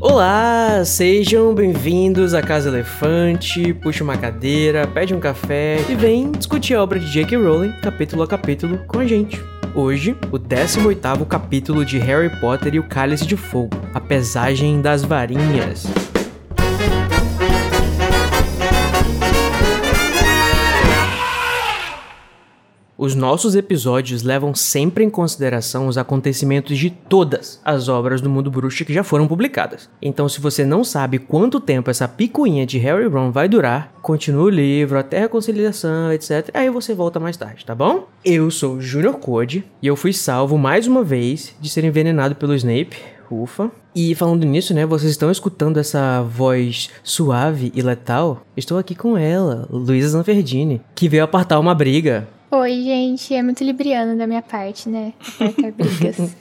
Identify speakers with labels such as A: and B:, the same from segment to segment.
A: Olá, sejam bem-vindos à Casa Elefante. Puxa uma cadeira, pede um café e vem discutir a obra de J.K. Rowling, capítulo a capítulo, com a gente. Hoje, o 18º capítulo de Harry Potter e o Cálice de Fogo, a pesagem das varinhas. Os nossos episódios levam sempre em consideração os acontecimentos de todas as obras do mundo bruxo que já foram publicadas. Então, se você não sabe quanto tempo essa picuinha de Harry Ron vai durar, continue o livro até a reconciliação, etc. Aí você volta mais tarde, tá bom? Eu sou Junior Code e eu fui salvo mais uma vez de ser envenenado pelo Snape. Ufa. E falando nisso, né, vocês estão escutando essa voz suave e letal? Estou aqui com ela, Luísa Zanferdini, que veio apartar uma briga
B: Oi, gente. É muito libriano da minha parte, né? Brigas.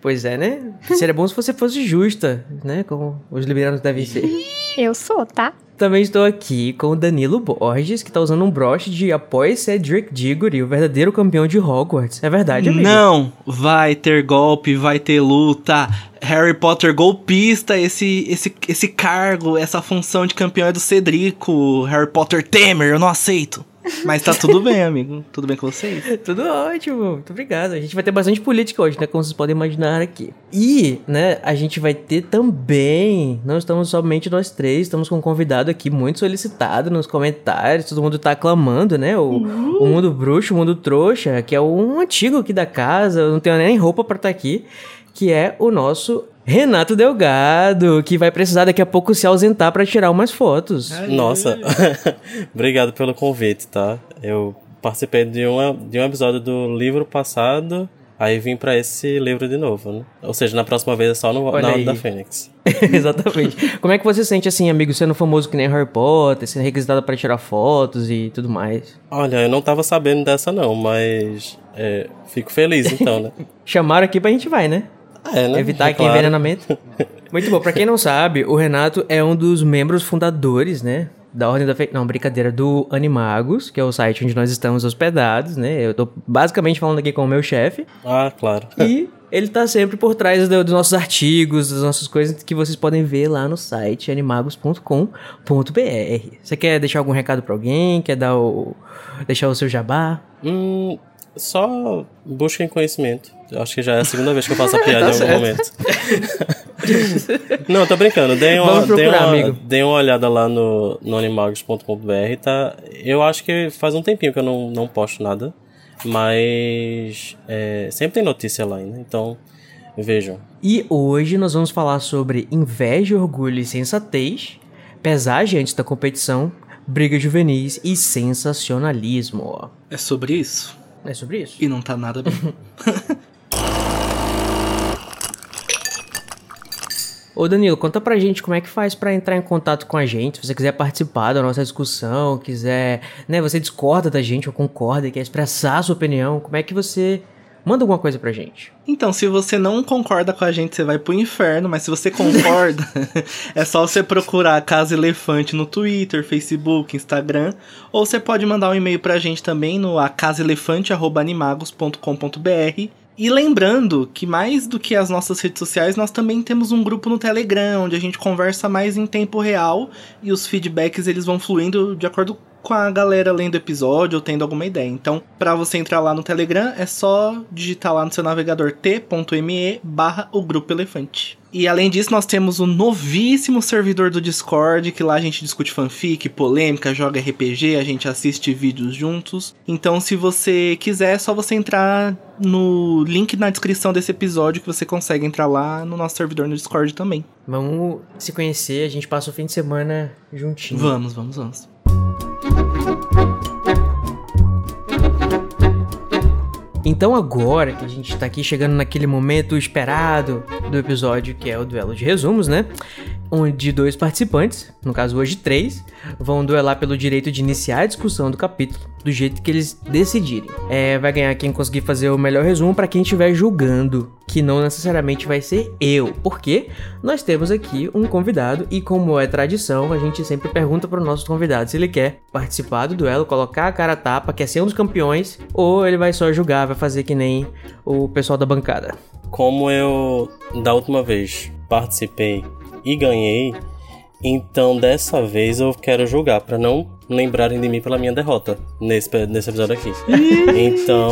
A: pois é, né? Seria bom se você fosse justa, né? Como os librianos devem ser.
B: Eu sou, tá?
A: Também estou aqui com o Danilo Borges, que tá usando um broche de Apoie Cedric Diggory, o verdadeiro campeão de Hogwarts. É verdade, amigo?
C: Não! Vai ter golpe, vai ter luta. Harry Potter golpista, esse, esse, esse cargo, essa função de campeão é do Cedrico. Harry Potter Temer, eu não aceito. Mas tá tudo bem, amigo. Tudo bem com vocês?
A: tudo ótimo. Muito obrigado. A gente vai ter bastante política hoje, né? Como vocês podem imaginar aqui. E, né, a gente vai ter também. Não estamos somente nós três, estamos com um convidado aqui muito solicitado nos comentários. Todo mundo tá aclamando, né? O, uhum. o mundo bruxo, o mundo trouxa, que é um antigo aqui da casa. Eu não tenho nem roupa para estar tá aqui. Que é o nosso Renato Delgado, que vai precisar daqui a pouco se ausentar para tirar umas fotos.
D: Nossa, obrigado pelo convite, tá? Eu participei de, uma, de um episódio do livro passado, aí vim para esse livro de novo, né? Ou seja, na próxima vez é só no, na Ordem da Fênix.
A: Exatamente. Como é que você sente assim, amigo, sendo famoso que nem Harry Potter, sendo requisitado para tirar fotos e tudo mais?
D: Olha, eu não tava sabendo dessa não, mas é, fico feliz então, né?
A: Chamaram aqui pra gente vai, né?
D: É, né?
A: Evitar é claro. envenenamento. Muito bom. Pra quem não sabe, o Renato é um dos membros fundadores, né? Da Ordem da Fe... Não, brincadeira, do Animagos, que é o site onde nós estamos hospedados, né? Eu tô basicamente falando aqui com o meu chefe.
D: Ah, claro.
A: E ele tá sempre por trás do, dos nossos artigos, das nossas coisas que vocês podem ver lá no site animagos.com.br. Você quer deixar algum recado pra alguém? Quer dar o... deixar o seu jabá?
D: Hum, só busquem conhecimento. Eu acho que já é a segunda vez que eu faço a piada tá em algum momento. Não, tô brincando. Deem uma, procurar, uma, uma olhada lá no, no animagos.com.br, tá? Eu acho que faz um tempinho que eu não, não posto nada. Mas é, sempre tem notícia lá ainda, então vejam.
A: E hoje nós vamos falar sobre inveja, orgulho e sensatez, pesagem antes da competição, brigas juvenis e sensacionalismo.
C: É sobre isso?
A: É sobre isso.
C: E não tá nada bem.
A: Ô Danilo, conta pra gente como é que faz para entrar em contato com a gente. Se você quiser participar da nossa discussão, quiser, né, você discorda da gente ou concorda e quer expressar a sua opinião, como é que você Manda alguma coisa pra gente.
C: Então, se você não concorda com a gente, você vai pro inferno, mas se você concorda, é só você procurar a Casa Elefante no Twitter, Facebook, Instagram, ou você pode mandar um e-mail pra gente também no acasaelefante@animagos.com.br. E lembrando que mais do que as nossas redes sociais, nós também temos um grupo no Telegram, onde a gente conversa mais em tempo real e os feedbacks eles vão fluindo de acordo com a galera lendo episódio ou tendo alguma ideia. Então, para você entrar lá no Telegram, é só digitar lá no seu navegador t.me barra o Grupo Elefante. E além disso, nós temos o novíssimo servidor do Discord, que lá a gente discute fanfic, polêmica, joga RPG, a gente assiste vídeos juntos. Então, se você quiser, é só você entrar no link na descrição desse episódio que você consegue entrar lá no nosso servidor no Discord também.
A: Vamos se conhecer, a gente passa o fim de semana juntinho.
C: Vamos, vamos, vamos.
A: Então agora que a gente tá aqui chegando naquele momento esperado do episódio, que é o duelo de resumos, né? Onde dois participantes, no caso hoje três, vão duelar pelo direito de iniciar a discussão do capítulo do jeito que eles decidirem. É, vai ganhar quem conseguir fazer o melhor resumo para quem estiver julgando, que não necessariamente vai ser eu, porque nós temos aqui um convidado e como é tradição, a gente sempre pergunta para o nosso convidado se ele quer participar do duelo, colocar a cara a tapa, quer ser um dos campeões, ou ele vai só julgar, vai fazer que nem o pessoal da bancada.
D: Como eu da última vez participei e ganhei, então dessa vez eu quero jogar para não lembrarem de mim pela minha derrota nesse, nesse episódio aqui. então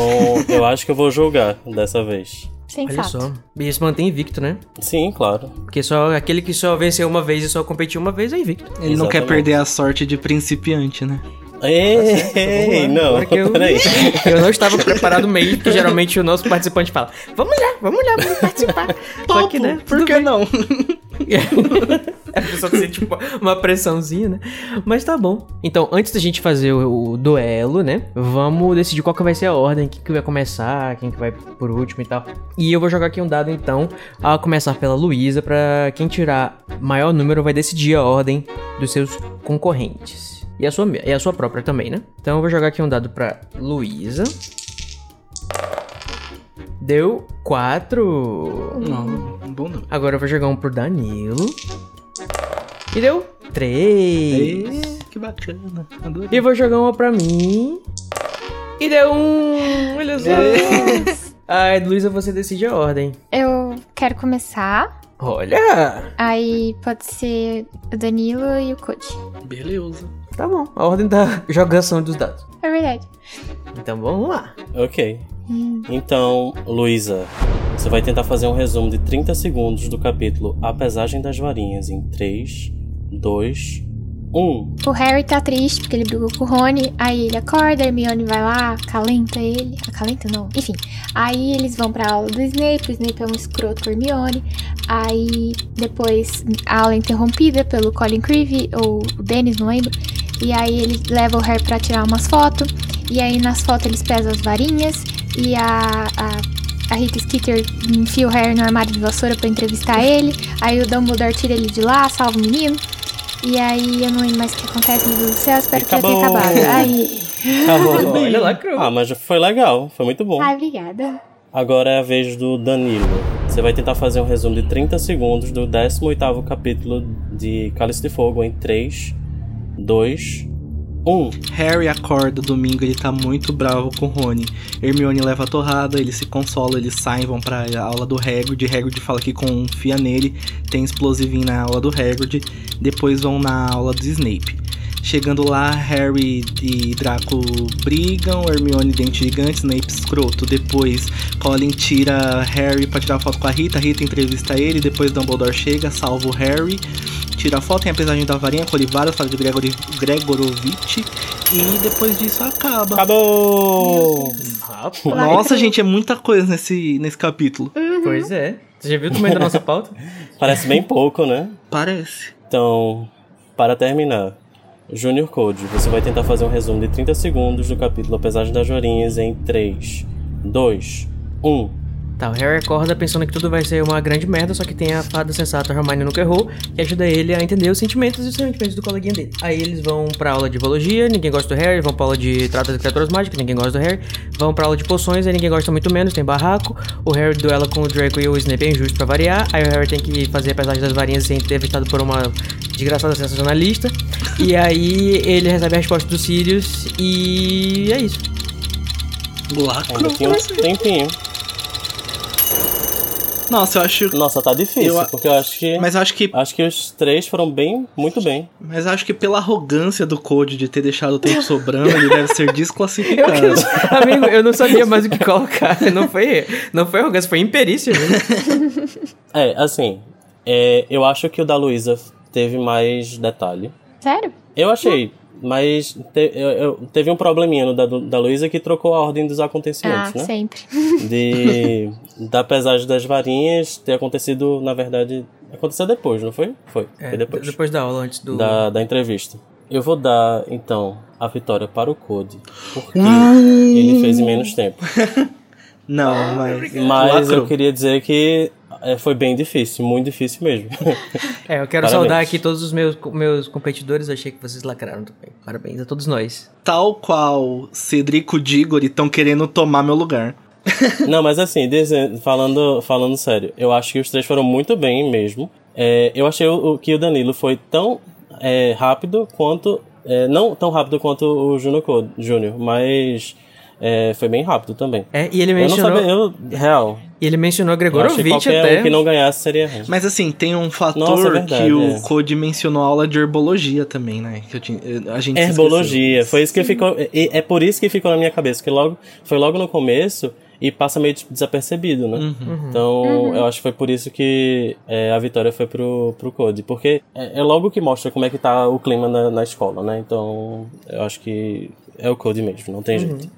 D: eu acho que eu vou jogar dessa vez.
B: Sensato. Olha só.
A: E se mantém invicto, né?
D: Sim, claro.
A: Porque só aquele que só venceu uma vez e só competiu uma vez é invicto.
C: Ele Exatamente. não quer perder a sorte de principiante, né?
D: Ei, tá ei não,
A: eu, eu não estava preparado mesmo, porque geralmente o nosso participante fala: Vamos lá, vamos lá, vamos participar.
C: Topo, Só que, né? Por que bem. não?
A: a pessoa sente tipo, uma pressãozinha, né? Mas tá bom. Então, antes da gente fazer o, o, duelo, né? Vamos decidir qual que vai ser a ordem, quem que vai começar, quem que vai por último e tal. E eu vou jogar aqui um dado, então, a começar pela Luísa, pra quem tirar maior número vai decidir a ordem dos seus concorrentes. E a sua, e a sua própria também, né? Então eu vou jogar aqui um dado pra Luísa. Deu 4.
C: Não, bom não.
A: Agora eu vou jogar um pro Danilo. E deu 3.
C: Que bacana. Adorei.
A: E vou jogar uma pra mim. E deu um. Olha só. Ai, Luísa, você decide a ordem.
B: Eu quero começar.
A: Olha!
B: Aí pode ser o Danilo e o Code.
C: Beleza.
A: Tá bom, a ordem da jogação dos dados.
B: É verdade.
A: Então vamos lá.
D: Ok. Hum. Então, Luísa, você vai tentar fazer um resumo de 30 segundos do capítulo A Pesagem das Varinhas em 3, 2, 1.
B: O Harry tá triste porque ele brigou com o Rony. Aí ele acorda, a Hermione vai lá, acalenta ele. Acalenta não. Enfim. Aí eles vão pra aula do Snape. O Snape é um escroto com Hermione. Aí depois a aula é interrompida pelo Colin Creevy ou o Dennis, não lembro. E aí ele leva o Harry pra tirar umas fotos. E aí nas fotos eles pesam as varinhas. E a, a, a Rita Skeeter enfia o Harry no armário de vassoura pra entrevistar ele. Aí o Dumbledore tira ele de lá, salva o menino. E aí eu não lembro mais o que acontece, meu Deus do céu, espero Acabou. que já tenha acabado. Aí.
D: Acabou. Olha Ah, mas foi legal, foi muito bom.
B: Ai, obrigada.
D: Agora é a vez do Danilo. Você vai tentar fazer um resumo de 30 segundos do 18º capítulo de Cálice de Fogo em 3, 2, 1.
C: Harry acorda domingo, ele tá muito bravo com Rony. Hermione leva a torrada, ele se consola, eles saem, vão pra aula do Hagrid. Hagrid fala que confia nele, tem explosivinho na aula do Hagrid. Depois vão na aula do Snape. Chegando lá, Harry e Draco brigam, Hermione dente gigante, Snape escroto. Depois, Colin tira Harry pra tirar foto com a Rita, Rita entrevista ele, depois Dumbledore chega, salva o Harry tira a foto, tem a pesagem da varinha, colhe várias, fala de Gregor, Gregorovitch. E depois disso acaba.
D: Acabou!
C: Nossa, gente, é muita coisa nesse, nesse capítulo.
A: Uhum. Pois é. Você já viu o tamanho da nossa pauta?
D: Parece bem pouco, né?
C: Parece.
D: Então, para terminar, Junior Code, você vai tentar fazer um resumo de 30 segundos do capítulo A Pesagem das Varinhas em 3, 2, 1.
A: Tá, o Harry acorda pensando que tudo vai ser uma grande merda, só que tem a fada sensata Hermione nunca errou, que ajuda ele a entender os sentimentos e os sentimentos do coleguinha dele. Aí eles vão pra aula de biologia, ninguém gosta do Harry, vão pra aula de trata de criaturas mágicas, ninguém gosta do Harry, vão pra aula de poções, aí ninguém gosta muito menos, tem barraco, o Harry duela com o Draco e o Snape é injusto pra variar, aí o Harry tem que fazer a pesagem das varinhas sem ter evitado por uma desgraçada sensacionalista, e aí ele recebe a resposta do Sirius e é isso.
D: Lacro. Ainda tem um tempinho.
C: Nossa, eu acho.
D: Nossa, tá difícil, eu... porque eu acho que.
C: Mas eu acho que.
D: Acho que os três foram bem, muito bem.
C: Mas acho que pela arrogância do Code de ter deixado o tempo sobrando, ele deve ser desclassificado.
A: Eu, amigo, eu não sabia mais o que colocar. Não foi, não foi arrogância, foi imperícia
D: é, assim. É, eu acho que o da Luísa teve mais detalhe.
B: Sério?
D: Eu achei. Mas te, eu, eu, teve um probleminha no da, da Luísa que trocou a ordem dos acontecimentos,
B: ah,
D: né?
B: sempre.
D: De, da pesagem das varinhas ter acontecido, na verdade, aconteceu depois, não foi? Foi,
A: é,
D: foi depois.
A: Depois da aula, antes do...
D: Da, da entrevista. Eu vou dar, então, a vitória para o Code, porque ele fez em menos tempo.
C: Não, mas...
D: Mas eu queria dizer que é, foi bem difícil, muito difícil mesmo.
A: É, eu quero Parabéns. saudar aqui todos os meus, meus competidores, achei que vocês lacraram também. Parabéns a todos nós.
C: Tal qual Cedrico Digori estão querendo tomar meu lugar.
D: Não, mas assim, falando, falando sério, eu acho que os três foram muito bem mesmo. É, eu achei o, que o Danilo foi tão é, rápido quanto. É, não tão rápido quanto o Junior, Junior mas é, foi bem rápido também.
A: É, e ele mencionou...
D: Eu não sabia, eu, real.
A: E ele mencionou Gregorovitch até.
D: Um que não ganhasse seria ruim.
C: Mas assim, tem um fator Nossa, é verdade, que o é. Code mencionou aula de herbologia também, né? Que eu tinha, a gente
D: Herbologia, foi isso que ficou. É, é por isso que ficou na minha cabeça, que logo, foi logo no começo e passa meio desapercebido, né? Uhum. uhum. Então, uhum. eu acho que foi por isso que é, a vitória foi pro, pro Code. Porque é, é, logo que mostra como é que tá o clima na, na escola, né? Então, eu acho que é o Code mesmo, não tem uhum. jeito.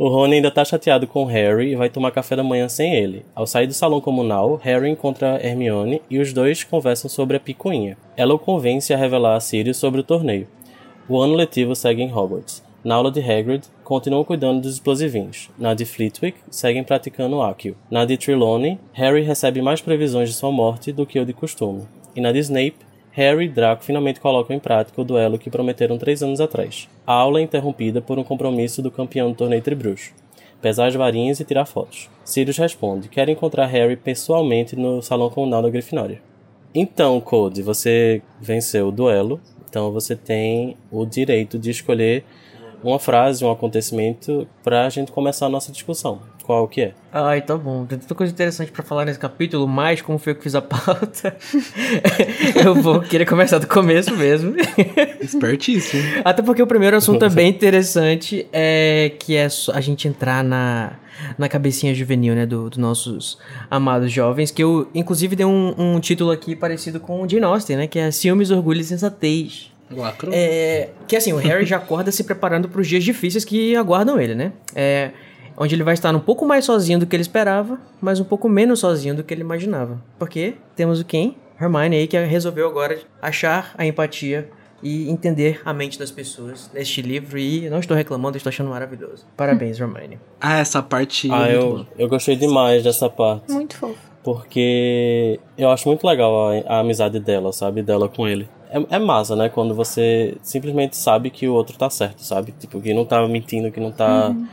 D: O Rony ainda tá chateado com Harry e vai tomar café da manhã sem ele. Ao sair do salão comunal, Harry encontra Hermione e os dois conversam sobre a picuinha. Ela o convence a revelar a Sirius sobre o torneio. O ano letivo segue em Hogwarts. Na aula de Hagrid, continuam cuidando dos explosivinhos. Na de Flitwick, seguem praticando Accio. Na de Trelawney, Harry recebe mais previsões de sua morte do que o de costume. E na de Snape, Harry e Draco finalmente colocam em prática o duelo que prometeram três anos atrás. A aula é interrompida por um compromisso do campeão do torneio Tribruxo. Pesar as varinhas e tirar fotos. Sirius responde, quer encontrar Harry pessoalmente no salão comunal da Grifinória. Então, Code, você venceu o duelo, então você tem o direito de escolher uma frase, um acontecimento para a gente começar a nossa discussão qual que é.
A: Ai, tá bom. Tem tanta coisa interessante para falar nesse capítulo, mas como foi eu que fiz a pauta, eu vou querer começar do começo mesmo.
C: Espertíssimo.
A: Até porque o primeiro assunto é bem interessante, é que é a gente entrar na, na cabecinha juvenil, né, dos do nossos amados jovens, que eu, inclusive, dei um, um título aqui parecido com o Jane Austen, né, que é Ciúmes, Orgulho e Sensatez.
C: Lacro.
A: É, que assim, o Harry já acorda se preparando para os dias difíceis que aguardam ele, né? É, onde ele vai estar um pouco mais sozinho do que ele esperava, mas um pouco menos sozinho do que ele imaginava. Porque temos o quem? Hermione aí que resolveu agora achar a empatia e entender a mente das pessoas neste livro e não estou reclamando, estou achando maravilhoso. Parabéns, Hermione.
C: Ah, essa parte.
D: Ah, é eu, eu gostei demais dessa parte.
B: Muito fofo.
D: Porque eu acho muito legal a, a amizade dela, sabe? Dela com ele. É, é, massa, né? Quando você simplesmente sabe que o outro tá certo, sabe? Tipo, que não tá mentindo, que não tá. Uhum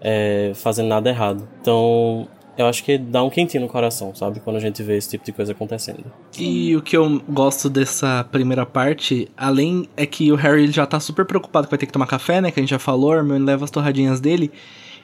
D: é, fazendo nada errado. Então, eu acho que dá um quentinho no coração, sabe? Quando a gente vê esse tipo de coisa acontecendo.
C: E o que eu gosto dessa primeira parte, além é que o Harry já tá super preocupado que vai ter que tomar café, né? Que a gente já falou, a Hermione leva as torradinhas dele.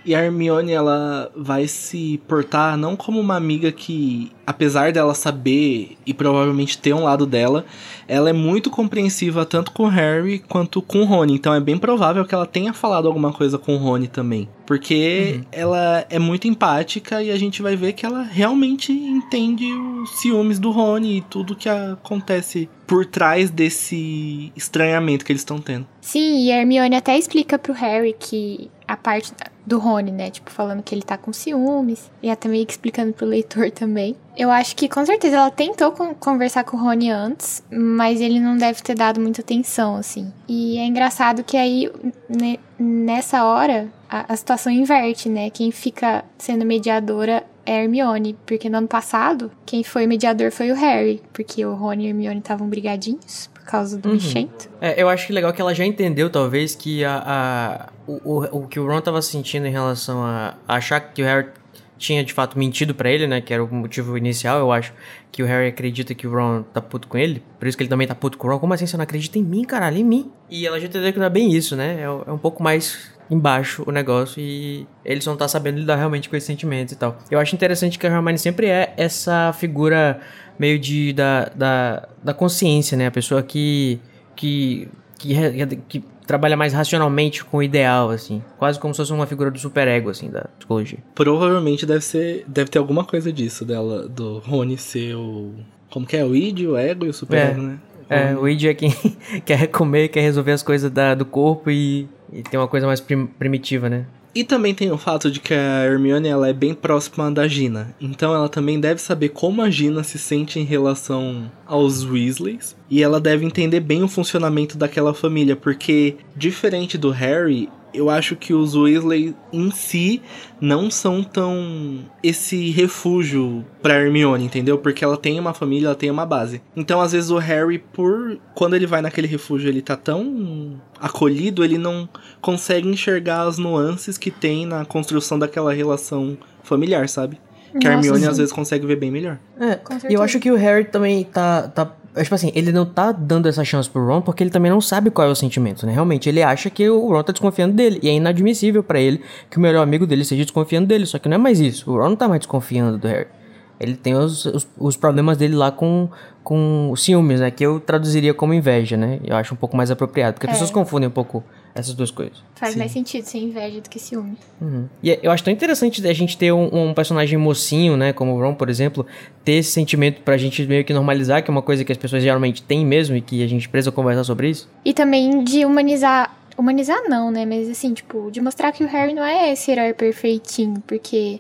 C: E a Hermione, ela vai se portar não como uma amiga que, apesar dela saber e provavelmente ter um lado dela, ela é muito compreensiva tanto com o Harry quanto com o Rony. Então é bem provável que ela tenha falado alguma coisa com o Rony também. Porque uhum. ela é muito empática e a gente vai ver que ela realmente entende os ciúmes do Rony e tudo que acontece por trás desse estranhamento que eles estão tendo.
B: Sim, e a Hermione até explica pro Harry que a parte do Rony, né? Tipo, falando que ele tá com ciúmes. E até meio que explicando pro leitor também. Eu acho que com certeza ela tentou conversar com o Rony antes, mas ele não deve ter dado muita atenção, assim. E é engraçado que aí, nessa hora, a, a situação inverte, né? Quem fica sendo mediadora é Hermione, porque no ano passado, quem foi mediador foi o Harry, porque o Rony e Hermione estavam brigadinhos causa do uhum.
A: É, eu acho que legal que ela já entendeu, talvez, que a, a o, o, o, que o Ron tava sentindo em relação a, a achar que o Harry tinha de fato mentido para ele, né? Que era o motivo inicial, eu acho. Que o Harry acredita que o Ron tá puto com ele. Por isso que ele também tá puto com o Ron. Como assim você não acredita em mim, caralho? Em mim? E ela já entendeu que não é bem isso, né? É, é um pouco mais embaixo o negócio e eles não tá sabendo lidar realmente com esses sentimentos e tal. Eu acho interessante que a Hermione sempre é essa figura meio de da, da, da consciência, né? A pessoa que que, que, que trabalha mais racionalmente com o ideal, assim. Quase como se fosse uma figura do superego, assim, da psicologia.
C: Provavelmente deve ser. Deve ter alguma coisa disso dela, do Rony ser o. Como que é? O id, o ego e o superego, é, né?
A: É, o id é quem quer comer, quer resolver as coisas da, do corpo e, e tem uma coisa mais prim, primitiva, né?
C: E também tem o fato de que a Hermione ela é bem próxima da Gina. Então ela também deve saber como a Gina se sente em relação aos Weasleys. E ela deve entender bem o funcionamento daquela família, porque diferente do Harry, eu acho que os Weasley em si não são tão esse refúgio pra Hermione, entendeu? Porque ela tem uma família, ela tem uma base. Então, às vezes, o Harry, por. Quando ele vai naquele refúgio, ele tá tão acolhido, ele não consegue enxergar as nuances que tem na construção daquela relação familiar, sabe? Que Nossa, a Hermione sim. às vezes consegue ver bem melhor.
A: É, e eu acho que o Harry também tá, tá é, tipo assim, ele não tá dando essa chance pro Ron porque ele também não sabe qual é o sentimento, né? Realmente, ele acha que o Ron tá desconfiando dele. E é inadmissível para ele que o melhor amigo dele esteja desconfiando dele. Só que não é mais isso. O Ron não tá mais desconfiando do Harry. Ele tem os, os, os problemas dele lá com, com ciúmes, né? Que eu traduziria como inveja, né? Eu acho um pouco mais apropriado. Porque as é. pessoas confundem um pouco essas duas coisas.
B: Faz Sim. mais sentido ser inveja do que ciúme.
A: Uhum. E é, eu acho tão interessante a gente ter um, um, personagem mocinho, né? Como o Ron, por exemplo, ter esse sentimento pra gente meio que normalizar, que é uma coisa que as pessoas geralmente têm mesmo e que a gente precisa conversar sobre isso.
B: E também de humanizar. Humanizar não, né? Mas assim, tipo, de mostrar que o Harry não é esse herói perfeitinho, porque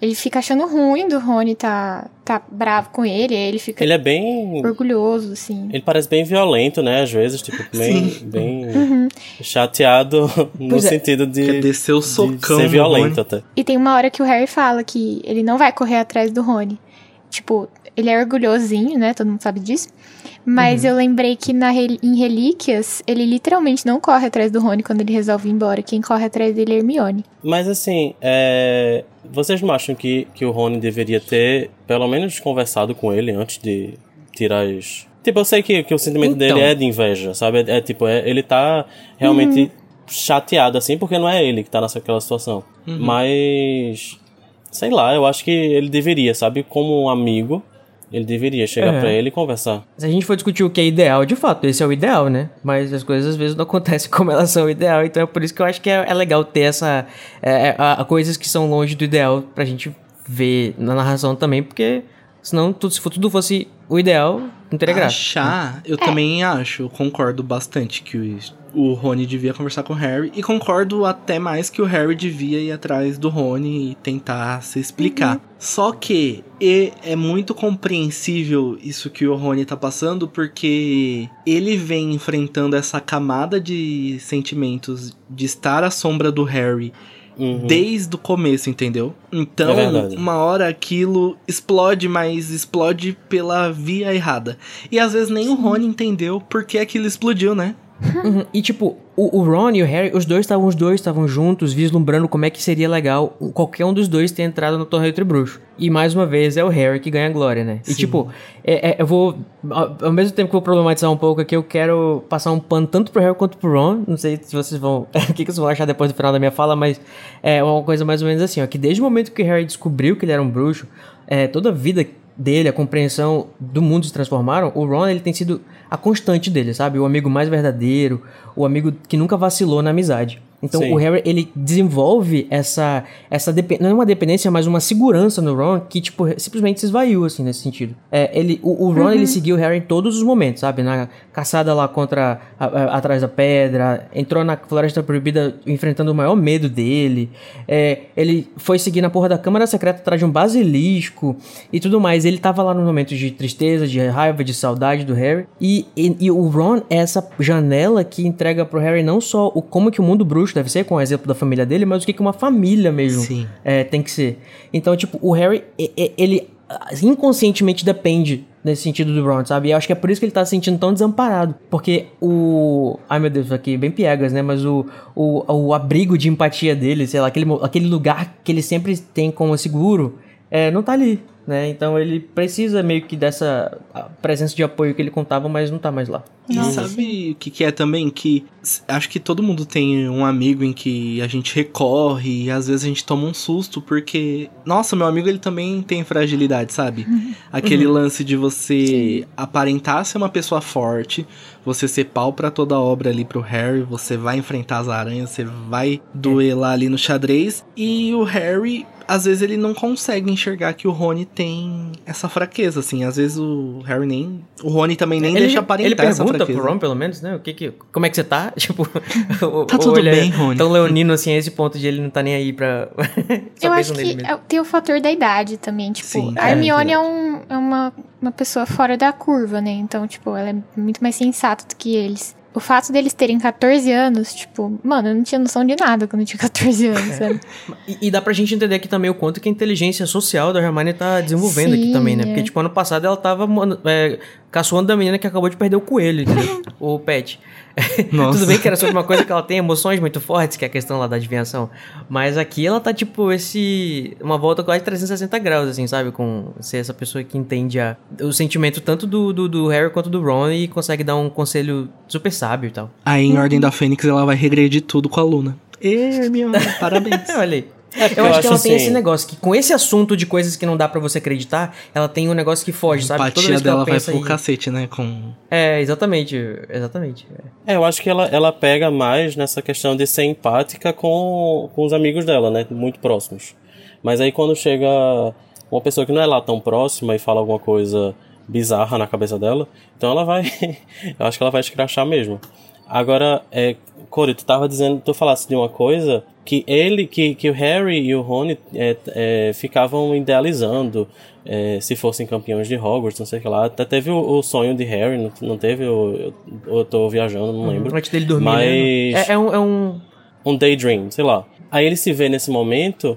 B: ele fica achando ruim do Rony tá, tá bravo com ele, aí ele fica.
D: Ele é bem.
B: orgulhoso, assim.
D: Ele parece bem violento, né? Às vezes, tipo, bem, bem uhum. chateado no é. sentido de.
C: Quer descer o socão.
D: De ser violento até.
B: E tem uma hora que o Harry fala que ele não vai correr atrás do Rony. Tipo, ele é orgulhosinho, né? Todo mundo sabe disso. Mas uhum. eu lembrei que na, em Relíquias, ele literalmente não corre atrás do Rony quando ele resolve ir embora. Quem corre atrás dele é Hermione.
D: Mas assim, é... vocês não acham que, que o Rony deveria ter, pelo menos, conversado com ele antes de tirar as. Tipo, eu sei que, que o sentimento então... dele é de inveja, sabe? É, é tipo, é, ele tá realmente uhum. chateado, assim, porque não é ele que tá nessa situação. Uhum. Mas. Sei lá, eu acho que ele deveria, sabe? Como um amigo, ele deveria chegar é. para ele e conversar.
A: Se a gente for discutir o que é ideal, de fato, esse é o ideal, né? Mas as coisas às vezes não acontecem como elas são o ideal. Então é por isso que eu acho que é, é legal ter essa. É, é a, a coisas que são longe do ideal pra gente ver na narração também, porque senão tudo, se tudo fosse o ideal, não teria graça.
C: Achar, eu é. também acho, concordo bastante que o Rony devia conversar com o Harry. E concordo até mais que o Harry devia ir atrás do Rony e tentar se explicar. Uhum. Só que é muito compreensível isso que o Rony tá passando, porque ele vem enfrentando essa camada de sentimentos de estar à sombra do Harry Uhum. desde o começo, entendeu? Então, é uma hora aquilo explode, mas explode pela via errada. E às vezes nem Sim. o Rony entendeu por que aquilo explodiu, né?
A: Uhum. E tipo, o, o, Ron e o Harry, os dois estavam os dois estavam juntos, vislumbrando como é que seria legal qualquer um dos dois ter entrado no torneio entre bruxos. E mais uma vez é o Harry que ganha a glória, né? Sim. E tipo, é, é, eu vou. Ao mesmo tempo que eu vou problematizar um pouco aqui, eu quero passar um pano tanto pro Harry quanto pro Ron. Não sei se vocês vão. o que, que vocês vão achar depois do final da minha fala, mas é uma coisa mais ou menos assim, ó. Que desde o momento que o Harry descobriu que ele era um bruxo, é, toda a vida dele, a compreensão do mundo se transformaram, o Ron ele tem sido a constante dele, sabe? O amigo mais verdadeiro, o amigo que nunca vacilou na amizade. Então Sim. o Harry ele desenvolve essa essa não é uma dependência, mas uma segurança no Ron que tipo simplesmente se esvaiu assim nesse sentido. É, ele o, o Ron uhum. ele seguiu o Harry em todos os momentos, sabe? Na caçada lá contra a, a, atrás da pedra, entrou na Floresta Proibida enfrentando o maior medo dele. É, ele foi seguir na porra da Câmara Secreta atrás de um basilisco e tudo mais. Ele tava lá nos momentos de tristeza, de raiva, de saudade do Harry. E, e, e o Ron é essa janela que entrega pro Harry não só o como que o mundo bruxo deve ser, com o exemplo da família dele, mas o que, que uma família mesmo é, tem que ser. Então, tipo, o Harry, ele inconscientemente depende nesse sentido do Ron, sabe? E eu acho que é por isso que ele tá se sentindo tão desamparado. Porque o. Ai meu Deus, aqui bem piegas, né? Mas o, o, o abrigo de empatia dele, sei lá, aquele, aquele lugar que ele sempre tem como seguro, é, não tá ali né? Então ele precisa meio que dessa presença de apoio que ele contava, mas não tá mais lá.
C: E sabe o que, que é também? Que acho que todo mundo tem um amigo em que a gente recorre e às vezes a gente toma um susto porque, nossa, meu amigo ele também tem fragilidade, sabe? Uhum. Aquele uhum. lance de você aparentar ser uma pessoa forte, você ser pau para toda a obra ali pro Harry, você vai enfrentar as aranhas, você vai duelar ali no xadrez e o Harry às vezes ele não consegue enxergar que o Rony tem essa fraqueza, assim. Às vezes o Harry nem. O Rony também nem ele, deixa aparentar essa fraqueza. Ele
A: pergunta pro Ron, pelo menos, né? O que que, como é que você tá? Tipo,
C: tá tudo é bem, Rony.
A: Tão leonino assim, a esse ponto de ele não tá nem aí pra.
B: Eu acho que é, tem o fator da idade também. Tipo, Sim, a Hermione é, é, um, é uma, uma pessoa fora da curva, né? Então, tipo, ela é muito mais sensata do que eles. O fato deles terem 14 anos, tipo, mano, eu não tinha noção de nada quando eu tinha 14 anos, sabe?
A: e, e, dá pra gente entender aqui também o quanto que a inteligência social da Hermione tá desenvolvendo Sim, aqui também, né? É. Porque, tipo, ano passado ela tava é, caçoando da menina que acabou de perder o coelho, o pet. Tudo bem que era sobre uma coisa que ela tem emoções muito fortes, que é a questão lá da adivinhação. Mas aqui ela tá, tipo, esse. Uma volta quase 360 graus, assim, sabe? Com ser essa pessoa que entende a, o sentimento tanto do, do, do Harry quanto do Ron e consegue dar um conselho super sábio e tal.
C: Aí em Ordem da Fênix ela vai regredir tudo com a Luna. Hermione, parabéns.
A: Olha aí. É eu, eu acho que ela assim, tem esse negócio, que com esse assunto de coisas que não dá para você acreditar, ela tem um negócio que foge, sabe?
C: A empatia dela vai pro aí... cacete, né? Com...
A: É, exatamente, exatamente.
D: É. é, eu acho que ela, ela pega mais nessa questão de ser empática com, com os amigos dela, né? Muito próximos. Mas aí quando chega uma pessoa que não é lá tão próxima e fala alguma coisa bizarra na cabeça dela, então ela vai... eu acho que ela vai escrachar mesmo. Agora, é, Corey, tu tava dizendo, tu falasse de uma coisa que ele, que, que o Harry e o Rony é, é, ficavam idealizando é, se fossem campeões de Hogwarts, não sei o que lá. Até teve o, o sonho de Harry, não, não teve? Eu, eu, eu tô viajando, não uhum. lembro.
A: Antes dele dormir,
D: Mas...
A: Né? É, é, um, é um...
D: Um daydream, sei lá. Aí ele se vê nesse momento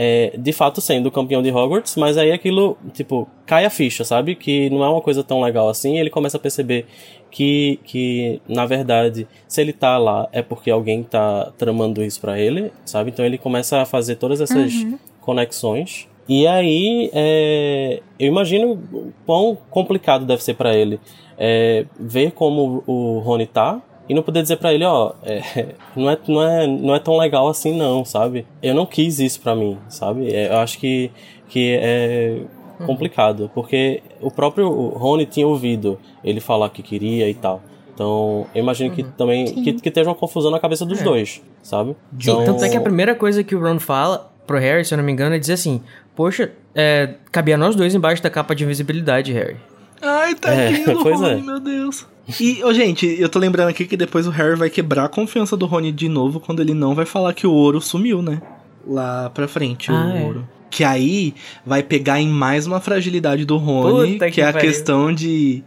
D: é, de fato sendo campeão de Hogwarts, mas aí aquilo, tipo, cai a ficha, sabe? Que não é uma coisa tão legal assim, ele começa a perceber que, que na verdade, se ele tá lá é porque alguém tá tramando isso para ele, sabe? Então ele começa a fazer todas essas uhum. conexões. E aí, é, eu imagino quão complicado deve ser para ele é, ver como o Rony tá, e não poder dizer para ele, ó, é, não, é, não, é, não é tão legal assim não, sabe? Eu não quis isso para mim, sabe? É, eu acho que, que é complicado, porque o próprio Rony tinha ouvido ele falar que queria e tal. Então, eu imagino que uhum. também que, que esteja uma confusão na cabeça dos é. dois, sabe?
A: Então... Tanto é que a primeira coisa que o Ron fala pro Harry, se eu não me engano, é dizer assim: Poxa, é, cabia nós dois embaixo da capa de invisibilidade, Harry.
C: Ai, tá é, pois Rony, é. meu Deus. E, oh, gente, eu tô lembrando aqui que depois o Harry vai quebrar a confiança do Rony de novo quando ele não vai falar que o ouro sumiu, né? Lá pra frente, ah, o é. ouro. Que aí vai pegar em mais uma fragilidade do Rony, Puta que, que é a questão de.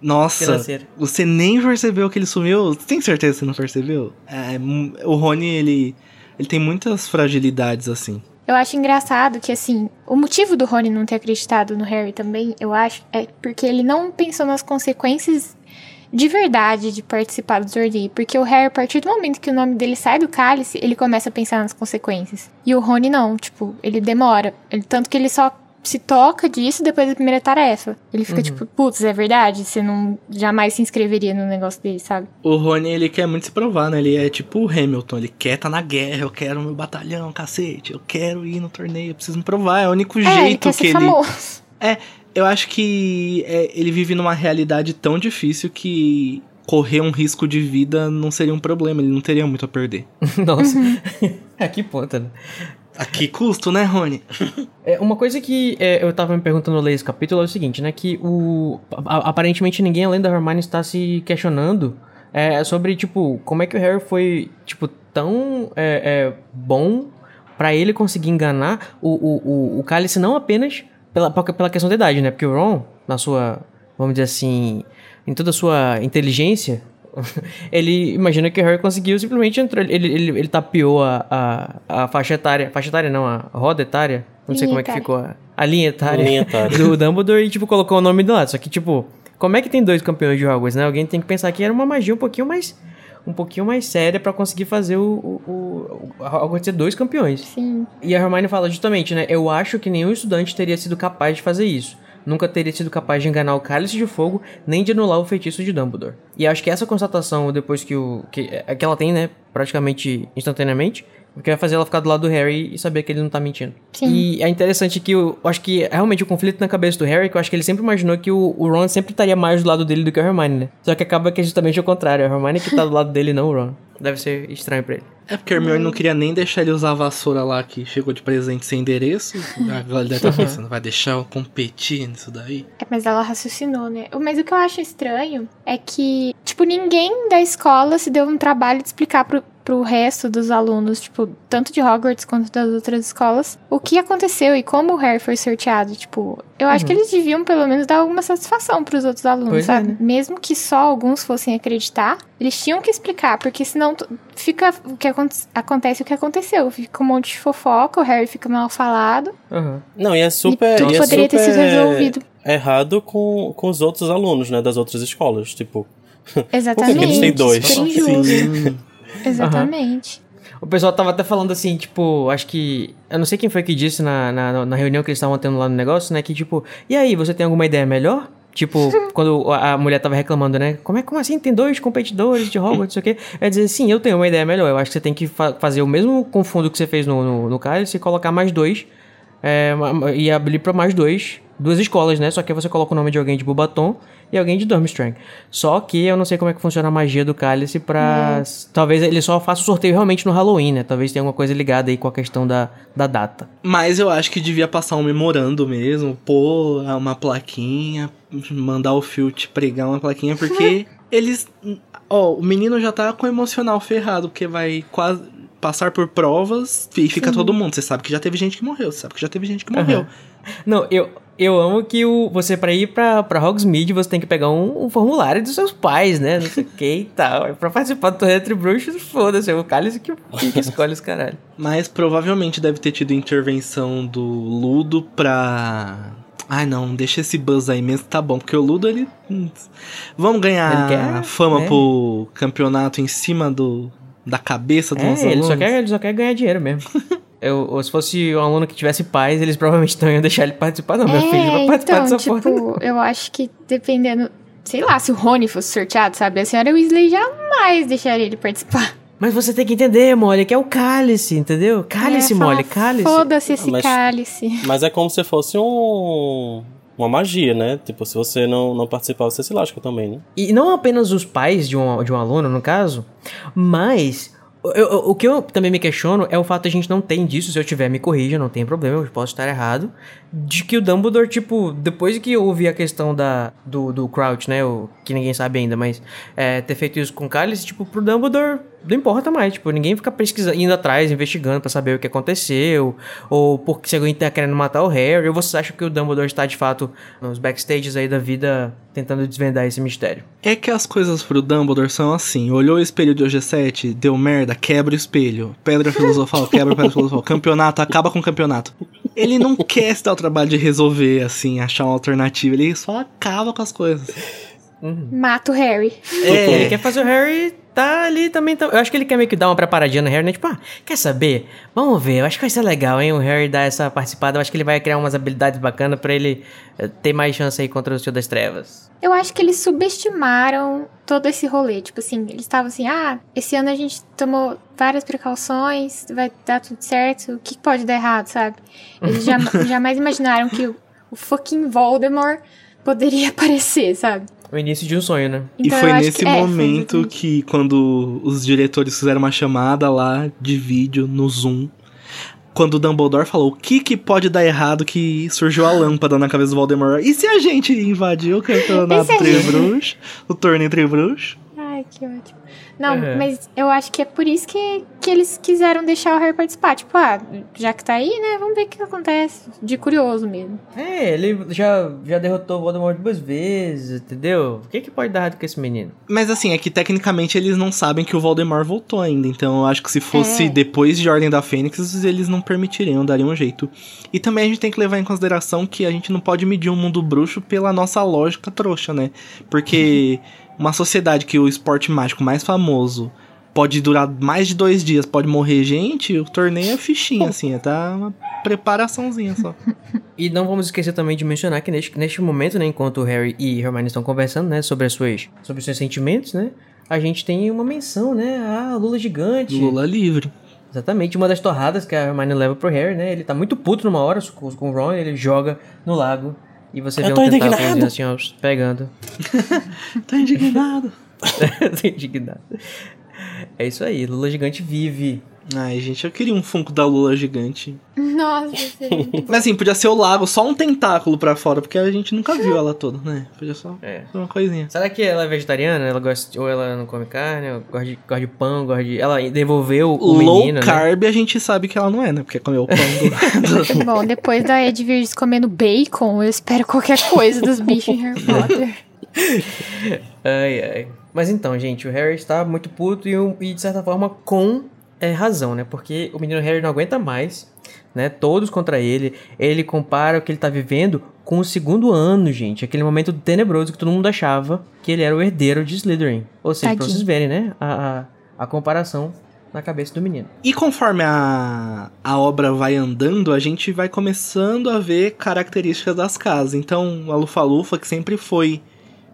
C: Nossa, Financeiro. você nem percebeu que ele sumiu? Tem certeza que você não percebeu? É, o Rony, ele, ele tem muitas fragilidades assim.
B: Eu acho engraçado que, assim, o motivo do Rony não ter acreditado no Harry também, eu acho, é porque ele não pensou nas consequências de verdade de participar do torneio. Porque o Harry, a partir do momento que o nome dele sai do cálice, ele começa a pensar nas consequências. E o Rony não, tipo, ele demora. Ele, tanto que ele só se toca disso depois da primeira tarefa. Ele fica uhum. tipo, putz, é verdade? Você não jamais se inscreveria no negócio dele, sabe?
C: O Rony, ele quer muito se provar, né? Ele é tipo o Hamilton, ele quer estar tá na guerra, eu quero meu batalhão, cacete, eu quero ir no torneio, eu preciso me provar, é o único é, jeito ele quer que ser ele. Famoso. É, eu acho que é, ele vive numa realidade tão difícil que correr um risco de vida não seria um problema, ele não teria muito a perder.
A: Nossa, a que ponto, né?
C: A que custo, né, Rony?
A: é, uma coisa que é, eu tava me perguntando no ler esse capítulo é o seguinte, né? Que o. A, aparentemente ninguém além da Hermione está se questionando é, sobre, tipo, como é que o Harry foi, tipo, tão é, é bom para ele conseguir enganar o, o, o, o Cálice não apenas pela, pela questão da idade, né? Porque o Ron, na sua, vamos dizer assim, em toda a sua inteligência, ele imagina que o Harry conseguiu simplesmente entrar. Ele, ele, ele tapeou a, a, a faixa etária. Faixa etária não, a roda etária. Não sei como é que ficou. A, a linha etária, linha etária do Dumbledore e, tipo, colocou o nome do lado. Só que, tipo, como é que tem dois campeões de Hogwarts, né? Alguém tem que pensar que era uma magia um pouquinho mais um pouquinho mais séria para conseguir fazer o, o, o, acontecer dois campeões.
B: Sim.
A: E a Hermione fala justamente, né? Eu acho que nenhum estudante teria sido capaz de fazer isso. Nunca teria sido capaz de enganar o Cálice de Fogo, nem de anular o feitiço de Dumbledore. E acho que essa constatação, depois que o. que, é, que ela tem, né? Praticamente instantaneamente, porque vai fazer ela ficar do lado do Harry e saber que ele não tá mentindo. Sim. E é interessante que eu, eu acho que realmente o conflito na cabeça do Harry, que eu acho que ele sempre imaginou que o, o, Ron sempre estaria mais do lado dele do que a Hermione, né? Só que acaba que é justamente o contrário. A Hermione que tá do lado dele, não o Ron. Deve ser estranho pra ele.
C: É porque a Hermione não queria nem deixar ele usar a vassoura lá que chegou de presente sem endereço. Agora ele deve estar pensando, vai deixar eu competir nisso daí?
B: É, mas ela raciocinou, né? Mas o que eu acho estranho é que, tipo, ninguém da escola se deu um trabalho de explicar pro, pro resto dos alunos, tipo, tanto de Hogwarts quanto das outras escolas, o que aconteceu e como o Harry foi sorteado. Tipo, eu acho uhum. que eles deviam pelo menos dar alguma satisfação pros outros alunos, pois é, sabe? É, né? Mesmo que só alguns fossem acreditar, eles tinham que explicar, porque senão fica o que acontece o que aconteceu. Fica um monte de fofoca, o Harry fica mal falado.
D: Uhum. Não, e é super.
B: E tudo
D: e é
B: poderia
D: super
B: ter sido resolvido.
D: Errado com, com os outros alunos, né, das outras escolas. Tipo.
B: Exatamente.
D: Porque eles têm dois.
B: Sim. Exatamente. Uhum.
A: O pessoal tava até falando assim, tipo, acho que. Eu não sei quem foi que disse na, na, na reunião que eles estavam tendo lá no negócio, né? Que tipo, e aí, você tem alguma ideia melhor? Tipo, quando a mulher tava reclamando, né? Como é como assim? Tem dois competidores de Hogwarts, não sei o quê. É dizer, sim, eu tenho uma ideia melhor. Eu acho que você tem que fa fazer o mesmo confundo que você fez no, no, no Cálice e colocar mais dois. É, e abrir para mais dois. Duas escolas, né? Só que você coloca o nome de alguém de Bubaton e alguém de Durmstrang. Só que eu não sei como é que funciona a magia do cálice pra... Hum. Talvez ele só faça o sorteio realmente no Halloween, né? Talvez tenha alguma coisa ligada aí com a questão da, da data.
C: Mas eu acho que devia passar um memorando mesmo, pôr uma plaquinha, mandar o Filt pregar uma plaquinha, porque eles... Ó, o menino já tá com o emocional ferrado, porque vai quase passar por provas e fica Sim. todo mundo. Você sabe que já teve gente que morreu, você sabe que já teve gente que morreu. Uhum.
A: Não, eu, eu amo que o, você, pra ir pra, pra Hogsmeade, você tem que pegar um, um formulário dos seus pais, né? Não sei o que e tal. Pra participar do Torneio entre Bruxos, foda-se, é o Cálice que, que escolhe os caralho.
C: Mas provavelmente deve ter tido intervenção do Ludo pra... Ai não, deixa esse buzz aí mesmo, tá bom, porque o Ludo ele. Hum, vamos ganhar quer, fama né? pro campeonato em cima do, da cabeça dos é, nossos
A: ele
C: alunos.
A: Só quer, ele só quer ganhar dinheiro mesmo. Eu, ou se fosse um aluno que tivesse pais, eles provavelmente não iam deixar ele participar, não. É, meu filho vai participar
B: então,
A: dessa
B: tipo,
A: porra.
B: Eu acho que dependendo. Sei lá, se o Rony fosse sorteado, sabe? A senhora Weasley jamais deixaria ele participar.
A: Mas você tem que entender, Molly, que é o cálice, entendeu? Cálice, é, Molly, cálice.
B: Foda-se esse mas, cálice.
D: Mas é como se fosse um uma magia, né? Tipo, se você não, não participar, você se lasca também, né?
A: E não apenas os pais de um, de um aluno, no caso, mas eu, o que eu também me questiono é o fato de a gente não ter indícios, se eu tiver, me corrija, não tem problema, eu posso estar errado, de que o Dumbledore, tipo, depois que houve a questão da, do, do Crouch, né, o, que ninguém sabe ainda, mas é, ter feito isso com o Cálice, tipo, pro Dumbledore não importa mais, tipo, ninguém fica pesquisando, indo atrás, investigando para saber o que aconteceu, ou porque se alguém tá querendo matar o Harry, ou você acha que o Dumbledore está de fato nos backstages aí da vida tentando desvendar esse mistério?
C: É que as coisas pro Dumbledore são assim, olhou o espelho de OG7, deu merda, quebra o espelho, pedra filosofal, quebra pedra filosofal, campeonato, acaba com o campeonato. Ele não quer se dar o trabalho de resolver, assim, achar uma alternativa, ele só acaba com as coisas.
B: Uhum. Mata o Harry.
A: É, ele quer fazer o Harry tá ali também. Tá, eu acho que ele quer meio que dar uma preparadinha no Harry, né? Tipo, ah, quer saber? Vamos ver, eu acho que vai ser legal, hein? O Harry dar essa participada. Eu acho que ele vai criar umas habilidades bacanas para ele eh, ter mais chance aí contra o Senhor das Trevas.
B: Eu acho que eles subestimaram todo esse rolê. Tipo assim, eles estavam assim, ah, esse ano a gente tomou várias precauções, vai dar tudo certo, o que pode dar errado, sabe? Eles já, jamais imaginaram que o, o fucking Voldemort poderia aparecer, sabe?
A: O início de um sonho, né?
C: Então, e foi nesse que, momento é, que, quando os diretores fizeram uma chamada lá de vídeo no Zoom, quando o Dumbledore falou o que, que pode dar errado que surgiu a lâmpada na cabeça do Voldemort. E se a gente invadir o campeonato entre bruxos, o torneio entre bruxos?
B: Ai, que ótimo. Não, uhum. mas eu acho que é por isso que, que eles quiseram deixar o Harry participar. Tipo, ah, já que tá aí, né? Vamos ver o que acontece. De curioso mesmo.
A: É, ele já, já derrotou o Voldemort duas vezes, entendeu? O que, que pode dar errado com esse menino?
C: Mas assim, é que tecnicamente eles não sabem que o Voldemort voltou ainda. Então eu acho que se fosse é. depois de Ordem da Fênix, eles não permitiriam, dariam um jeito. E também a gente tem que levar em consideração que a gente não pode medir o um mundo bruxo pela nossa lógica trouxa, né? Porque. uma sociedade que o esporte mágico mais famoso pode durar mais de dois dias, pode morrer gente, o torneio é fichinha, assim, é tá uma preparaçãozinha só.
A: E não vamos esquecer também de mencionar que neste, neste momento, né, enquanto Harry e Hermione estão conversando, né, sobre, as suas, sobre os seus sentimentos, né, a gente tem uma menção, né, a Lula gigante.
C: Lula livre.
A: Exatamente, uma das torradas que a Hermione leva pro Harry, né, ele tá muito puto numa hora com o Ron, ele joga no lago e você
C: eu
A: vê
C: um tentáculo
A: assim, ó, pegando.
C: tô indignado.
A: tô indignado. É isso aí, Lula Gigante vive.
C: Ai, gente, eu queria um Funko da Lula gigante.
B: Nossa,
C: Mas assim, podia ser o lago, só um tentáculo pra fora, porque a gente nunca viu ela toda, né? Podia só é. uma coisinha.
A: Será que ela é vegetariana? Ela gosta, ou ela não come carne, ou gosta de, gosta de pão, gosta de... Ela devolveu o
C: Low
A: menino,
C: né? carb né? a gente sabe que ela não é, né? Porque comeu o pão
B: do... Bom, depois da Ed Virgis comendo bacon, eu espero qualquer coisa dos bichos em Harry Potter.
A: ai, ai. Mas então, gente, o Harry está muito puto e, e de certa forma com é, razão, né? Porque o menino Harry não aguenta mais, né? Todos contra ele. Ele compara o que ele tá vivendo com o segundo ano, gente. Aquele momento tenebroso que todo mundo achava que ele era o herdeiro de Slytherin. Ou seja, Tadinho. pra vocês verem, né? A, a, a comparação na cabeça do menino.
C: E conforme a, a obra vai andando, a gente vai começando a ver características das casas. Então, a Lufa-Lufa, que sempre foi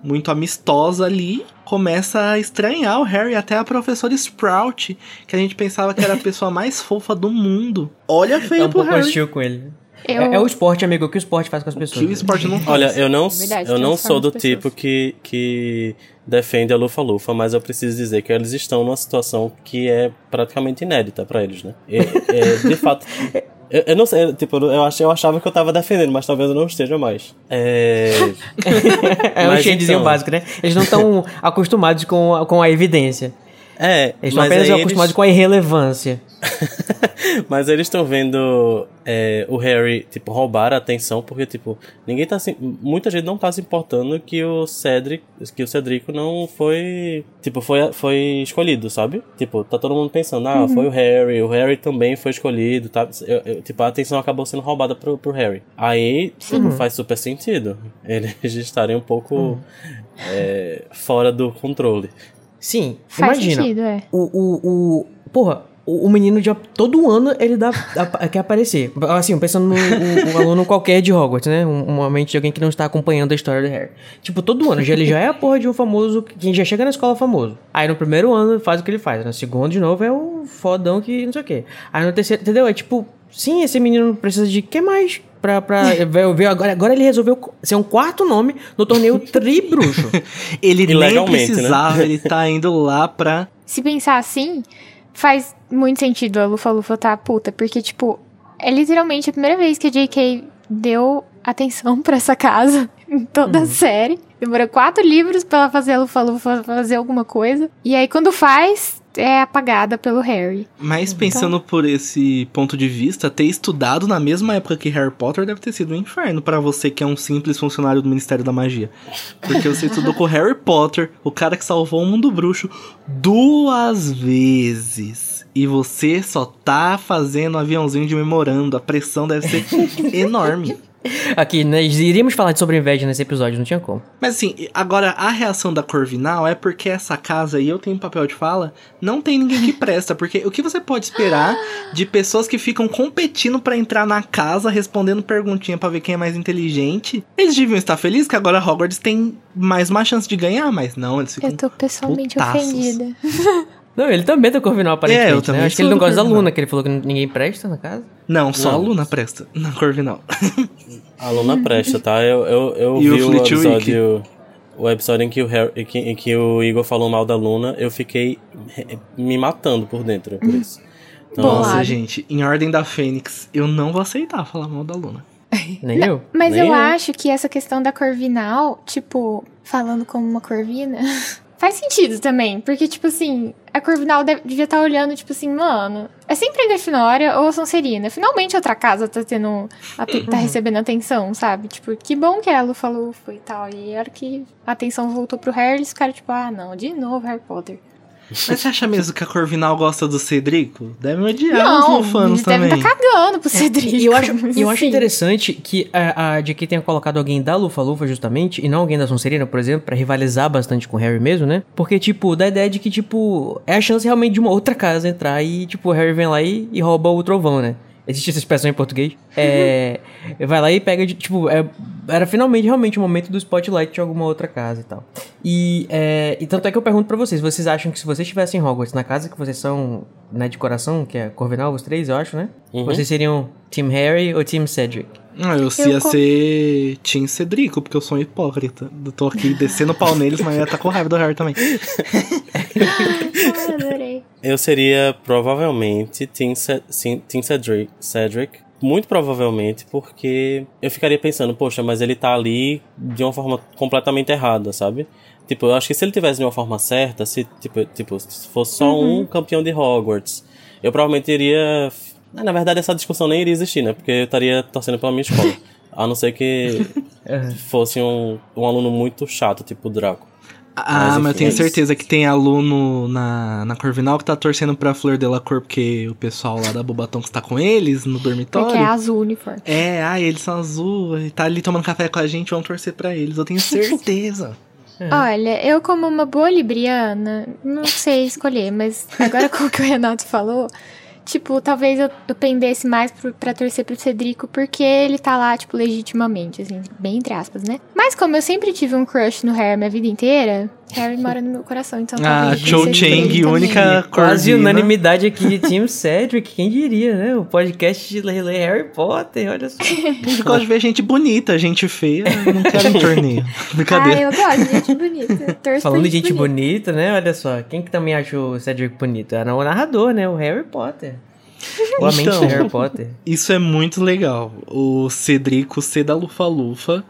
C: muito amistosa ali, começa a estranhar o Harry, até a professora Sprout, que a gente pensava que era a pessoa mais fofa do mundo. Olha feio é
A: um
C: pro
A: pouco
C: Harry.
A: hostil com ele. Eu... É, é, o esporte, amigo. O que o esporte faz com as pessoas?
C: O que o esporte não faz.
D: Olha, eu não, é verdade, eu não sou do tipo que, que defende a Lufa-Lufa, mas eu preciso dizer que eles estão numa situação que é praticamente inédita para eles, né? E, é, de fato, Eu, eu, não sei, tipo, eu, ach, eu achava que eu tava defendendo, mas talvez eu não esteja mais. É.
A: é um então... básico, né? Eles não estão acostumados com, com a evidência.
D: É,
A: eles estão apenas acostumados eles... com a irrelevância.
D: mas eles estão vendo é, o Harry, tipo, roubar a atenção, porque, tipo, ninguém tá se... Muita gente não tá se importando que o Cedric, que o Cedrico não foi, tipo, foi, foi escolhido, sabe? Tipo, tá todo mundo pensando, ah, uhum. foi o Harry, o Harry também foi escolhido, tá? Eu, eu, tipo, a atenção acabou sendo roubada pro, pro Harry. Aí, tipo, uhum. faz super sentido eles estarem um pouco uhum. é, fora do controle.
A: Sim, Faz imagina. Sentido, é. o, o, o. Porra, o, menino já. Todo ano ele dá, a, quer aparecer. Assim, pensando no o, o aluno qualquer de Hogwarts, né? Um, uma mente de alguém que não está acompanhando a história do Harry. Tipo, todo ano. Já, ele já é a porra de um famoso. Quem já chega na escola famoso. Aí no primeiro ano faz o que ele faz. No segundo, de novo, é o fodão que não sei o quê. Aí no terceiro, entendeu? É tipo. Sim, esse menino precisa de. que mais? Pra, pra ver agora, agora ele resolveu ser um quarto nome no torneio Tri Bruxo.
C: ele nem né? precisava, né? ele tá indo lá pra.
B: Se pensar assim, faz muito sentido a Lufa Lufa tá puta, porque, tipo, é literalmente a primeira vez que a J.K. deu atenção para essa casa em toda uhum. a série. Demora quatro livros pra ela fazer a Lufa Lufa fazer alguma coisa. E aí, quando faz, é apagada pelo Harry.
C: Mas pensando então... por esse ponto de vista, ter estudado na mesma época que Harry Potter deve ter sido um inferno para você que é um simples funcionário do Ministério da Magia. Porque você estudou com Harry Potter, o cara que salvou o mundo bruxo, duas vezes. E você só tá fazendo um aviãozinho de memorando. A pressão deve ser enorme.
A: Aqui, nós né, iríamos falar sobre inveja nesse episódio, não tinha como.
C: Mas assim, agora a reação da Corvinal é porque essa casa, e eu tenho papel de fala, não tem ninguém que presta. Porque o que você pode esperar de pessoas que ficam competindo para entrar na casa, respondendo perguntinha para ver quem é mais inteligente? Eles deviam estar felizes que agora Hogwarts tem mais uma chance de ganhar, mas não, eles ficam.
B: Eu tô pessoalmente putaços. ofendida.
A: Não, ele também tá Corvinal, aparentemente. É, eu também né? Acho que ele não gosta da Luna, que ele falou que ninguém presta na casa.
C: Não, só não. a Luna presta na Corvinal.
D: A Luna presta, tá? Eu, eu, eu vi o, o episódio. O episódio em que o, Harry, em, que, em que o Igor falou mal da Luna, eu fiquei me matando por dentro, por isso.
C: Então, Nossa, gente, em Ordem da Fênix, eu não vou aceitar falar mal da Luna.
A: Nem eu.
B: Mas
A: Nem
B: eu,
A: eu
B: acho que essa questão da Corvinal, tipo, falando como uma Corvina, Faz sentido também, porque, tipo assim, a Corvinal devia estar tá olhando, tipo assim, mano, é sempre a Grifinória ou a Sonserina. Finalmente outra casa tá tendo. tá uhum. recebendo atenção, sabe? Tipo, que bom que é a Lufa-Lufa e tal. E a hora que a atenção voltou pro Harry, eles ficaram tipo, ah, não, de novo Harry Potter.
C: Mas você acha mesmo que a Corvinal gosta do Cedrico? Deve odiar não, os lufanos também.
B: Deve tá cagando pro Cedrico.
A: E eu acho, eu acho interessante que a, a JK tenha colocado alguém da Lufa-Lufa, justamente, e não alguém da Sonserina, por exemplo, para rivalizar bastante com o Harry mesmo, né? Porque, tipo, dá a ideia de que, tipo, é a chance realmente de uma outra casa entrar e, tipo, o Harry vem lá e, e rouba o trovão, né? Existe essa expressão em português. É. vai lá e pega, de, tipo, é, era finalmente realmente o momento do spotlight de alguma outra casa e tal. E, é, e tanto é que eu pergunto para vocês: vocês acham que se vocês estivessem em Hogwarts, na casa que vocês são, né, de coração, que é Corvinal, os três, eu acho, né? Uhum. Vocês seriam Team Harry ou Team Cedric?
C: Ah, eu, eu ia ser Team Cedrico, porque eu sou um hipócrita. Eu tô aqui descendo o pau neles, mas eu ia estar tá com raiva do Harry também.
B: ah, adorei.
D: Eu seria provavelmente Tim, Tim Cedric, Cedric, muito provavelmente porque eu ficaria pensando, poxa, mas ele tá ali de uma forma completamente errada, sabe? Tipo, eu acho que se ele tivesse de uma forma certa, se tipo, tipo se fosse só uhum. um campeão de Hogwarts, eu provavelmente iria. Na verdade, essa discussão nem iria existir, né? Porque eu estaria torcendo pela minha escola. A não ser que fosse um, um aluno muito chato, tipo o Draco.
C: Ah, mas, mas eu tenho é certeza que tem aluno na, na Corvinal que tá torcendo pra Flor de la Cor, porque o pessoal lá da Bobaton que está com eles no dormitório. Porque
B: é azul o uniforme.
C: É, ah, eles são azul, e tá ali tomando café com a gente, vão torcer pra eles, eu tenho certeza.
B: É. Olha, eu como uma boa libriana, não sei escolher, mas agora com o que o Renato falou, tipo, talvez eu, eu pendesse mais pro, pra torcer pro Cedrico porque ele tá lá, tipo, legitimamente, assim, bem entre aspas, né? Mas como eu sempre tive um crush no Harry minha vida inteira, Harry mora no meu coração, então
C: Ah, Cho Chang, única
A: Quase unanimidade aqui de Team Cedric, quem diria, né? O podcast de Lele Harry Potter, olha só. A
C: gente gosta de ver gente bonita, gente feia, não quero em torneio.
B: Brincadeira. Ah, eu gosto de gente bonita. Torço
A: Falando de gente bonita. bonita, né? Olha só, quem que também achou o Cedric bonito? Era o narrador, né? O Harry Potter. O então, Harry Potter.
C: Isso é muito legal. O Cedrico C da Lufa Lufa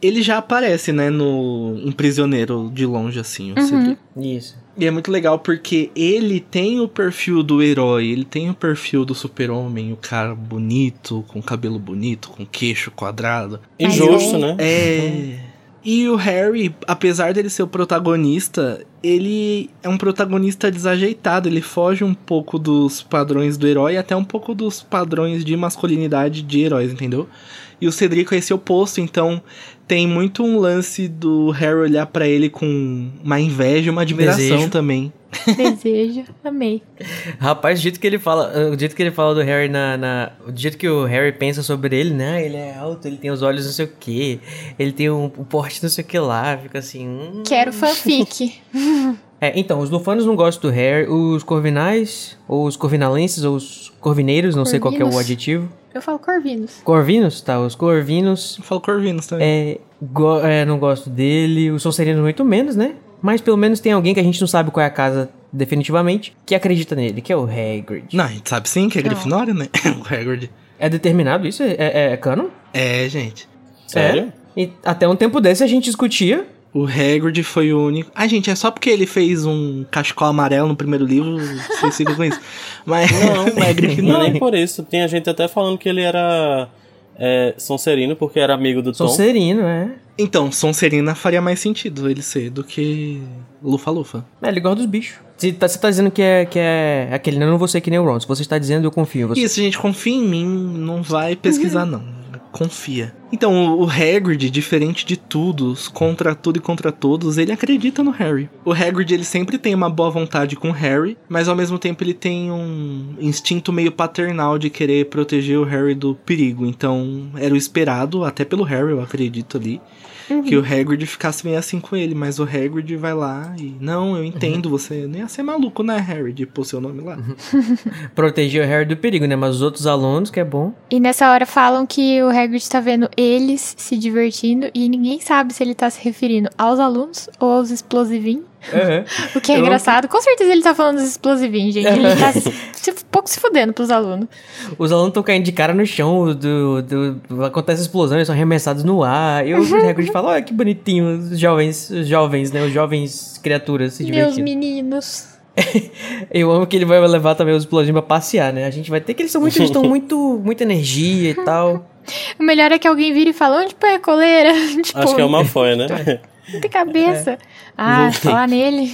C: ele já aparece, né, no Um Prisioneiro de longe, assim, o uhum.
A: Isso.
C: E é muito legal porque ele tem o perfil do herói, ele tem o perfil do super-homem, o cara bonito, com cabelo bonito, com queixo quadrado.
D: Injusto, né?
C: É. E o Harry, apesar dele ser o protagonista, ele é um protagonista desajeitado, ele foge um pouco dos padrões do herói, até um pouco dos padrões de masculinidade de heróis, entendeu? E o Cedrico é esse oposto, então tem muito um lance do Harry olhar para ele com uma inveja e uma admiração Desejo. também.
B: Desejo, amei.
A: Rapaz, o jeito que ele fala, o jeito que ele fala do Harry na, na o jeito que o Harry pensa sobre ele, né? Ele é alto, ele tem os olhos não sei o que, ele tem um, um porte não sei o que lá, fica assim. Hum.
B: Quero fanfic.
A: É, então, os lufanos não gostam do Harry, os corvinais, ou os corvinalenses, ou os corvineiros, não Corvinos. sei qual é o adjetivo.
B: Eu falo corvinos.
A: Corvinos? Tá, os corvinos.
C: Eu falo corvinos também.
A: É, go, é, não gosto dele. Os Sonserino muito menos, né? Mas pelo menos tem alguém que a gente não sabe qual é a casa definitivamente, que acredita nele, que é o Hagrid.
C: Não, a gente sabe sim que é Grifinória, né? o Hagrid.
A: É determinado isso? É, é, é canon?
C: É, gente.
A: Sério? É. E até um tempo desse a gente discutia
C: o Hagrid foi o único. Ah, gente, é só porque ele fez um cachecol amarelo no primeiro livro, vocês ficam com isso. Mas
D: não, é Grifinória. Não, nem por isso. Tinha gente até falando que ele era é, Sonserino, porque era amigo do
A: Tom. Sonserino, é.
C: Então, Sonserina faria mais sentido ele ser do que Lufa-Lufa.
A: É, ele gosta dos bichos. Você tá, você tá dizendo que é, que é aquele, não, não vou ser que nem o Ron. Se você está dizendo, eu confio em você.
C: Isso, gente, confia em mim, não vai pesquisar, uhum. não confia. Então, o Hagrid, diferente de todos, contra tudo e contra todos, ele acredita no Harry. O Hagrid, ele sempre tem uma boa vontade com o Harry, mas ao mesmo tempo ele tem um instinto meio paternal de querer proteger o Harry do perigo. Então, era o esperado, até pelo Harry, eu acredito ali uhum. que o Hagrid ficasse meio assim com ele, mas o Hagrid vai lá e não, eu entendo, uhum. você nem ia ser maluco, né, Harry, de pôr seu nome lá.
A: Uhum. Proteger o Harry do perigo, né, mas os outros alunos, que é bom.
B: E nessa hora falam que o Hagrid tá vendo eles se divertindo e ninguém sabe se ele tá se referindo aos alunos ou aos explosivinhos. Uhum. o que é eu engraçado. Com certeza ele tá falando dos explosivinhos, gente. Ele tá se, pouco se fudendo pros alunos.
A: Os alunos estão caindo de cara no chão, do, do, acontece explosão, eles são arremessados no ar. E o Hagrid fala, olha que bonitinho, os jovens, os jovens, né? Os jovens criaturas se divertindo.
B: Meus meninos.
A: Eu amo que ele vai levar também os explosivos pra passear, né? A gente vai ter que eles são muito, eles estão muito, muita energia e tal.
B: O melhor é que alguém vira e fala, onde põe a coleira?
D: tipo, Acho que é uma foi, né?
B: Não tem cabeça. É. Ah, falar nele.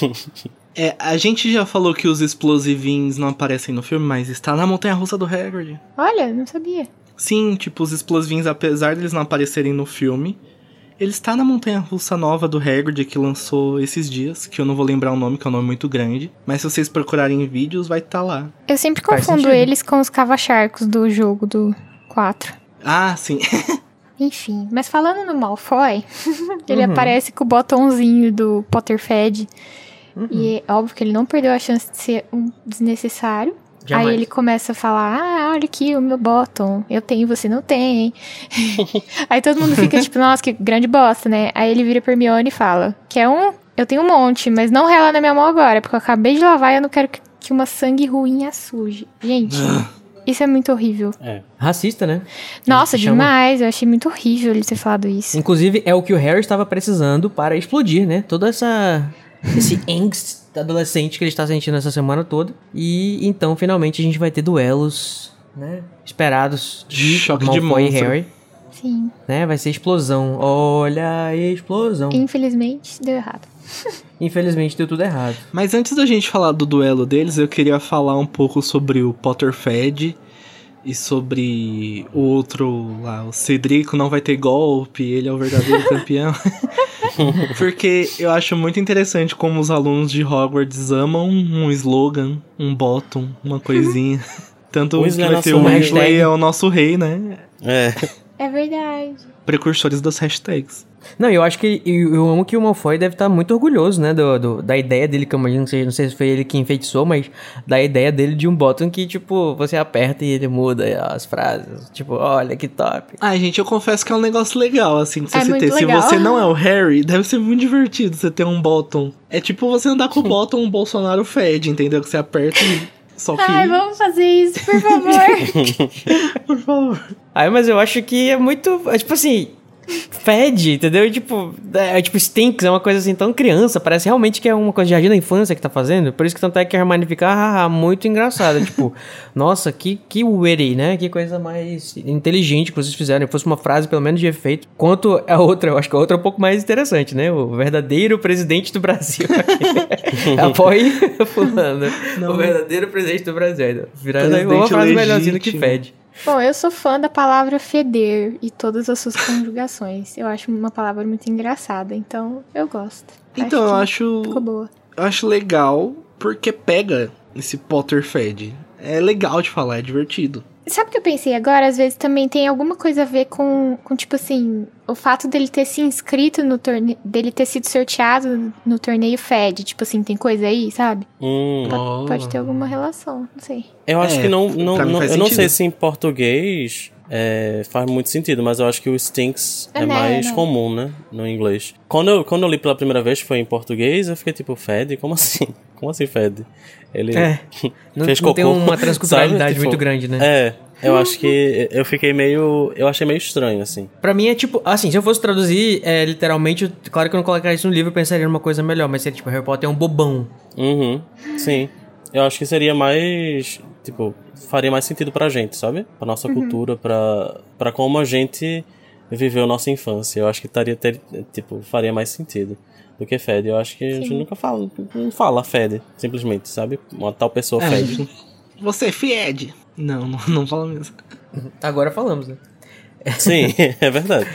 C: É, a gente já falou que os explosivinhos não aparecem no filme, mas está na montanha russa do Hagrid.
B: Olha, não sabia.
C: Sim, tipo, os explosivinhos, apesar deles não aparecerem no filme, ele está na montanha russa nova do Hagrid que lançou esses dias, que eu não vou lembrar o nome, que é um nome muito grande, mas se vocês procurarem em vídeos, vai estar tá lá.
B: Eu sempre confundo eles com os cavacharcos do jogo do 4.
C: Ah, sim.
B: Enfim, mas falando no Malfoy, ele uhum. aparece com o botãozinho do Potterfed. Uhum. E é óbvio que ele não perdeu a chance de ser um desnecessário. Jamais. Aí ele começa a falar: Ah, olha aqui o meu bottom. Eu tenho, você não tem. Aí todo mundo fica tipo: Nossa, que grande bosta, né? Aí ele vira pra Hermione e fala: Quer um? Eu tenho um monte, mas não rela na minha mão agora, porque eu acabei de lavar e eu não quero que, que uma sangue ruim a suje. Gente, isso é muito horrível.
D: É.
A: Racista, né?
B: Nossa,
A: Chama-
B: demais. Eu achei muito horrível ele ter falado isso.
A: Inclusive, é o que o Harry estava precisando para explodir, né? Toda essa. Esse angst adolescente que ele está sentindo essa semana toda. E então, finalmente, a gente vai ter duelos, né? Esperados de
C: Choque de
A: Malfoy e
C: monstro.
A: Harry.
B: Sim.
A: Né? Vai ser explosão. Olha a explosão.
B: Infelizmente, deu errado.
A: Infelizmente, deu tudo errado.
C: Mas antes da gente falar do duelo deles, eu queria falar um pouco sobre o Potterfed e sobre o outro lá, o Cedrico não vai ter golpe, ele é o verdadeiro campeão. Porque eu acho muito interessante como os alunos de Hogwarts amam um slogan, um bottom, uma coisinha. Tanto que
D: Weasley é
C: vai ter
D: nosso
C: o. Weasley é o nosso rei, né?
D: É.
B: É verdade.
C: Precursores das hashtags.
A: Não, eu acho que. Eu, eu amo que o Malfoy deve estar muito orgulhoso, né? Do, do- da ideia dele, que eu imagino que seja. Não sei se foi ele que enfeitiçou, mas da ideia dele de um bottom que, tipo, você aperta e ele muda as frases. Tipo, olha que top.
C: Ai, gente, eu confesso que é um negócio legal, assim, que você
B: É
C: se ter. Se você não é o Harry, deve ser muito divertido você ter um bottom. É tipo você andar com o bottom um Bolsonaro Fed, entendeu? Que você aperta e. Só que.
B: Ai, vamos fazer isso, por favor.
C: Por favor.
A: Aí, mas eu acho que é muito. É tipo assim. Fede, entendeu? E, Tipo, é, tipo, Stinks é uma coisa assim tão criança. Parece realmente que é uma coisa de jardim da infância que tá fazendo. Por isso que tanto é que a Hermione fica ah, ah, muito engraçada. tipo, nossa, que, que witty, né? Que coisa mais inteligente que vocês fizeram. Se fosse uma frase, pelo menos, de efeito. Quanto a outra, eu acho que a outra é um pouco mais interessante, né? O verdadeiro presidente do Brasil. Apoie fulano. O verdadeiro presidente do Brasil. Virando aí uma frase melhorzinha do que fede.
B: Bom, eu sou fã da palavra feder e todas as suas conjugações. Eu acho uma palavra muito engraçada, então eu gosto.
C: Então, eu
B: que
C: acho.
B: Ficou boa.
C: Eu acho legal porque pega esse Potterfed. É legal de falar, é divertido.
B: Sabe o que eu pensei agora? Às vezes também tem alguma coisa a ver com, com tipo assim, o fato dele ter se inscrito no torneio, dele ter sido sorteado no torneio Fed. Tipo assim, tem coisa aí, sabe?
D: Hum.
C: Oh.
B: Pode ter alguma relação, não sei.
D: Eu acho
C: É,
D: que não. não, não- eu não sei se em português é, faz muito sentido, mas eu acho que o Stinks
B: É,
D: é,
B: né,
D: mais
B: não.
D: comum, né? No inglês. Quando eu, quando eu li pela primeira vez, foi em português, eu fiquei tipo, Fed? Como assim? Como assim, Fed? Ele
A: É. Não,
D: fez
A: não tem
D: cocô,
A: uma transculturalidade
D: sabe? Tipo,
A: muito grande, né?
D: É. Eu acho que eu fiquei meio. Eu achei meio estranho, assim.
A: Pra mim é tipo, assim, se eu fosse traduzir é, literalmente, claro que eu não colocaria isso no livro, eu pensaria numa coisa melhor, mas seria tipo, Harry Potter é um bobão.
D: Uhum. Sim. Eu acho que seria mais. Tipo, faria mais sentido pra gente, sabe? Pra nossa cultura, pra, pra como a gente viveu nossa infância. Eu acho que estaria, ter, tipo, faria mais sentido do que Fed. Eu acho que a gente
B: Sim.
D: nunca fala, não fala Fed, simplesmente, sabe? Uma tal pessoa
C: É,
D: Fed.
C: Você Fed. Não, não, não fala mesmo.
A: Agora falamos, né?
D: Sim, é verdade.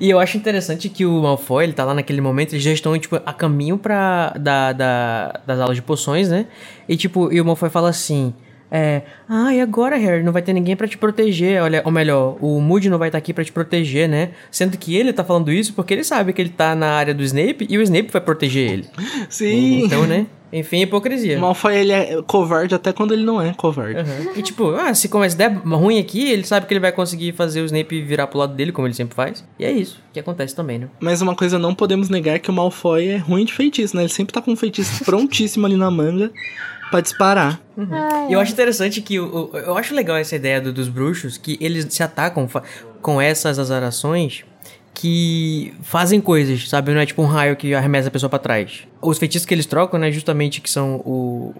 A: e eu acho interessante que o Malfoy, ele tá lá naquele momento, eles já estão, tipo, a caminho pra, da, da- das aulas de poções, né? E, tipo, e o Malfoy fala assim, é... Ah, e agora, Harry? Não vai ter ninguém pra te proteger, olha, ou melhor, o Moody não vai estar aqui pra te proteger, né? Sendo que ele tá falando isso porque ele sabe que ele tá na área do Snape e o Snape vai proteger ele.
C: Sim.
A: Então, né? Enfim, hipocrisia.
C: O Malfoy, ele é covarde até quando ele não é covarde.
A: Uhum. E tipo, ah, se começa der ruim aqui, ele sabe que ele vai conseguir fazer o Snape virar pro lado dele, como ele sempre faz. E é isso que acontece também, né?
C: Mas uma coisa não podemos negar é que o Malfoy é ruim de feitiço, né? Ele sempre tá com um feitiço prontíssimo ali na manga pra disparar.
B: Ah,
A: E eu acho interessante que. o- o- Eu acho legal essa ideia do- dos bruxos, que eles se atacam com essas azarações que fazem coisas, sabe? Não é tipo um raio que arremessa a pessoa pra trás. Os feitiços que eles trocam, né? Justamente que são o,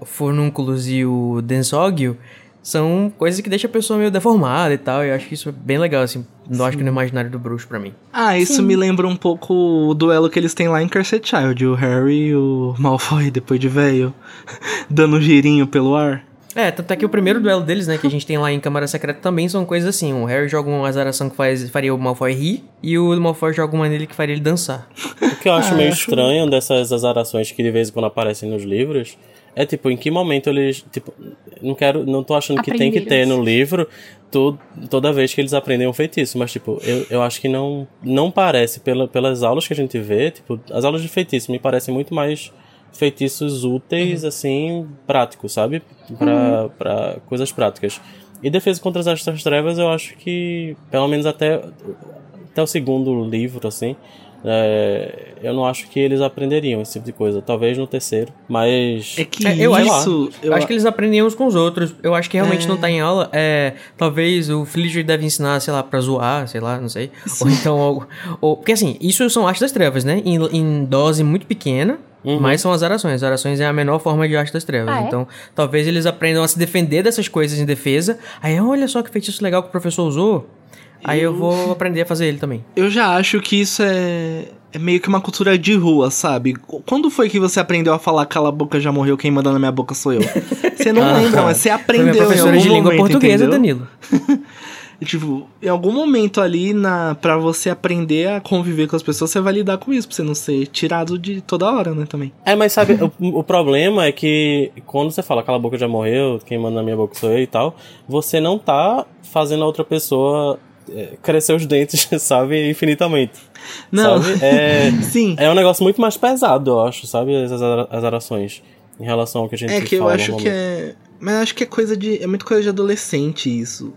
A: o Fornúnculos e o Densógio, são coisas que deixam a pessoa meio deformada e tal. E eu acho que isso é bem legal, assim. Eu acho que no imaginário do bruxo pra mim.
C: Ah, isso
B: Sim.
C: me lembra um pouco o duelo que eles têm lá em Cursed Child, o Harry e o Malfoy, depois de velho, dando um girinho pelo ar.
A: É, tanto é que o primeiro duelo deles, né, que a gente tem lá em Câmara Secreta também são coisas assim. O Harry joga uma azaração que faz, faria o Malfoy rir, e o Malfoy joga uma nele que faria ele dançar.
D: O que eu acho meio estranho dessas azarações que de vez em quando aparecem nos livros é tipo, em que momento eles. Tipo, não quero. Não tô achando que tem que ter no livro to- toda vez que eles aprendem um feitiço. Mas, tipo, eu, eu acho que não, não parece, pela, pelas aulas que a gente vê, tipo, as aulas de feitiço me parecem muito mais feitiços úteis, assim, práticos, sabe? Pra, pra coisas práticas. E defesa contra as astras trevas, eu acho que, pelo menos até, até o segundo livro, assim, é, eu não acho que eles aprenderiam esse tipo de coisa. Talvez no terceiro, mas.
A: É que é, eu acho, eu acho que eles aprendiam uns com os outros. Eu acho que realmente é... não tá em aula. É, talvez o Felipe deve ensinar, sei lá, pra zoar, sei lá, não sei. Sim. Ou então. Ou, ou, porque assim, isso são artes das trevas, né? Em, em dose muito pequena. Uhum. Mas são as arações. As arações é a menor forma de arte das trevas. Ah, é? Então, talvez eles aprendam a se defender dessas coisas em defesa. Aí, olha só que feitiço legal que o professor usou. Aí eu, eu vou aprender a fazer ele também.
C: Eu já acho que isso é, é meio que uma cultura de rua, sabe? Quando foi que você aprendeu a falar cala a boca já morreu, quem manda na minha boca sou eu? Você não ah, lembra, mas você aprendeu foi minha
A: professora
C: em algum
A: de língua
C: momento,
A: portuguesa,
C: entendeu?
A: Danilo.
C: E, tipo, em algum momento ali, na, pra você aprender a conviver com as pessoas, você vai lidar com isso, pra você não ser tirado de toda hora, né, também.
D: É, mas sabe, o, o, problema é que quando você fala, cala a boca já morreu, quem manda na minha boca sou eu e tal, você não tá fazendo a outra pessoa é, crescer os dentes, sabe, infinitamente.
C: Não,
D: sabe? É, sim. É um negócio muito mais pesado, eu acho, sabe, as, as orações em relação ao que a gente
C: É que
D: eu
C: acho que é... Mas acho que é coisa de... É muito coisa de adolescente isso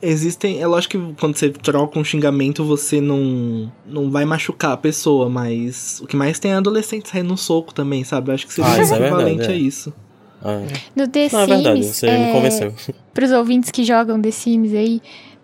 C: existem. É lógico que quando você troca um xingamento, você não, não vai machucar a pessoa, mas o que mais tem é adolescente saindo no soco também, sabe? Eu acho que seria ah, equivalente é verdade, a isso.
D: Ah.
B: No The não, Sims. É verdade, você é... me convenceu. Pros ouvintes que jogam The Sims aí,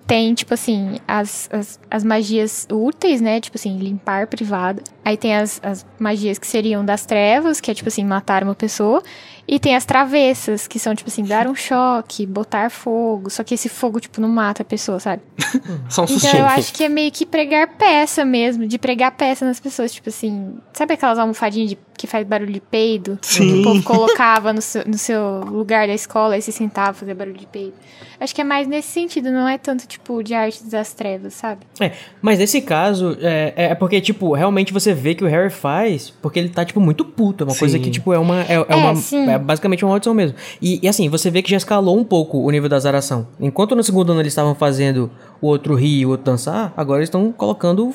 B: tem, tipo assim, as, as, as, magias úteis, né? Tipo assim, limpar privado. Aí tem as, as magias que seriam das trevas, que é, tipo assim, matar uma pessoa. E tem as travessas, que são, tipo assim, dar um choque, botar fogo. Só que esse fogo, tipo, não mata a pessoa, sabe?
C: Só um
B: então eu acho que é meio que pregar peça mesmo, de pregar peça nas pessoas. Tipo assim, sabe aquelas almofadinhas de, que faz barulho de peido?
C: Sim.
B: Que o povo colocava no seu, no seu lugar da escola e se sentava fazer barulho de peido. Acho que é mais nesse sentido, não é tanto, tipo, de artes das trevas, sabe?
A: É, mas nesse caso, é, é porque, tipo, realmente você vê que o Harry faz porque ele tá, tipo, muito puto. É uma sim. coisa que, tipo, é uma. É, é, é uma, sim é basicamente uma audição mesmo. E, e, assim, você vê que já escalou um pouco o nível da zaração. Enquanto no segundo ano eles estavam fazendo o outro rir e o outro dançar, agora eles estão colocando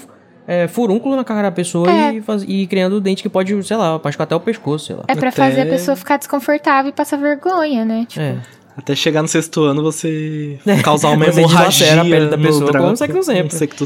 A: é, furúnculo na cara da pessoa é. e, faz, e criando dente que pode, sei lá, machucar até o pescoço, sei lá.
B: É pra até... fazer a pessoa ficar desconfortável e passar vergonha, né?
A: Tipo... É.
C: Até chegar no sexto ano você causar uma hemorragia
A: a pele da pessoa, como secto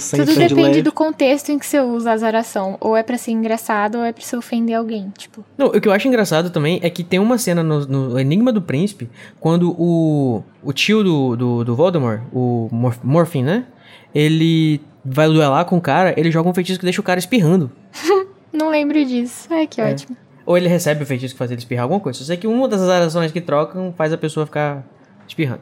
B: sempre. Um Tudo depende do contexto em que você usa a azaração. Ou é pra ser engraçado, ou é pra você ofender alguém, tipo.
A: Não, o que eu acho engraçado também é que tem uma cena no, no Enigma do Príncipe, quando o, o tio do, do, do Voldemort, o Morf Morphin, né? Ele vai duelar com o cara, ele joga um feitiço que deixa o cara espirrando.
B: Não lembro disso. Ai, que é. ótimo.
A: Ou ele recebe o feitiço que faz ele espirrar alguma coisa. Eu sei que uma das ações que trocam faz a pessoa ficar espirrando.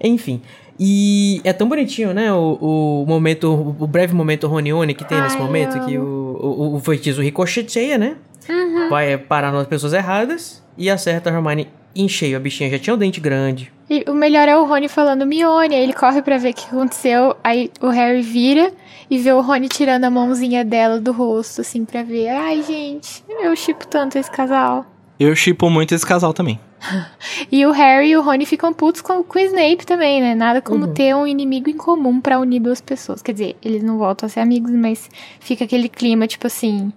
A: Enfim. E é tão bonitinho, né? O, o momento, o breve momento Ronione que tem Ai, nesse momento, que o, o, o feitiço ricocheteia, né? Uhum. Vai parar nas pessoas erradas e acerta a Hermione em cheio. A bichinha já tinha o um dente grande.
B: E o melhor é o Rony falando Mione, aí ele corre para ver o que aconteceu, aí o Harry vira e vê o Rony tirando a mãozinha dela do rosto, assim, pra ver. Ai, gente, eu chipo tanto esse casal.
C: Eu chipo muito esse casal também.
B: e o Harry e o Rony ficam putos com, com o Snape também, né? Nada como uhum. ter um inimigo em comum para unir duas pessoas. Quer dizer, eles não voltam a ser amigos, mas fica aquele clima, tipo assim,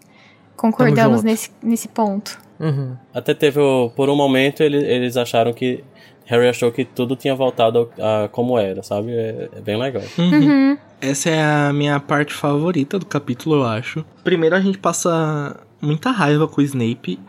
B: concordamos nesse, nesse ponto.
A: Uhum.
D: Até teve, por um momento, eles, eles acharam que Harry achou que tudo tinha voltado a, a como era, sabe? É, é bem legal.
B: Uhum. uhum.
C: Essa é a minha parte favorita do capítulo, eu acho. Primeiro a gente passa muita raiva com o Snape.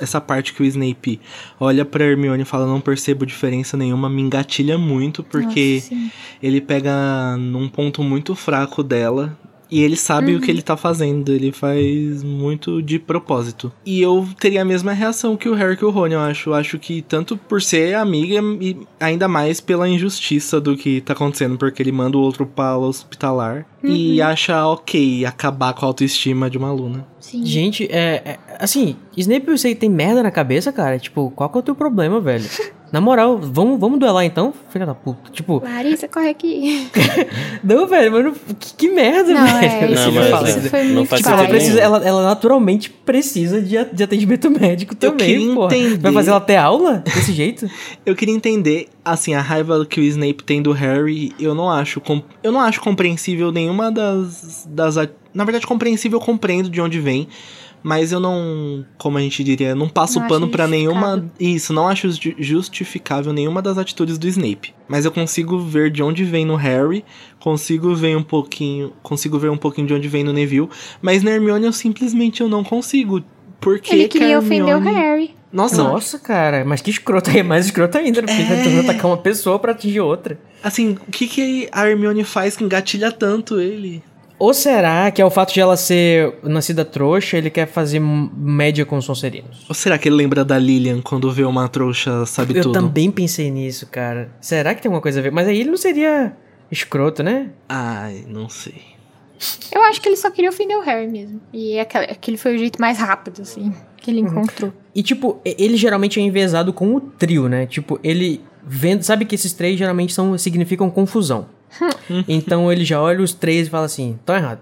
C: Essa parte que o Snape olha pra Hermione e fala: Não percebo diferença nenhuma, me engatilha muito, porque Nossa, ele pega num ponto muito fraco dela e ele sabe uhum. o que uhum. ele tá fazendo, ele faz muito de propósito. E eu teria a mesma reação que o Harry e o Rony, eu acho. Eu acho que tanto por ser amiga e ainda mais pela injustiça do que tá acontecendo, porque ele manda o outro para hospitalar uhum. e acha ok acabar com a autoestima de uma aluna.
A: Sim. Gente, é, é, Assim, Snape eu sei que tem merda na cabeça, cara. Tipo, qual que é o teu problema, velho? Na moral, vamos, vamos duelar então, filha da puta. Tipo.
B: Larissa, corre aqui.
A: não, velho, mano, que, que merda,
B: não,
A: velho.
B: É, isso não, mas, isso foi não faz tipo,
A: ela, precisa, ela, ela naturalmente precisa de, de atendimento médico também, pô. Vai fazer ela ter aula desse jeito?
C: eu queria entender, assim, a raiva que o Snape tem do Harry, eu não acho, eu não acho compreensível nenhuma das, das Na verdade, compreensível, eu compreendo de onde vem. Mas eu não, como a gente diria, não passo não pano para nenhuma. Isso, não acho justificável nenhuma das atitudes do Snape. Mas eu consigo ver de onde vem no Harry, consigo ver um pouquinho, consigo ver um pouquinho de onde vem no Neville, mas na Hermione eu simplesmente eu não consigo. Porque
B: Ele queria
C: Hermione...
B: ofender o Harry.
A: Nossa. Nossa, cara, mas que escroto aí, é mais escroto ainda, porque é... tá tentando atacar uma pessoa pra atingir outra.
C: Assim, o que que a Hermione faz que engatilha tanto ele?
A: Ou será que é o fato de ela ser nascida trouxa, ele quer fazer média com os Sonserinos?
C: Ou será que ele lembra da Lilian quando vê uma trouxa sabe
A: Eu
C: tudo?
A: Eu também pensei nisso, cara. Será que tem alguma coisa a ver? Mas aí ele não seria escroto, né?
C: Ai, não sei.
B: Eu acho que ele só queria ofender o Harry mesmo. E aquele foi o jeito mais rápido, assim, que ele uhum. encontrou.
A: E, tipo, ele geralmente é envezado com o trio, né? Tipo, ele vendo. Sabe que esses três geralmente são, significam confusão. então ele já olha os três e fala assim: estão errado.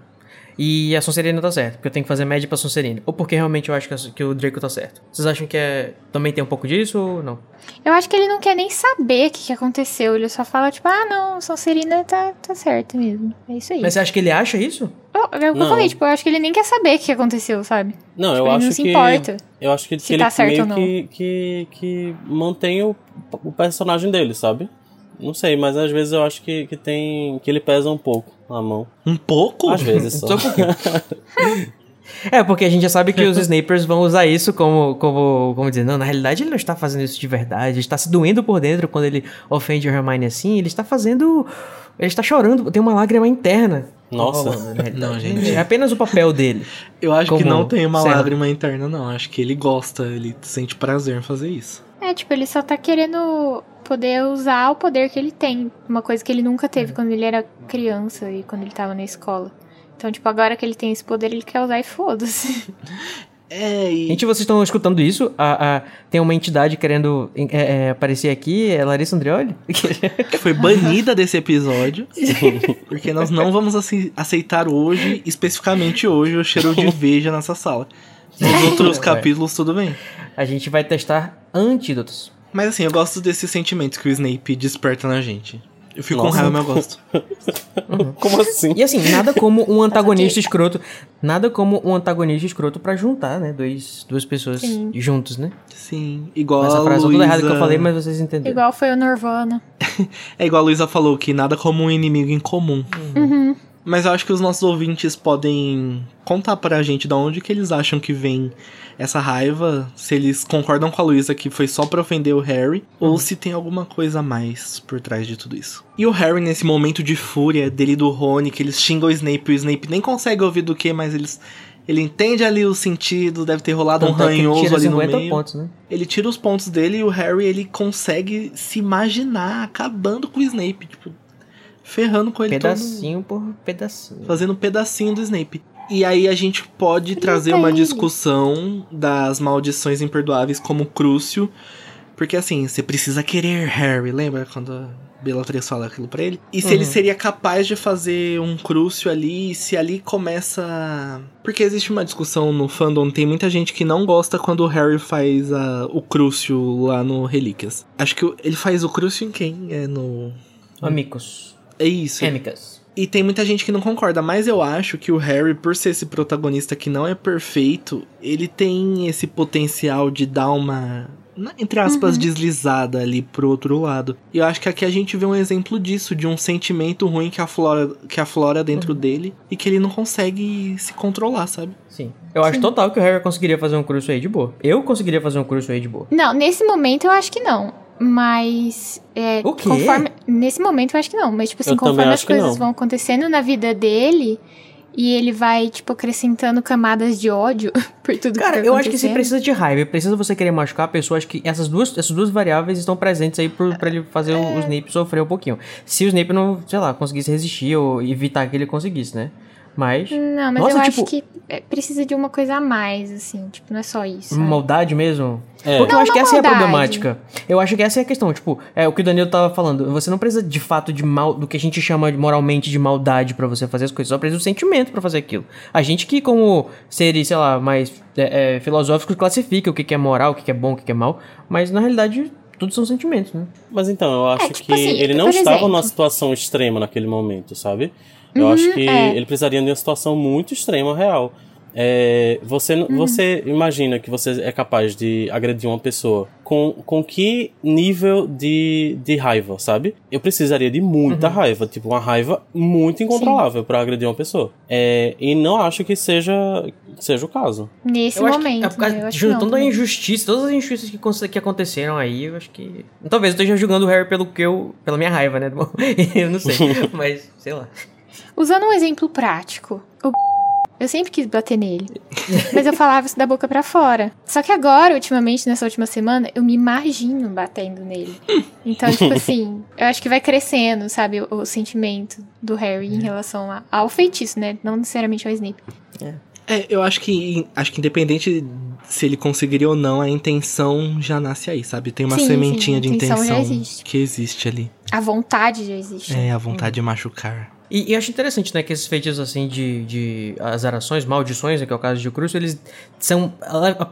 A: E a Sonserina tá certa, porque eu tenho que fazer média pra Sonserina. Ou porque realmente eu acho que, que o Draco tá certo. Vocês acham que é, também tem um pouco disso ou não?
B: Eu acho que ele não quer nem saber o que, que aconteceu. Ele só fala, tipo, ah, não, Sonserina tá, tá certa mesmo. É isso aí.
A: Mas você acha que ele acha isso?
B: Eu, eu, eu falei, tipo, eu acho que ele nem quer saber o que aconteceu, sabe?
D: Não,
B: tipo,
D: eu acho
B: não
D: que.
B: se importa.
D: Eu acho que, que ele tá certo meio que, que, que mantém o, o personagem dele, sabe? Não sei, mas às vezes eu acho que, que tem. que ele pesa um pouco na mão.
C: Um pouco?
D: Às vezes só.
A: É, porque a gente já sabe que os Snapers vão usar isso como, como, como dizer, não, na realidade ele não está fazendo isso de verdade, ele está se doendo por dentro quando ele ofende o Hermione assim, ele está fazendo, ele está chorando, tem uma lágrima interna.
D: Nossa,
A: não, gente. É apenas o papel dele.
C: Eu acho que não tem uma lágrima interna, não. Acho que ele gosta, ele sente prazer em fazer isso.
B: É, tipo, ele só tá querendo poder usar o poder que ele tem. Uma coisa que ele nunca teve quando ele era criança e quando ele tava na escola. Então, tipo, agora que ele tem esse poder, ele quer usar e foda-se.
C: É, e...
A: Gente, vocês estão escutando isso? A, a, tem uma entidade querendo é, é, aparecer aqui, é Larissa Andrioli?
C: Que foi banida desse episódio. porque nós não vamos aceitar hoje, especificamente hoje, o cheiro de veja nessa sala. Nos outros capítulos, tudo bem.
A: A gente vai testar antídotos.
C: Mas assim, eu gosto desses sentimentos que o Snape desperta na gente. Eu fico Nossa. com raiva, mas eu gosto.
D: Uhum. Como assim?
A: E assim, nada como um antagonista escroto. Nada como um antagonista escroto pra juntar, né? Dois, duas pessoas Sim. juntos, né?
C: Sim. Igual
A: Essa frase Luísa... toda errada que eu falei, mas vocês entenderam.
B: Igual foi o Nirvana.
C: é igual a Luísa falou, que nada como um inimigo em comum.
B: Uhum.
C: Mas eu acho que os nossos ouvintes podem contar pra gente de onde que eles acham que vem essa raiva, se eles concordam com a Luísa que foi só pra ofender o Harry, uhum. ou se tem alguma coisa a mais por trás de tudo isso. E o Harry, nesse momento de fúria dele do Rony, que eles xingam o Snape e o Snape nem consegue ouvir do que, mas eles. Ele entende ali o sentido, deve ter rolado um é ranhoso ali no meio.
A: Pontos, né?
C: Ele tira os pontos dele e o Harry ele consegue se imaginar acabando com o Snape, tipo, ferrando com ele
A: pedacinho todo, por pedacinho.
C: Fazendo um pedacinho do Snape. E aí a gente pode trazer uma discussão das maldições imperdoáveis como Crucio. Porque assim, você precisa querer Harry, lembra quando a Bellatrix fala aquilo pra ele? E se uhum. ele seria capaz de fazer um Crucio ali, se ali começa... Porque existe uma discussão no fandom, tem muita gente que não gosta quando o Harry faz a, o Crucio lá no Relíquias. Acho que ele faz o Crucio em quem? É no...
A: Amicus.
C: É isso.
A: Amicus.
C: E tem muita gente que não concorda, mas eu acho que o Harry, por ser esse protagonista que não é perfeito, ele tem esse potencial de dar uma entre aspas, uhum. deslizada ali pro outro lado. E eu acho que aqui a gente vê um exemplo disso, de um sentimento ruim que aflora, que aflora dentro uhum. dele e que ele não consegue se controlar, sabe?
A: Sim. Eu Sim. acho total que o Harry conseguiria fazer um curso aí de boa. Eu conseguiria fazer um curso aí de boa.
B: Não, nesse momento eu acho que não. Mas. É,
A: o quê?
B: Conforme, nesse momento eu acho que não. Mas, tipo assim, eu conforme as coisas vão acontecendo na vida dele. E ele vai, tipo, acrescentando camadas de ódio por tudo
A: Cara,
B: que tá
A: eu acho que se precisa de raiva, precisa você querer machucar a pessoa, acho que essas duas, essas duas variáveis estão presentes aí pro, pra ele fazer o, o Snape sofrer um pouquinho. Se o Snape não, sei lá, conseguisse resistir ou evitar que ele conseguisse, né? Mas.
B: Não, mas nossa, eu tipo, acho que é, precisa de uma coisa a mais, assim. Tipo, não é só isso. Sabe?
A: Maldade mesmo? É. Porque não, eu acho que essa maldade. é a problemática. Eu acho que essa é a questão. Tipo, é o que o Danilo tava falando. Você não precisa de fato de mal, do que a gente chama moralmente de maldade para você fazer as coisas. Só precisa do sentimento para fazer aquilo. A gente que, como seres, sei lá, mais é, é, filosóficos, classifica o que, que é moral, o que, que é bom, o que, que é mal. Mas na realidade, tudo são sentimentos, né?
D: Mas então, eu acho é, tipo que assim, ele não estava exemplo. numa situação extrema naquele momento, sabe? Eu uhum, acho que é. ele precisaria de uma situação muito extrema, real. É, você, uhum. você imagina que você é capaz de agredir uma pessoa com, com que nível de, de raiva, sabe? Eu precisaria de muita uhum. raiva, tipo uma raiva muito incontrolável para agredir uma pessoa. É, e não acho que seja, seja o caso.
B: Nesse eu momento. Acho que, é, né?
A: juntando a injustiça, todas as injustiças que, que aconteceram aí, eu acho que. Talvez eu esteja julgando o Harry pelo que eu. pela minha raiva, né? eu não sei. mas, sei lá.
B: Usando um exemplo prático, o eu sempre quis bater nele. Mas eu falava isso da boca para fora. Só que agora, ultimamente, nessa última semana, eu me imagino batendo nele. Então, tipo assim, eu acho que vai crescendo, sabe, o, o sentimento do Harry em relação a, ao feitiço, né? Não necessariamente ao Snape.
C: É. É, eu acho que acho que independente se ele conseguiria ou não, a intenção já nasce aí, sabe? Tem uma sim, sementinha sim, de intenção existe. que existe ali.
B: A vontade já existe.
C: É, a vontade de machucar.
A: E, e acho interessante, né, que esses feitiços, assim, de, de azarações, maldições, né, que é o caso de Crucio, eles são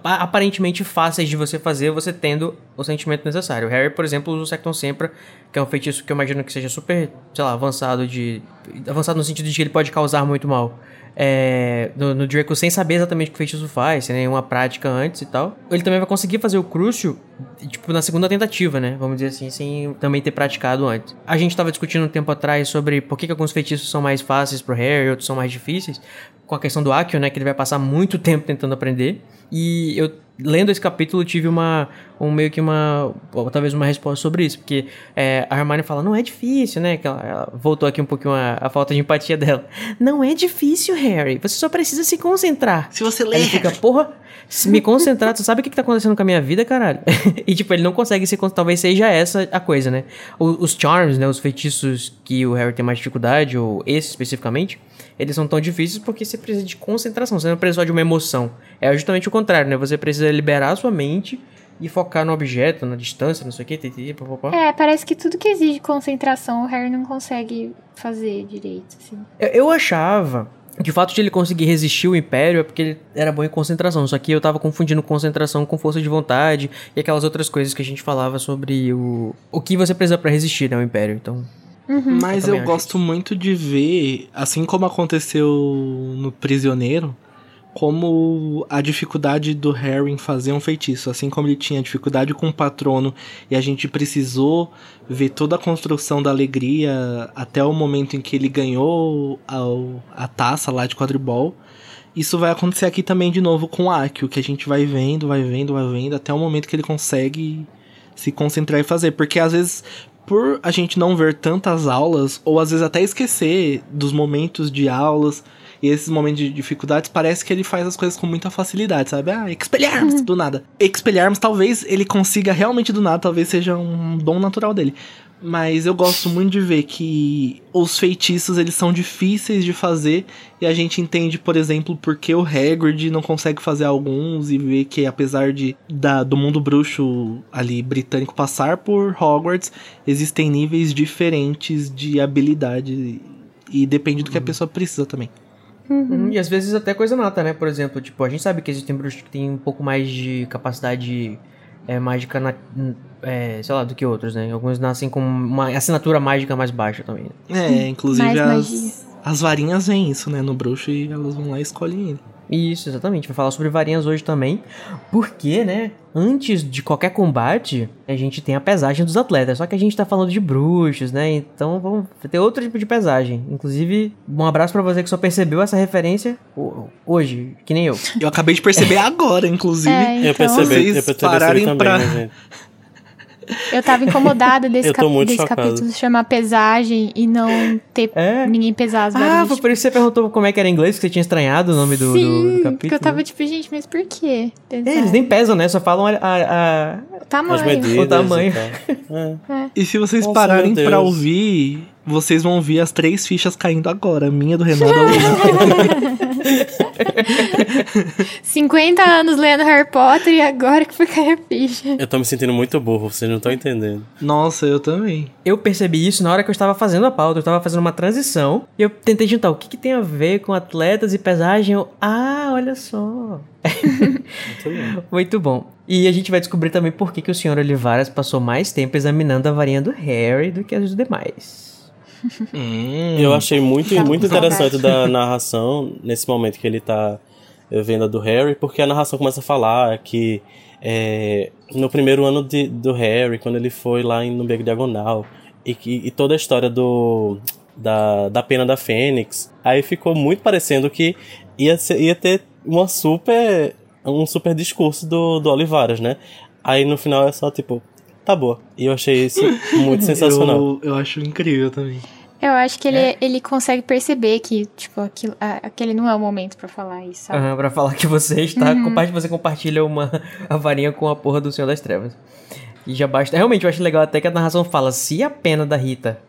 A: aparentemente fáceis de você fazer, você tendo o sentimento necessário. O Harry, por exemplo, usa o Secton Sempra, que é um feitiço que eu imagino que seja super, sei lá, avançado de... Avançado no sentido de que ele pode causar muito mal é, no, no, Draco sem saber exatamente o que o feitiço faz, sem nenhuma prática antes e tal. Ele também vai conseguir fazer o Crucio, tipo, na segunda tentativa, né? Vamos dizer assim, sem também ter praticado antes. A gente tava discutindo um tempo atrás sobre por que, que alguns feitiços são mais fáceis pro Harry outros são mais difíceis. Com a questão do Akio, né? Que ele vai passar muito tempo tentando aprender. E eu lendo esse capítulo, tive uma. Um, meio que uma. Talvez uma resposta sobre isso. Porque é, a Hermione fala, não é difícil, né? Que ela, ela voltou aqui um pouquinho a, a, falta de empatia dela. Não é difícil, Harry. Você só precisa se concentrar.
C: Se você ler. Ele
A: fica, porra, se me concentrar, tu sabe o que, que tá acontecendo com a minha vida, caralho? e tipo, ele não consegue se Talvez seja essa a coisa, né? O, os charms, né? Os feitiços que o Harry tem mais dificuldade, ou esse especificamente eles são tão difíceis porque você precisa de concentração, você não precisa só de uma emoção. É justamente o contrário, né? Você precisa liberar a sua mente e focar no objeto, na distância, não sei o que, titi,
B: papapá. É, parece que tudo que exige concentração o Harry não consegue fazer direito, assim.
A: Eu, eu achava que o fato de ele conseguir resistir o Império é porque ele era bom em concentração. Só que eu tava confundindo concentração com força de vontade e aquelas outras coisas que a gente falava sobre o, o que você precisa para resistir, né, o Império. Então,
C: Uhum. Mas eu, eu gosto isso. muito de ver, assim como aconteceu no Prisioneiro, como a dificuldade do Harry em fazer um feitiço, assim como ele tinha dificuldade com o patrono e a gente precisou ver toda a construção da alegria até o momento em que ele ganhou a, a taça lá de quadribol. Isso vai acontecer aqui também de novo com o Akio, que a gente vai vendo, vai vendo, vai vendo, até o momento que ele consegue se concentrar e fazer. Porque às vezes por a gente não ver tantas aulas, ou às vezes até esquecer dos momentos de aulas e esses momentos de dificuldades, parece que ele faz as coisas com muita facilidade, sabe? Ah, expelharmos uhum. do nada. Expelharmos, talvez ele consiga realmente do nada, talvez seja um dom natural dele. Mas eu gosto muito de ver que os feitiços eles são difíceis de fazer e a gente entende, por exemplo, porque o Hagrid não consegue fazer alguns e ver que apesar de da, do mundo bruxo ali britânico passar por Hogwarts, existem níveis diferentes de habilidade e depende do que a uhum. pessoa precisa também.
A: Uhum. E às vezes até coisa nata, né? Por exemplo, tipo, a gente sabe que existem bruxos que têm um pouco mais de capacidade é, mágica, na, é, sei lá, do que outros, né? Alguns nascem com uma assinatura mágica mais baixa também.
C: Né? É, inclusive as, as varinhas vêm isso, né? No bruxo e elas vão lá e escolhem ele.
A: Isso, exatamente. Vai falar sobre varinhas hoje também. Porque, né? Antes de qualquer combate, a gente tem a pesagem dos atletas. Só que a gente tá falando de bruxos, né? Então vamos ter outro tipo de pesagem. Inclusive, um abraço para você que só percebeu essa referência hoje, que nem eu.
C: Eu acabei de perceber agora, inclusive. É,
D: então... Eu percebi, eu percebi pararem também, pra... Né,
B: eu tava incomodada desse, cap desse capítulo chamar pesagem e não ter é? ninguém pesar as
A: Ah, foi por isso que você perguntou como é que era em inglês, que você tinha estranhado o nome do, Sim, do, do capítulo.
B: que eu tava tipo, gente, mas por quê?
A: É, eles nem pesam, né? Só falam a... a,
B: a... Tamanho.
A: o tamanho.
C: E, é. e se vocês Nossa, pararem pra ouvir, vocês vão ver as três fichas caindo agora. A minha do Renato.
B: 50 anos lendo Harry Potter e agora que foi cair a ficha.
D: Eu tô me sentindo muito burro, vocês não estão entendendo.
C: Nossa, eu também.
A: Eu percebi isso na hora que eu estava fazendo a pauta. Eu estava fazendo uma transição e eu tentei juntar o que, que tem a ver com atletas e pesagem. Eu, ah, olha só. muito, bom. muito bom. E a gente vai descobrir também por que, que o senhor Olivares passou mais tempo examinando a varinha do Harry do que as dos demais.
D: Eu achei muito, tá muito interessante da narração nesse momento que ele tá vendo a do Harry, porque a narração começa a falar que é, no primeiro ano de, do Harry, quando ele foi lá no Beco Diagonal, e, e, e toda a história do, da, da pena da Fênix, aí ficou muito parecendo que ia, ser, ia ter uma super um super discurso do, do Olivares, né? Aí no final é só tipo, tá boa. E eu achei isso muito sensacional.
C: Eu, eu acho incrível também.
B: Eu acho que ele, é. ele consegue perceber que, tipo, aquilo, aquele não é o momento para falar isso, sabe?
A: Uhum, pra falar que você está. Uhum. Você compartilha uma a varinha com a porra do Senhor das Trevas. E já basta. Realmente, eu acho legal até que a narração fala: se a pena da Rita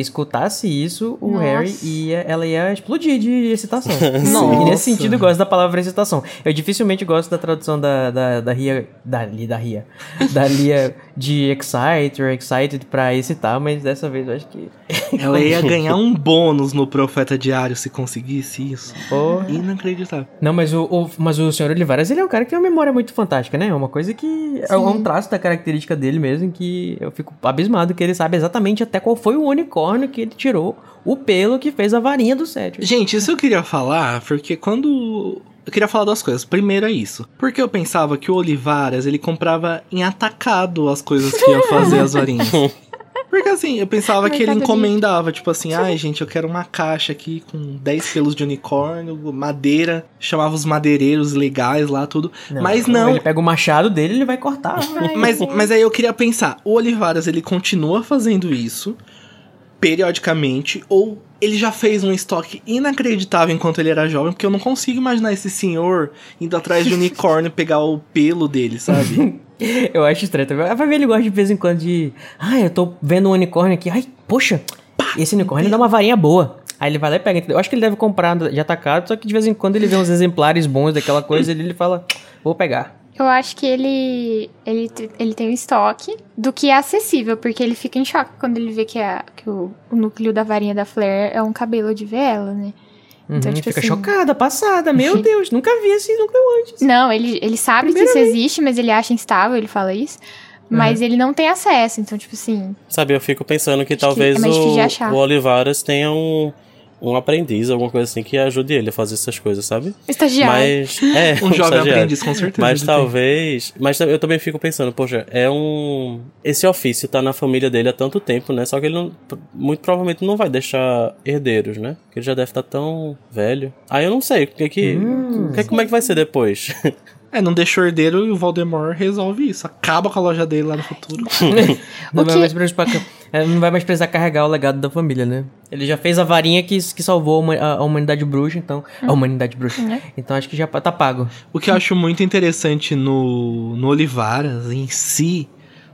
A: escutasse isso, o Nossa. Harry ia, ela ia explodir de excitação. Não, e nesse sentido eu gosto da palavra excitação. Eu dificilmente gosto da tradução da, da, da Ria, da, da Ria, da Lia de excite or excited pra excitar, mas dessa vez eu acho que...
C: ela ia ganhar um bônus no Profeta Diário se conseguisse isso. Porra. Inacreditável.
A: Não, mas o, o, mas o Senhor Olivares, ele é um cara que tem uma memória muito fantástica, né? É uma coisa que... Sim. É um traço da característica dele mesmo que eu fico abismado que ele sabe exatamente até qual foi o unicórnio unicórnio que ele tirou o pelo que fez a varinha do Cedric.
C: Gente, isso eu queria falar, porque quando. Eu queria falar duas coisas. Primeiro é isso. Porque eu pensava que o Olivares, ele comprava em atacado as coisas que ia fazer as varinhas. Porque assim, eu pensava que ele encomendava, tipo assim, ai gente, eu quero uma caixa aqui com 10 pelos de unicórnio, madeira, chamava os madeireiros legais lá, tudo. Não, mas não.
A: Ele pega o machado dele ele vai cortar.
C: mas, mas aí eu queria pensar, o Olivares, ele continua fazendo isso periodicamente, ou ele já fez um estoque inacreditável enquanto ele era jovem, porque eu não consigo imaginar esse senhor indo atrás de um unicórnio pegar o pelo dele, sabe?
A: eu acho estranho também. Vai ver, ele gosta de vez em quando de. Ah, eu tô vendo um unicórnio aqui. Ai, poxa, esse unicórnio dá uma varinha boa. Aí ele vai lá e pega. Eu acho que ele deve comprar de atacado, só que de vez em quando ele vê uns exemplares bons daquela coisa e ele fala, vou pegar.
B: Eu acho que ele, ele, ele tem um estoque do que é acessível, porque ele fica em choque quando ele vê que, a, que o, o núcleo da varinha da Flair é um cabelo de vela, né?
A: Então, uhum, tipo fica assim, chocada, passada. Meu Deus, nunca vi esse núcleo antes.
B: Não, ele, ele sabe que isso existe, mas ele acha instável, ele fala isso. Mas uhum. ele não tem acesso, então, tipo assim.
D: Sabe, eu fico pensando que talvez que é o, o Olivares tenha um, um aprendiz, alguma coisa assim, que ajude ele a fazer essas coisas, sabe?
B: Estagiário.
D: Mas, é,
C: um, um jovem aprendiz, com certeza.
D: Mas talvez. Mas eu também fico pensando, poxa, é um. Esse ofício tá na família dele há tanto tempo, né? Só que ele não, muito provavelmente não vai deixar herdeiros, né? Porque ele já deve estar tá tão velho. Aí eu não sei, o que que. Hum, que, como é que vai ser depois?
C: É, não deixa o herdeiro e o Voldemort resolve isso. Acaba com a loja dele lá no futuro.
A: não, vai mais precisar, é, não vai mais precisar carregar o legado da família, né? Ele já fez a varinha que, que salvou a, humanidade bruxa, então. A humanidade bruxa. Uhum. Então acho que já tá pago.
C: O que eu acho muito interessante no, no Olivaras em si,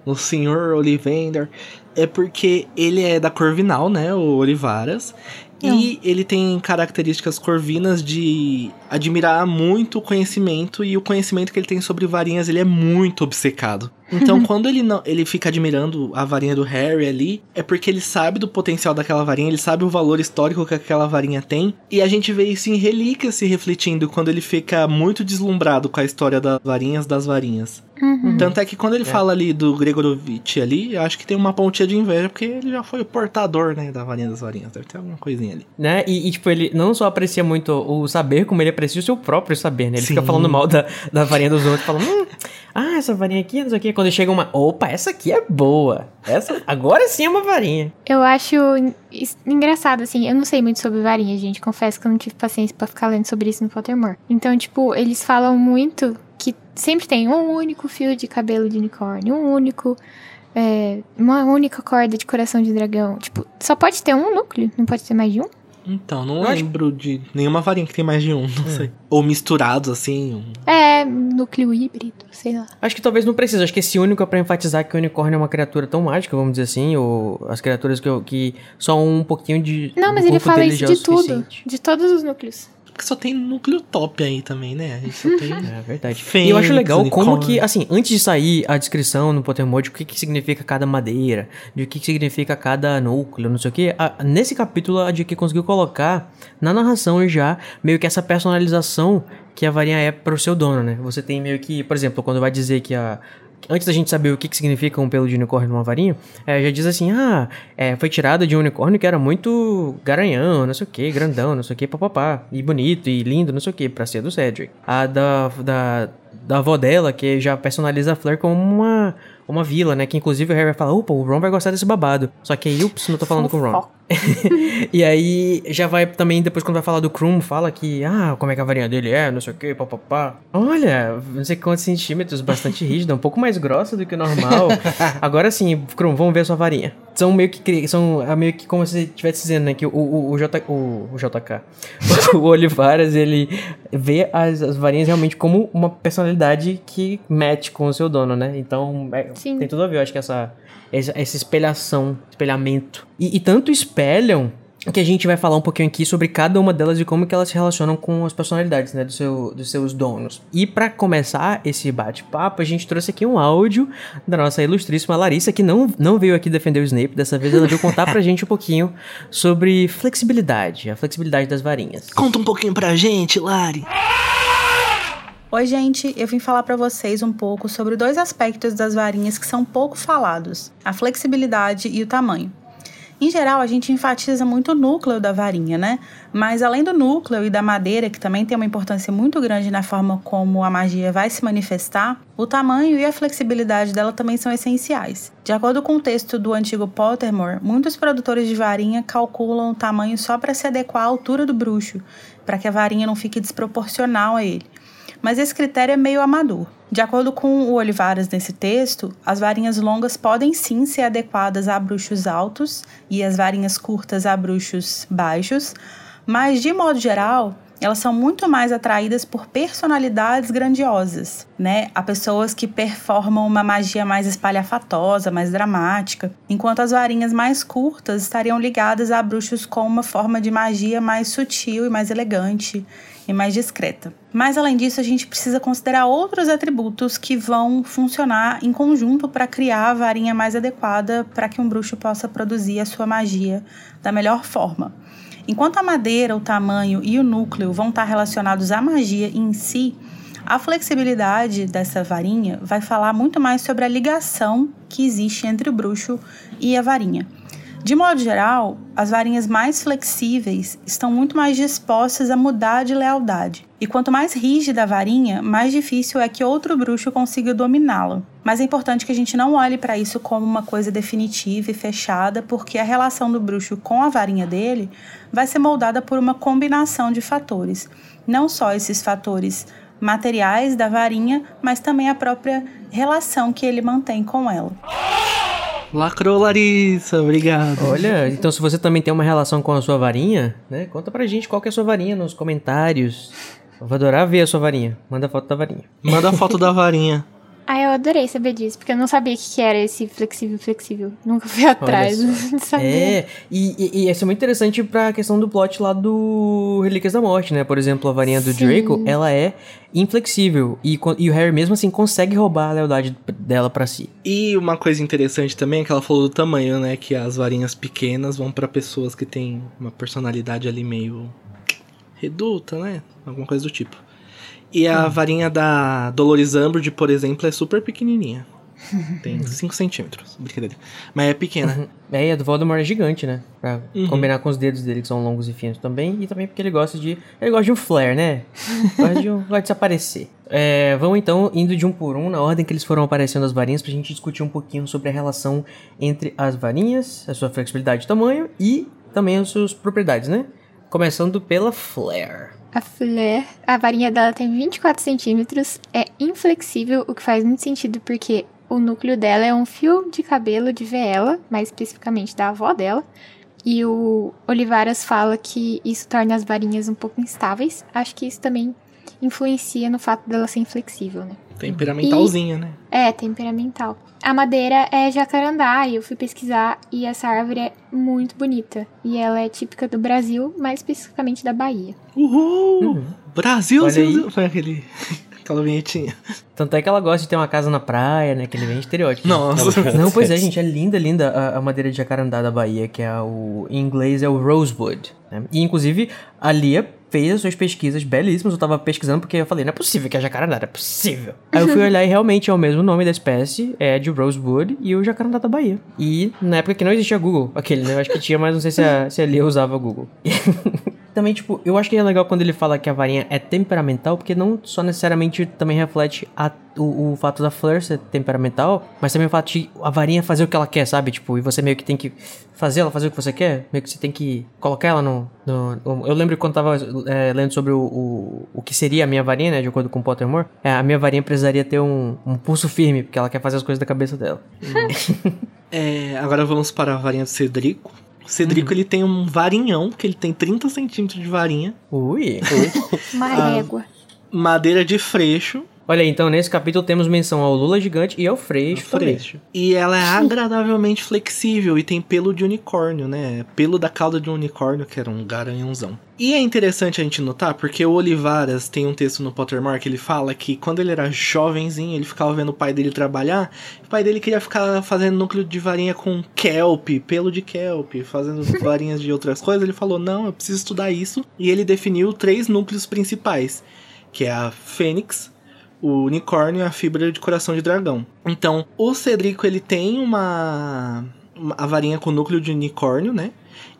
C: no Senhor Ollivander, é porque ele é da Corvinal, né? O Olivaras. E ele tem características corvinas de admirar muito o conhecimento e o conhecimento que ele tem sobre varinhas, ele é muito obcecado. Então, quando ele não, ele fica admirando a varinha do Harry ali, é porque ele sabe do potencial daquela varinha, ele sabe o valor histórico que aquela varinha tem, e a gente vê isso em relíquias se refletindo quando ele fica muito deslumbrado com a história das varinhas das varinhas. Uhum. Tanto é que quando ele é. fala ali do Gregorovitch ali, eu acho que tem uma pontinha de inveja, porque ele já foi o portador, né, da varinha das varinhas. Deve ter alguma coisinha ali.
A: Né? E, e tipo, ele não só aprecia muito o saber, como ele aprecia o seu próprio saber, né? Ele Sim. fica falando mal da, da varinha dos outros, falando, hum, ah, essa varinha aqui, não sei o quê. Quando chega uma, opa, essa aqui é boa. Essa, agora sim é uma varinha.
B: Eu acho engraçado, assim, eu não sei muito sobre varinha, gente. Confesso que eu não tive paciência para ficar lendo sobre isso no Pottermore. Então, tipo, eles falam muito que sempre tem um único fio de cabelo de unicórnio, um único. É, uma única corda de coração de dragão. Tipo, só pode ter um núcleo, não pode ter mais de um?
C: Então, não eu lembro acho... de nenhuma varinha que tem mais de um, não é. sei. Ou misturados, assim. Um...
B: É, núcleo híbrido, sei lá.
A: Acho que talvez não precise. Acho que esse único é pra enfatizar que o unicórnio é uma criatura tão mágica, vamos dizer assim, ou as criaturas que, que só um pouquinho de.
B: Não, mas ele fala isso de é tudo. De todos os núcleos.
C: Porque só tem núcleo top aí também, né? A gente só tem.
A: é verdade. E eu acho legal como que, assim, antes de sair a descrição no Pottermore de o que, que significa cada madeira, de o que, que significa cada núcleo, não sei o que, a, nesse capítulo a que conseguiu colocar na narração já meio que essa personalização que a varinha é para o seu dono, né? Você tem meio que, por exemplo, quando vai dizer que a antes da gente saber o que, que significa um pelo de unicórnio numa varinha, é, já diz assim, ah, é, foi tirada de um unicórnio que era muito garanhão, não sei o que, grandão, não sei o que, papapá, e bonito, e lindo, não sei o que, pra ser do Cedric. A da, da, da avó dela, que já personaliza a Fleur como uma uma vila, né? Que inclusive o Harry vai falar, opa, o Ron vai gostar desse babado. Só que aí, ups, não tô falando com o Ron. e aí já vai também, depois quando vai falar do Krum, fala que, ah, como é que a varinha dele é, não sei o que, papapá. Olha, não sei quantos centímetros, bastante rígida, um pouco mais grossa do que o normal. Agora sim, Krum, vamos ver a sua varinha. São meio que, são é meio que como se estivesse dizendo, né, que o, o, o, J, o, o JK, o Olivaras, ele vê as, as varinhas realmente como uma personalidade que match com o seu dono, né? Então, é, tem tudo a ver, eu acho que essa essa espelhação, espelhamento. E, e, tanto espelham que a gente vai falar um pouquinho aqui sobre cada uma delas e como que elas se relacionam com as personalidades, né, do seu, dos seus donos. E para começar esse bate-papo, a gente trouxe aqui um áudio da nossa ilustríssima Larissa, que não, não veio aqui defender o Snape, dessa vez ela veio contar pra gente um pouquinho sobre flexibilidade, a flexibilidade das varinhas.
C: Conta um pouquinho pra gente, Lari.
E: Oi, gente, eu vim falar para vocês um pouco sobre dois aspectos das varinhas que são pouco falados: a flexibilidade e o tamanho. Em geral, a gente enfatiza muito o núcleo da varinha, né? Mas além do núcleo e da madeira, que também tem uma importância muito grande na forma como a magia vai se manifestar, o tamanho e a flexibilidade dela também são essenciais. De acordo com o texto do antigo Pottermore, muitos produtores de varinha calculam o tamanho só para se adequar à altura do bruxo, para que a varinha não fique desproporcional a ele mas esse critério é meio amador. De acordo com o Olivares nesse texto, as varinhas longas podem sim ser adequadas a bruxos altos e as varinhas curtas a bruxos baixos, mas de modo geral, elas são muito mais atraídas por personalidades grandiosas, né? A pessoas que performam uma magia mais espalhafatosa, mais dramática, enquanto as varinhas mais curtas estariam ligadas a bruxos com uma forma de magia mais sutil e mais elegante e mais discreta. Mas além disso, a gente precisa considerar outros atributos que vão funcionar em conjunto para criar a varinha mais adequada para que um bruxo possa produzir a sua magia da melhor forma. Enquanto a madeira, o tamanho e o núcleo vão estar relacionados à magia em si, a flexibilidade dessa varinha vai falar muito mais sobre a ligação que existe entre o bruxo e a varinha. De modo geral, as varinhas mais flexíveis estão muito mais dispostas a mudar de lealdade. E quanto mais rígida a varinha, mais difícil é que outro bruxo consiga dominá-la. Mas é importante que a gente não olhe para isso como uma coisa definitiva e fechada, porque a relação do bruxo com a varinha dele vai ser moldada por uma combinação de fatores. Não só esses fatores materiais da varinha, mas também a própria relação que ele mantém com ela.
C: Lacrou, Larissa, obrigado.
A: Olha, então se você também tem uma relação com a sua varinha, né? Conta pra gente qual que é a sua varinha nos comentários. Eu vou adorar ver a sua varinha. Manda foto da varinha.
C: Manda a foto da varinha.
B: Ah, eu adorei saber disso, porque eu não sabia o que era esse flexível, flexível. Nunca fui atrás de saber.
A: É, e, e, e isso é muito interessante pra questão do plot lá do Relíquias da Morte, né? Por exemplo, a varinha do Sim. Draco, ela é inflexível. E, e o Harry, mesmo assim, consegue roubar a lealdade dela para si.
C: E uma coisa interessante também é que ela falou do tamanho, né? Que as varinhas pequenas vão para pessoas que têm uma personalidade ali meio reduta, né? Alguma coisa do tipo. E a hum. varinha da Dolores Umbridge, por exemplo, é super pequenininha. Tem 5 centímetros, brincadeira. Mas é pequena. Uhum.
A: É, e a do Voldemort é gigante, né? Pra uhum. combinar com os dedos dele, que são longos e finos também. E também porque ele gosta de... Ele gosta de um flare, né? gosta de, um, gosta de desaparecer. É, vamos então indo de um por um, na ordem que eles foram aparecendo as varinhas, pra gente discutir um pouquinho sobre a relação entre as varinhas, a sua flexibilidade e tamanho, e também as suas propriedades, né? Começando pela flare.
B: A Flare, a varinha dela tem 24 centímetros, é inflexível, o que faz muito sentido porque o núcleo dela é um fio de cabelo de vela, mais especificamente da avó dela. E o Olivaras fala que isso torna as varinhas um pouco instáveis. Acho que isso também influencia no fato dela ser inflexível, né?
C: Temperamentalzinha,
B: e,
C: né?
B: É, temperamental. A madeira é jacarandá e eu fui pesquisar e essa árvore é muito bonita. E ela é típica do Brasil, mais especificamente da Bahia.
C: Uhul! Uhum. Brasil! Foi aquele... Aquela vinhetinha.
A: Tanto é que ela gosta de ter uma casa na praia, né? Aquele bem estereótipo.
C: Nossa.
A: Não, pois é, gente. É linda, linda a, a, madeira de jacarandá da Bahia, que é o... Em inglês é o rosewood. Né? E, inclusive, a Lia fez as suas pesquisas belíssimas. Eu tava pesquisando porque eu falei, não é possível que é jacarandá, é possível. Aí eu fui olhar e realmente é o mesmo nome da espécie, é de Rosewood e o jacarandá da Bahia. E na época que não existia Google, aquele, né? Eu acho que tinha, mas não sei se a, se a Lia usava Google. também, tipo, eu acho que é legal quando ele fala que a varinha é temperamental, porque não só necessariamente também reflete a, o, o fato da Fleur ser temperamental, mas também o fato de a varinha fazer o que ela quer, sabe? Tipo, e você meio que tem que fazer ela fazer o que você quer, meio que você tem que colocar ela no. no eu lembro quando tava é, lendo sobre o, o, o, que seria a minha varinha, né? De acordo com o Pottermore, é, a minha varinha precisaria ter um, um pulso firme, porque ela quer fazer as coisas da cabeça dela.
C: é, agora vamos para a varinha do Cedrico. O Cedrico, uhum. ele tem um varinhão, que ele tem 30 centímetros de varinha.
A: Ui!
B: Uma régua.
C: Madeira de freixo.
A: Olha aí, então nesse capítulo temos menção ao Lula gigante e ao Freixo, Freixo.
C: E ela é agradavelmente flexível e tem pelo de unicórnio, né? Pelo da cauda de um unicórnio, que era um garanhãozão. E é interessante a gente notar, porque o Olivaras tem um texto no Pottermore que ele fala que quando ele era jovenzinho, ele ficava vendo o pai dele trabalhar, o pai dele queria ficar fazendo núcleo de varinha com kelp, pelo de kelp, fazendo varinhas de outras coisas. Ele falou: "Não, eu preciso estudar isso". E ele definiu três núcleos principais, que é a fênix, o unicórnio e a fibra de coração de dragão. Então, o Cedrico ele tem uma, uma a varinha com núcleo de unicórnio, né?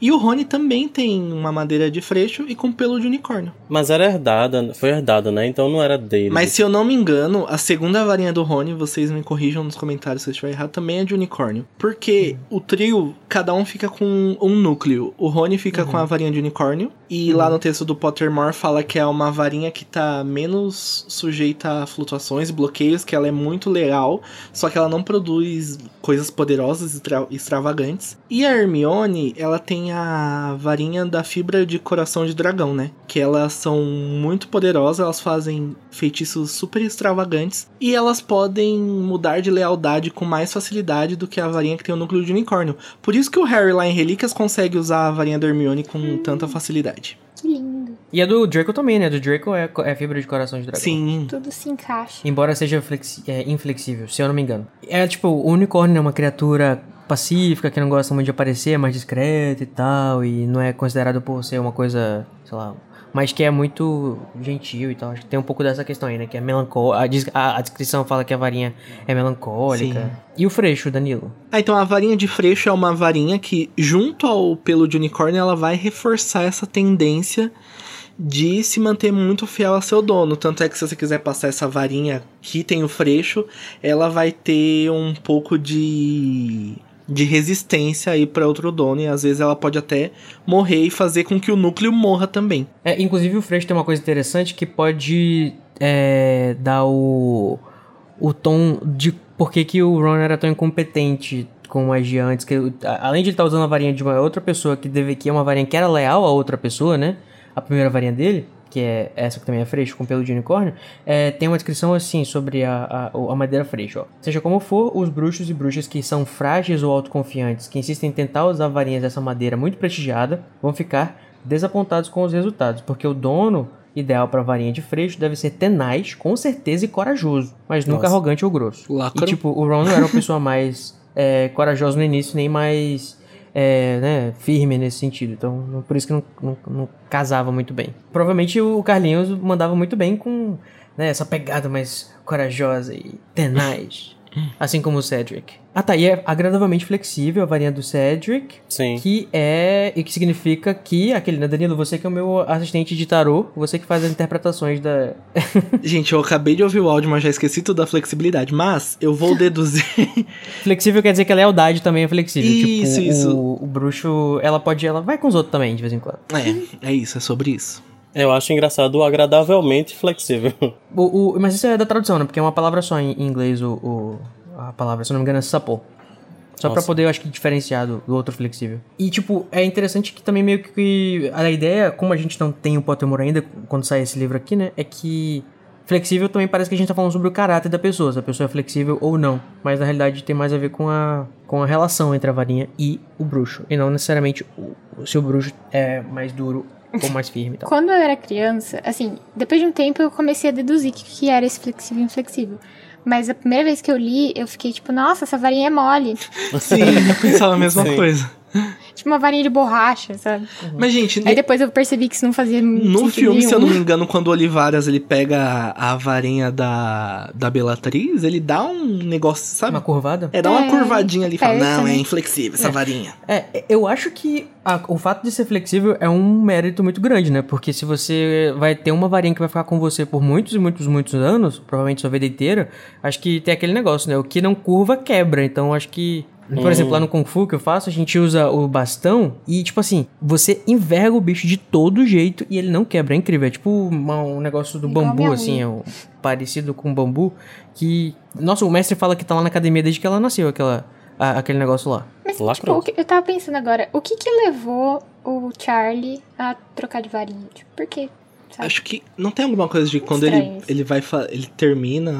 C: E o Rony também tem uma madeira de freixo e com pelo de unicórnio.
D: Mas era herdada, foi herdada, né? Então não era dele.
C: Mas se eu não me engano, a segunda varinha do Rony, vocês me corrijam nos comentários se eu estiver errado, também é de unicórnio. Porque uhum. o trio, cada um fica com um núcleo. O Rony fica uhum. com a varinha de unicórnio. E uhum. lá no texto do Pottermore fala que é uma varinha que tá menos sujeita a flutuações e bloqueios, que ela é muito legal, só que ela não produz coisas poderosas e extra extravagantes. E a Hermione, ela tem a varinha da fibra de coração de dragão, né? Que elas são muito poderosas, elas fazem feitiços super extravagantes e elas podem mudar de lealdade com mais facilidade do que a varinha que tem o núcleo de unicórnio. Por isso que o Harry lá em Relíquias consegue usar a varinha da Hermione com hum. tanta facilidade.
B: Que lindo.
A: E a do Draco também, né? Do Draco é, é fibra de coração de dragão.
C: Sim.
B: Tudo se encaixa.
A: Embora seja flexi é, inflexível, se eu não me engano. É tipo, o unicórnio é uma criatura pacífica, que não gosta muito de aparecer, é mais discreta e tal, e não é considerado por ser uma coisa, sei lá, mas que é muito gentil e tal. Acho que tem um pouco dessa questão aí, né? Que é melancólica. A, a, descrição fala que a varinha é melancólica. Sim. E o freixo, Danilo?
C: Ah, então a varinha de freixo é uma varinha que, junto ao pelo de unicórnio, ela vai reforçar essa tendência de se manter muito fiel a seu dono. Tanto é que se você quiser passar essa varinha que tem o freixo, ela vai ter um pouco de de resistência aí para outro dono e às vezes ela pode até morrer e fazer com que o núcleo morra também.
A: É, inclusive o Freixo tem uma coisa interessante que pode é, dar o, o tom de por que, que o Ron era tão incompetente com magia antes, que além de ele estar tá usando a varinha de uma outra pessoa que deve que é uma varinha que era leal a outra pessoa, né? A primeira varinha dele, que é essa que também é freixo, com pelo de unicórnio, é, tem uma descrição assim sobre a, a, a madeira freixo. Ó. Seja como for, os bruxos e bruxas que são frágeis ou autoconfiantes, que insistem em tentar usar varinhas dessa madeira muito prestigiada, vão ficar desapontados com os resultados, porque o dono ideal para varinha de freixo deve ser tenaz, com certeza, e corajoso, mas nunca Nossa. arrogante ou grosso. Lacro. E tipo, o Ron não era uma pessoa mais é, corajosa no início, nem mais é, né, firme nesse sentido. Então, por isso que não, não, não, casava muito bem. Provavelmente o Carlinhos mandava muito bem com né, essa pegada mais corajosa e tenaz. Assim como o Cedric. Ah tá, e é agradavelmente flexível a varinha do Cedric.
D: Sim.
A: Que é. E que significa que. Aquele, né, Danilo? Você que é o meu assistente de tarô, você que faz as interpretações da.
C: Gente, eu acabei de ouvir o áudio, mas já esqueci tudo da flexibilidade. Mas eu vou deduzir.
A: flexível quer dizer que a lealdade também é flexível.
C: Isso,
A: tipo,
C: isso.
A: O, o bruxo, ela pode. Ela vai com os outros também, de vez em quando.
C: É, é isso, é sobre isso.
D: Eu acho engraçado agradavelmente flexível.
A: O, o, mas isso é da tradução, né? Porque é uma palavra só em inglês, o, o a palavra, se não me engano, é sapô. Só pra poder, eu acho que, diferenciar do, do, outro flexível. E, tipo, é interessante que também meio que... A ideia, como a gente não tem o Pottermore ainda, quando sai esse livro aqui, né? É que flexível também parece que a gente tá falando sobre o caráter da pessoa. Se a pessoa é flexível ou não. Mas, na realidade, tem mais a ver com a, com a relação entre a varinha e o bruxo. E não necessariamente o, se o bruxo é mais duro ou mais firme. Então.
B: Quando eu era criança, assim, depois de um tempo eu comecei a deduzir que, que era esse flexível e inflexível. Mas a primeira vez que eu li, eu fiquei tipo, nossa, essa varinha é mole.
C: Sim, eu pensava a mesma Sim. coisa.
B: tipo uma varinha de borracha, sabe?
C: Uhum. Mas, gente...
B: Aí depois eu percebi que isso não fazia
C: No filme, nenhum. se eu não me engano, quando o Olivaras, ele pega a varinha da, da Belatriz, ele dá um negócio, sabe?
A: Uma curvada?
C: É, dá uma é, curvadinha ali e fala, não, é inflexível essa é. varinha.
A: É, eu acho que a, o fato de ser flexível é um mérito muito grande, né? Porque se você vai ter uma varinha que vai ficar com você por muitos e muitos, muitos anos, provavelmente sua vida inteira, acho que tem aquele negócio, né? O que não curva, quebra. Então, acho que por exemplo, lá no Kung Fu que eu faço, a gente usa o bastão e, tipo assim, você enverga o bicho de todo jeito e ele não quebra. É incrível. É tipo uma, um negócio do bambu, assim, é um, parecido com bambu. Que. Nossa, o mestre fala que tá lá na academia desde que ela nasceu, aquela, a, aquele negócio lá.
B: Mas, lá tipo, eu tava pensando agora, o que que levou o Charlie a trocar de varinha? Tipo, por quê?
C: Sabe? Acho que não tem alguma coisa de quando ele, ele vai. Ele termina.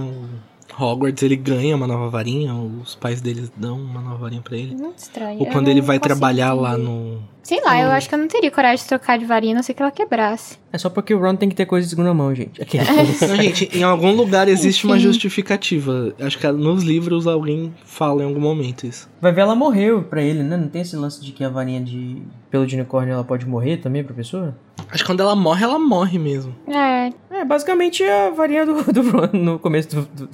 C: Hogwarts ele ganha uma nova varinha, os pais deles dão uma nova varinha pra ele.
B: Muito estranho.
C: Ou quando ele vai trabalhar entender. lá no.
B: Sei lá, eu acho que eu não teria coragem de trocar de varinha, a não sei que ela quebrasse.
A: É só porque o Ron tem que ter coisa de segunda mão, gente.
C: Aqui. não, gente, em algum lugar existe Enfim. uma justificativa. Acho que nos livros alguém fala em algum momento isso.
A: Vai ver, ela morreu pra ele, né? Não tem esse lance de que a varinha de pelo de unicórnio ela pode morrer também pra pessoa?
C: Acho que quando ela morre, ela morre mesmo.
B: É.
A: É, basicamente a varinha do, do Ron no começo do, do...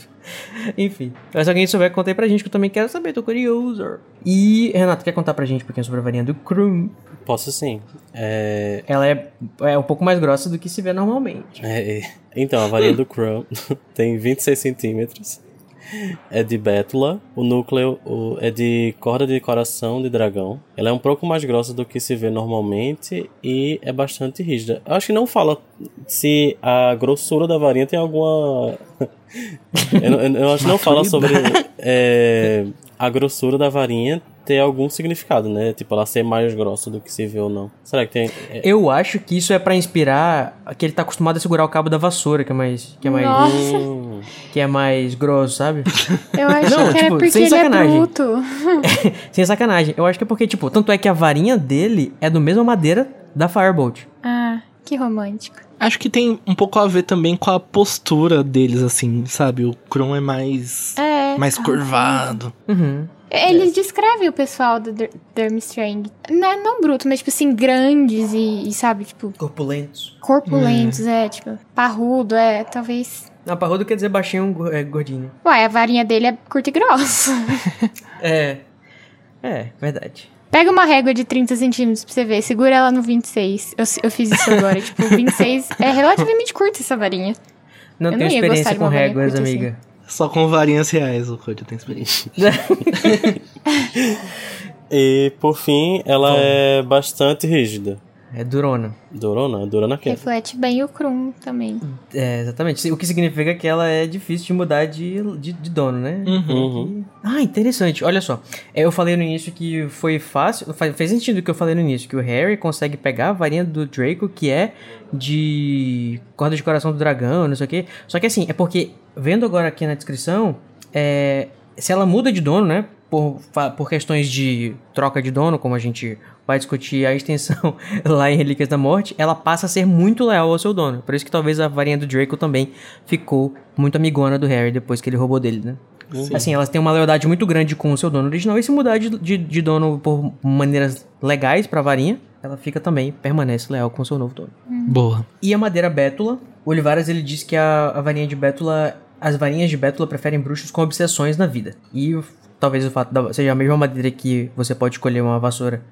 A: Enfim. Mas se alguém souber, conta aí pra gente que eu também quero saber, tô curioso. E, Renato, quer contar pra gente um pouquinho sobre a varinha do Krum?
D: Posso sim. É...
A: Ela é, é um pouco mais grossa do que se vê normalmente.
D: É, então, a varinha do Krum tem 26 centímetros é de bétula, o núcleo é de corda de coração de dragão. Ela é um pouco mais grossa do que se vê normalmente e é bastante rígida. Eu acho que não fala se a grossura da varinha tem alguma. eu, eu, eu, acho que não fala sobre é, a grossura da varinha ter algum significado, né? Tipo, ela ser mais grossa do que se vê ou não. Será que tem.
A: É... Eu acho que isso é para inspirar que ele tá acostumado a segurar o cabo da vassoura, que é mais. Que é mais.
B: Nossa.
A: Que é mais grosso, sabe?
B: Eu acho não, que tipo, é porque sem ele é sacanagem. é bruto.
A: sem sacanagem. Eu acho que é porque, tipo, tanto é que a varinha dele é do mesma madeira da Firebolt.
B: Ah, que romântico.
C: Acho que tem um pouco a ver também com a postura deles, assim, sabe? O Kron é mais. É. Mais curvado.
A: Uhum.
B: Eles descrevem o pessoal do Durmstrang. Não, é, não bruto, mas tipo assim, grandes e, e sabe, tipo.
A: Corpulentos.
B: Corpulentos, é. é, tipo. Parrudo, é, talvez.
A: Não, parrudo quer dizer baixinho, é, gordinho.
B: Ué, a varinha dele é curta e grossa.
A: é. É, verdade.
B: Pega uma régua de 30 centímetros pra você ver, segura ela no 26. Eu, eu fiz isso agora. tipo, 26 é relativamente curta essa varinha.
A: Não eu tenho não experiência com réguas, amiga. Assim.
C: Só com varinhas reais o Code tem experiência.
D: e por fim, ela Bom. é bastante rígida.
A: É durona.
D: Durona? Durona quê?
B: Reflete bem o Krum também.
A: É, exatamente. O que significa que ela é difícil de mudar de, de, de dono, né?
D: Uhum. uhum.
A: Ah, interessante. Olha só. É, eu falei no início que foi fácil. Fez sentido o que eu falei no início. Que o Harry consegue pegar a varinha do Draco, que é de corda de coração do dragão, não sei o quê. Só que assim, é porque, vendo agora aqui na descrição, é, se ela muda de dono, né? Por, por questões de troca de dono, como a gente vai discutir a extensão lá em Relíquias da Morte, ela passa a ser muito leal ao seu dono. Por isso que talvez a varinha do Draco também ficou muito amigona do Harry depois que ele roubou dele, né? Sim. Assim, elas têm uma lealdade muito grande com o seu dono original e se mudar de, de, de dono por maneiras legais pra varinha, ela fica também, permanece leal com o seu novo dono.
C: Hum. Boa.
A: E a madeira bétula, o Olivares ele diz que a, a varinha de bétula, as varinhas de bétula preferem bruxos com obsessões na vida. E talvez o fato da, seja a mesma madeira que você pode escolher uma vassoura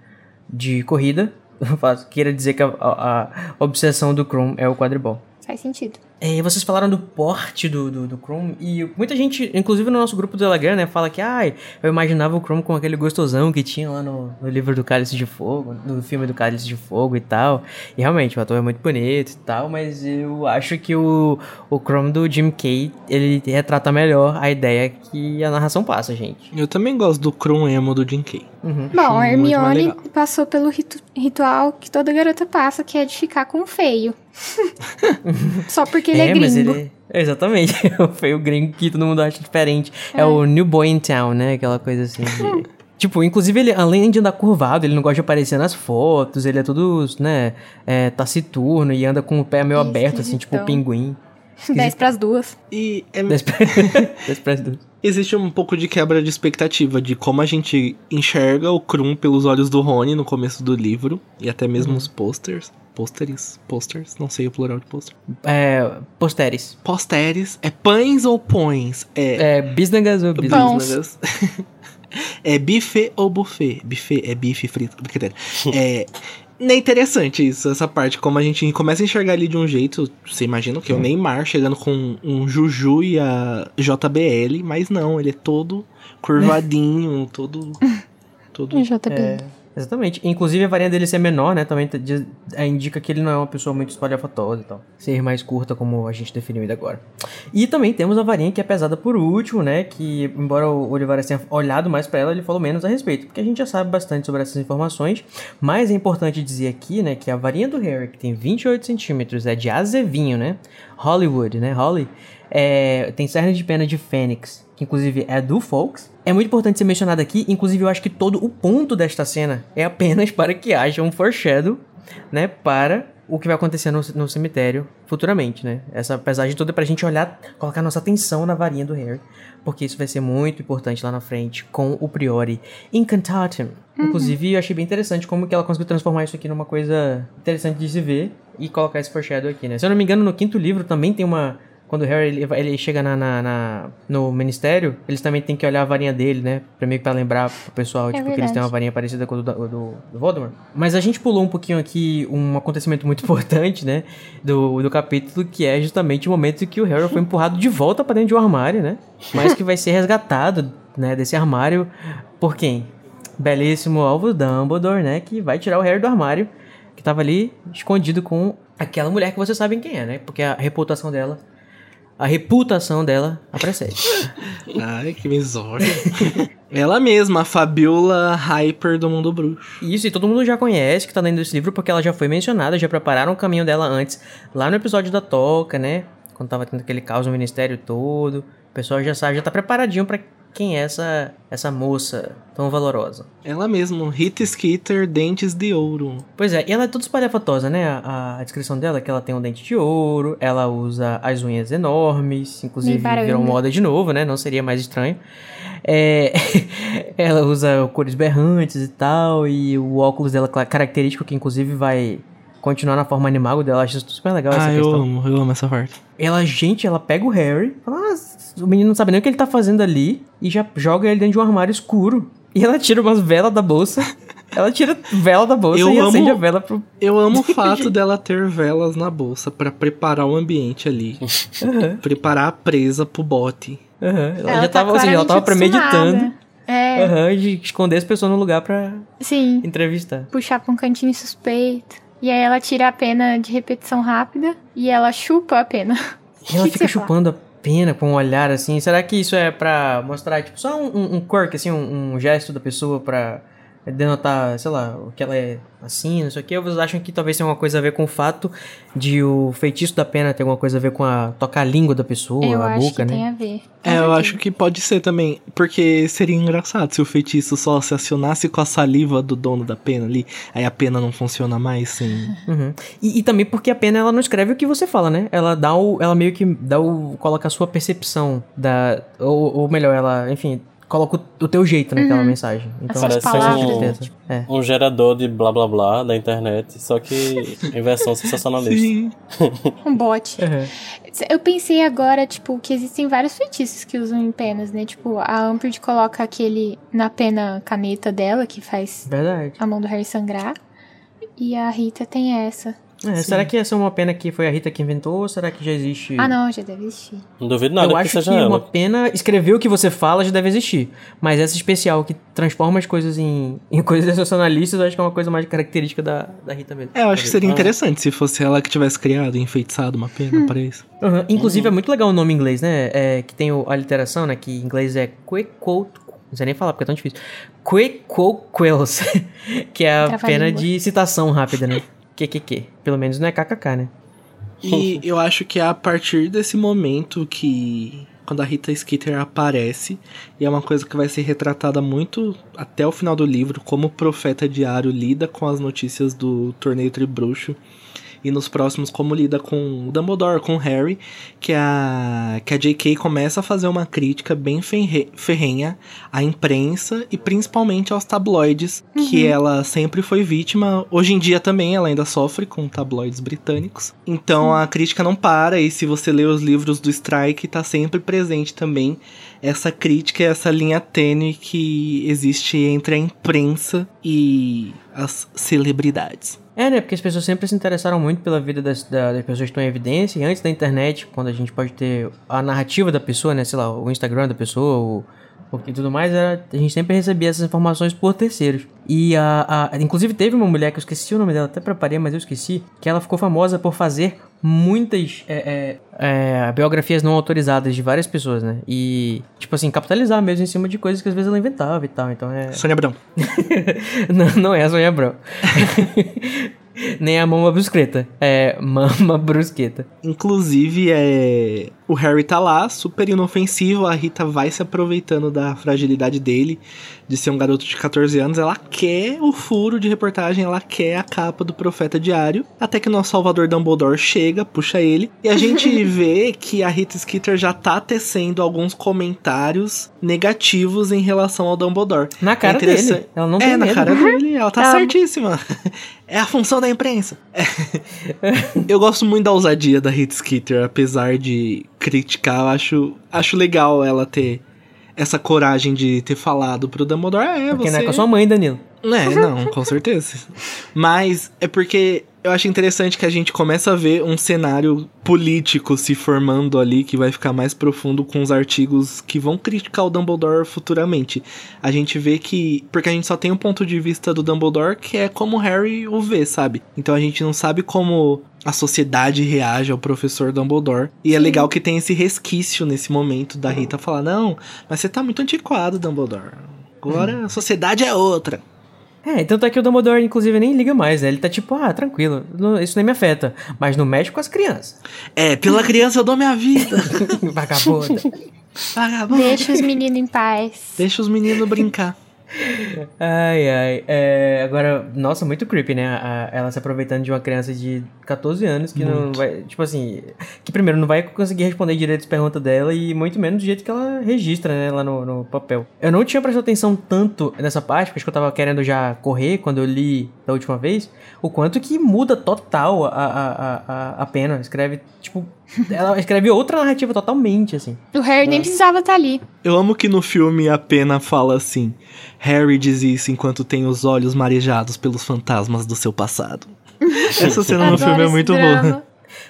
A: de corrida, queira dizer que a, a, a obsessão do Chrome é o quadribol.
B: Faz sentido.
A: É, vocês falaram do porte do, do, do, Chrome e muita gente, inclusive no nosso grupo do Telegram, né, fala que, ai, eu imaginava o Chrome com aquele gostosão que tinha lá no, no livro do Cálice de Fogo, no filme do Cálice de Fogo e tal. E realmente, o ator é muito bonito e tal, mas eu acho que o, o Chrome do Jim Kay, ele retrata melhor a ideia que a narração passa, gente.
C: Eu também gosto do Chrome emo do Jim Kay.
B: Uhum. Bom, a Hermione passou pelo ritu ritual que toda garota passa, que é de ficar com o feio. Só porque ele é, é gringo. Ele...
A: Exatamente. o feio gringo que todo mundo acha diferente. É, é o New Boy in Town, né? Aquela coisa assim. De... Tipo, inclusive, ele, além de andar curvado, ele não gosta de aparecer nas fotos, ele é todo, né, é, taciturno e anda com o pé meio aberto, assim, tipo um pinguim.
B: 10 pras duas.
C: E é...
A: 10 pras duas.
C: Existe um pouco de quebra de expectativa de como a gente enxerga o Krum pelos olhos do Rony no começo do livro e até mesmo uhum. os posters. Pôsteres? Posters? Não sei o plural de pôster.
A: É. Posteres.
C: Posteres. É pães ou pões?
A: É. É bisnagas ou bisnagas?
C: é bife ou buffet? Buffet é bife frito. Brincadeira. é. É interessante isso, essa parte. Como a gente começa a enxergar ali de um jeito. Você imagina que é o Neymar chegando com um Juju e a JBL, mas não, ele é todo curvadinho, todo. todo.
B: JBL. É,
A: Exatamente. Inclusive a varinha dele ser menor, né? Também é, indica que ele não é uma pessoa muito espalhafatosa e tal. Ser mais curta, como a gente definiu ainda agora. E também temos a varinha que é pesada por último, né? Que, embora o Olivares tenha olhado mais para ela, ele falou menos a respeito. Porque a gente já sabe bastante sobre essas informações. Mas é importante dizer aqui, né? Que a varinha do Harry, que tem 28 centímetros, é de azevinho, né? Hollywood, né? Holly. É, tem cerne de pena de fênix, que inclusive é do Folks é muito importante ser mencionado aqui, inclusive eu acho que todo o ponto desta cena é apenas para que haja um foreshadow, né, para o que vai acontecer no, no cemitério futuramente, né? Essa pesagem toda é pra gente olhar, colocar nossa atenção na varinha do Harry, porque isso vai ser muito importante lá na frente com o Priori Incantatem. Uhum. Inclusive, eu achei bem interessante como que ela conseguiu transformar isso aqui numa coisa interessante de se ver e colocar esse foreshadow aqui, né? Se eu não me engano, no quinto livro também tem uma quando o Harry ele, ele chega na, na, na, no ministério, eles também têm que olhar a varinha dele, né? Pra meio que pra lembrar pro pessoal, é tipo, verdade. que eles têm uma varinha parecida com a do, do, do, Voldemort. Mas a gente pulou um pouquinho aqui um acontecimento muito importante, né? Do, do capítulo, que é justamente o momento em que o Harry foi empurrado de volta para dentro de um armário, né? Mas que vai ser resgatado, né? Desse armário por quem? Belíssimo Alvo Dumbledore, né? Que vai tirar o Harry do armário, que tava ali escondido com aquela mulher que vocês sabem quem é, né? Porque a reputação dela a reputação dela a precede.
C: Ai, que misógino. ela mesma, a Fabiola Hyper do Mundo Bruxo.
A: Isso, e todo mundo já conhece que tá dentro desse livro porque ela já foi mencionada, já prepararam o caminho dela antes, lá no episódio da Toca, né? Quando tava tendo aquele caos no ministério todo. O pessoal já sabe, já tá preparadinho para quem é essa, essa moça tão valorosa.
C: Ela mesma, Rita Skeeter, dentes de ouro.
A: Pois é, e ela é toda espalhafatosa, né? A, a, descrição dela é que ela tem um dente de ouro, ela usa as unhas enormes, inclusive virou moda de novo, né? Não seria mais estranho. É, ela usa cores berrantes e tal, e o óculos dela característico, que inclusive vai continuar na forma animal dela. Acho super legal
C: ah,
A: essa
C: eu questão. amo, eu amo essa parte.
A: Ela, gente, ela pega o Harry, fala, ah, o menino não sabe nem o que ele tá fazendo ali, e já joga ele dentro de um armário escuro. E ela tira umas velas da bolsa. Ela tira vela da bolsa eu e amo, acende a vela pro.
C: Eu amo o fato dela ter velas na bolsa para preparar o ambiente ali. Uhum. Preparar a presa pro bote.
A: Uhum. Ela, ela, já tá tava, ou seja, ela tava premeditando. É. Uhum, de esconder as pessoas no lugar pra
B: Sim.
A: entrevistar.
B: Puxar pra um cantinho suspeito. E aí ela tira a pena de repetição rápida e ela chupa a pena.
A: E ela fica chupando fala? a pena com um olhar assim. Será que isso é pra mostrar, tipo, só um, um quirk, assim, um, um gesto da pessoa pra denotar, sei lá, o que ela é assim, não sei o que, ou vocês acham que talvez tenha alguma coisa a ver com o fato de o feitiço da pena ter alguma coisa a ver com a tocar a língua da pessoa,
B: eu
A: a boca,
B: né?
A: Tem
B: a ver.
C: É, eu acho que pode ser também, porque seria engraçado se o feitiço só se acionasse com a saliva do dono da pena ali, aí a pena não funciona mais sim.
A: Uhum. E, e, também porque a pena ela não escreve o que você fala, né? Ela dá o, ela meio que dá o, coloca a sua percepção da, ou, ou melhor, ela, enfim, coloca o, teu jeito naquela uhum. mensagem. Então,
D: Parece um, é. um gerador de blá blá blá da internet, só que em versão sensacionalista. Sim.
B: um bot. Uhum. Eu pensei agora, tipo, que existem vários feitiços que usam em penas, né? Tipo, a Umbridge coloca aquele na pena caneta dela, que faz
A: Verdade.
B: a mão do Harry sangrar. E a Rita tem essa.
A: É, será que essa é uma pena que foi a Rita que inventou ou será que já existe?
B: Ah, não, já deve existir.
D: Não duvido nada
A: Eu
D: que
A: acho
D: seja
A: que
D: ela.
A: uma pena escrever o que você fala já deve existir. Mas essa especial que transforma as coisas em, em coisas sensacionalistas, eu acho que é uma coisa mais característica da, da Rita mesmo.
C: É, eu acho que seria interessante se fosse ela que tivesse criado e enfeitiçado uma pena hum. para isso.
A: Uhum. Inclusive, uhum. é muito legal o nome em inglês, né? É, que tem o, a literação, né? Que em inglês é quick quote não sei nem falar porque é tão difícil. Quick quote quills, que é a pena de citação rápida, né? QQQ. Pelo menos não é KKK, né?
C: E eu acho que é a partir desse momento que. Quando a Rita Skeeter aparece, e é uma coisa que vai ser retratada muito até o final do livro, como o profeta diário lida com as notícias do torneio Tribruxo. E nos próximos como lida com o Dumbledore, com o Harry, que a, que a J.K. começa a fazer uma crítica bem ferrenha à imprensa e principalmente aos tabloides, uhum. que ela sempre foi vítima. Hoje em dia também ela ainda sofre com tabloides britânicos. Então a crítica não para, e se você ler os livros do Strike, tá sempre presente também essa crítica, essa linha tênue que existe entre a imprensa e as celebridades.
A: É, né? Porque as pessoas sempre se interessaram muito pela vida das, das pessoas que estão em evidência. E antes da internet, quando a gente pode ter a narrativa da pessoa, né? Sei lá, o Instagram da pessoa, o, e tudo mais, era, a gente sempre recebia essas informações por terceiros. E a, a, inclusive teve uma mulher que eu esqueci o nome dela, até preparei, mas eu esqueci, que ela ficou famosa por fazer muitas é, é, é, biografias não autorizadas de várias pessoas, né? E, tipo assim, capitalizar mesmo em cima de coisas que às vezes ela inventava e tal. Então é.
C: Sônia Abrão.
A: não, não é a Sônia Abrão. Nem a Mama Brusqueta. É Mama Brusqueta.
C: Inclusive, é... o Harry tá lá, super inofensivo. A Rita vai se aproveitando da fragilidade dele, de ser um garoto de 14 anos. Ela quer o furo de reportagem, ela quer a capa do Profeta Diário. Até que nosso Salvador Dumbledore chega, puxa ele. E a gente vê que a Rita Skeeter já tá tecendo alguns comentários negativos em relação ao Dumbledore.
A: Na cara é dele. Ela não é, tem
C: É,
A: na
C: cara dele. Ela tá certíssima. É a função da imprensa. É. eu gosto muito da ousadia da Hit Skeeter, apesar de criticar, eu acho, acho legal ela ter essa coragem de ter falado pro Dumbledore. É,
A: porque
C: você...
A: não é com a sua mãe, Danilo.
C: É, não, com certeza. Mas é porque eu acho interessante que a gente começa a ver um cenário político se formando ali, que vai ficar mais profundo com os artigos que vão criticar o Dumbledore futuramente. A gente vê que. Porque a gente só tem um ponto de vista do Dumbledore que é como o Harry o vê, sabe? Então a gente não sabe como a sociedade reage ao professor Dumbledore. E é Sim. é legal que tem esse resquício nesse momento da Rita falar: não, mas você tá muito antiquado, Dumbledore. Agora a sociedade é outra.
A: É, tanto é que o Dumbledore, inclusive, nem liga mais, né? Ele tá tipo, ah, tranquilo, isso nem me afeta. Mas não mexe com as crianças.
C: É, pela criança eu dou minha vida.
A: Vagabunda.
B: Vagabunda. Deixa os meninos em paz.
C: Deixa os meninos brincar.
A: Ai, ai. É, agora, nossa, muito creepy, né? A, ela se aproveitando de uma criança de 14 anos que muito. não vai. Tipo assim. Que primeiro não vai conseguir responder direito as perguntas dela e muito menos do jeito que ela registra, né? Lá no, no papel. Eu não tinha prestado atenção tanto nessa parte, porque acho que eu tava querendo já correr quando eu li da última vez. O quanto que muda total a, a, a, a pena. Escreve, tipo, ela escreve outra narrativa totalmente, assim.
B: O Harry nem precisava estar tá ali.
C: Eu amo que no filme a pena fala assim: Harry diz isso enquanto tem os olhos marejados pelos fantasmas do seu passado. Essa cena no filme é muito boa.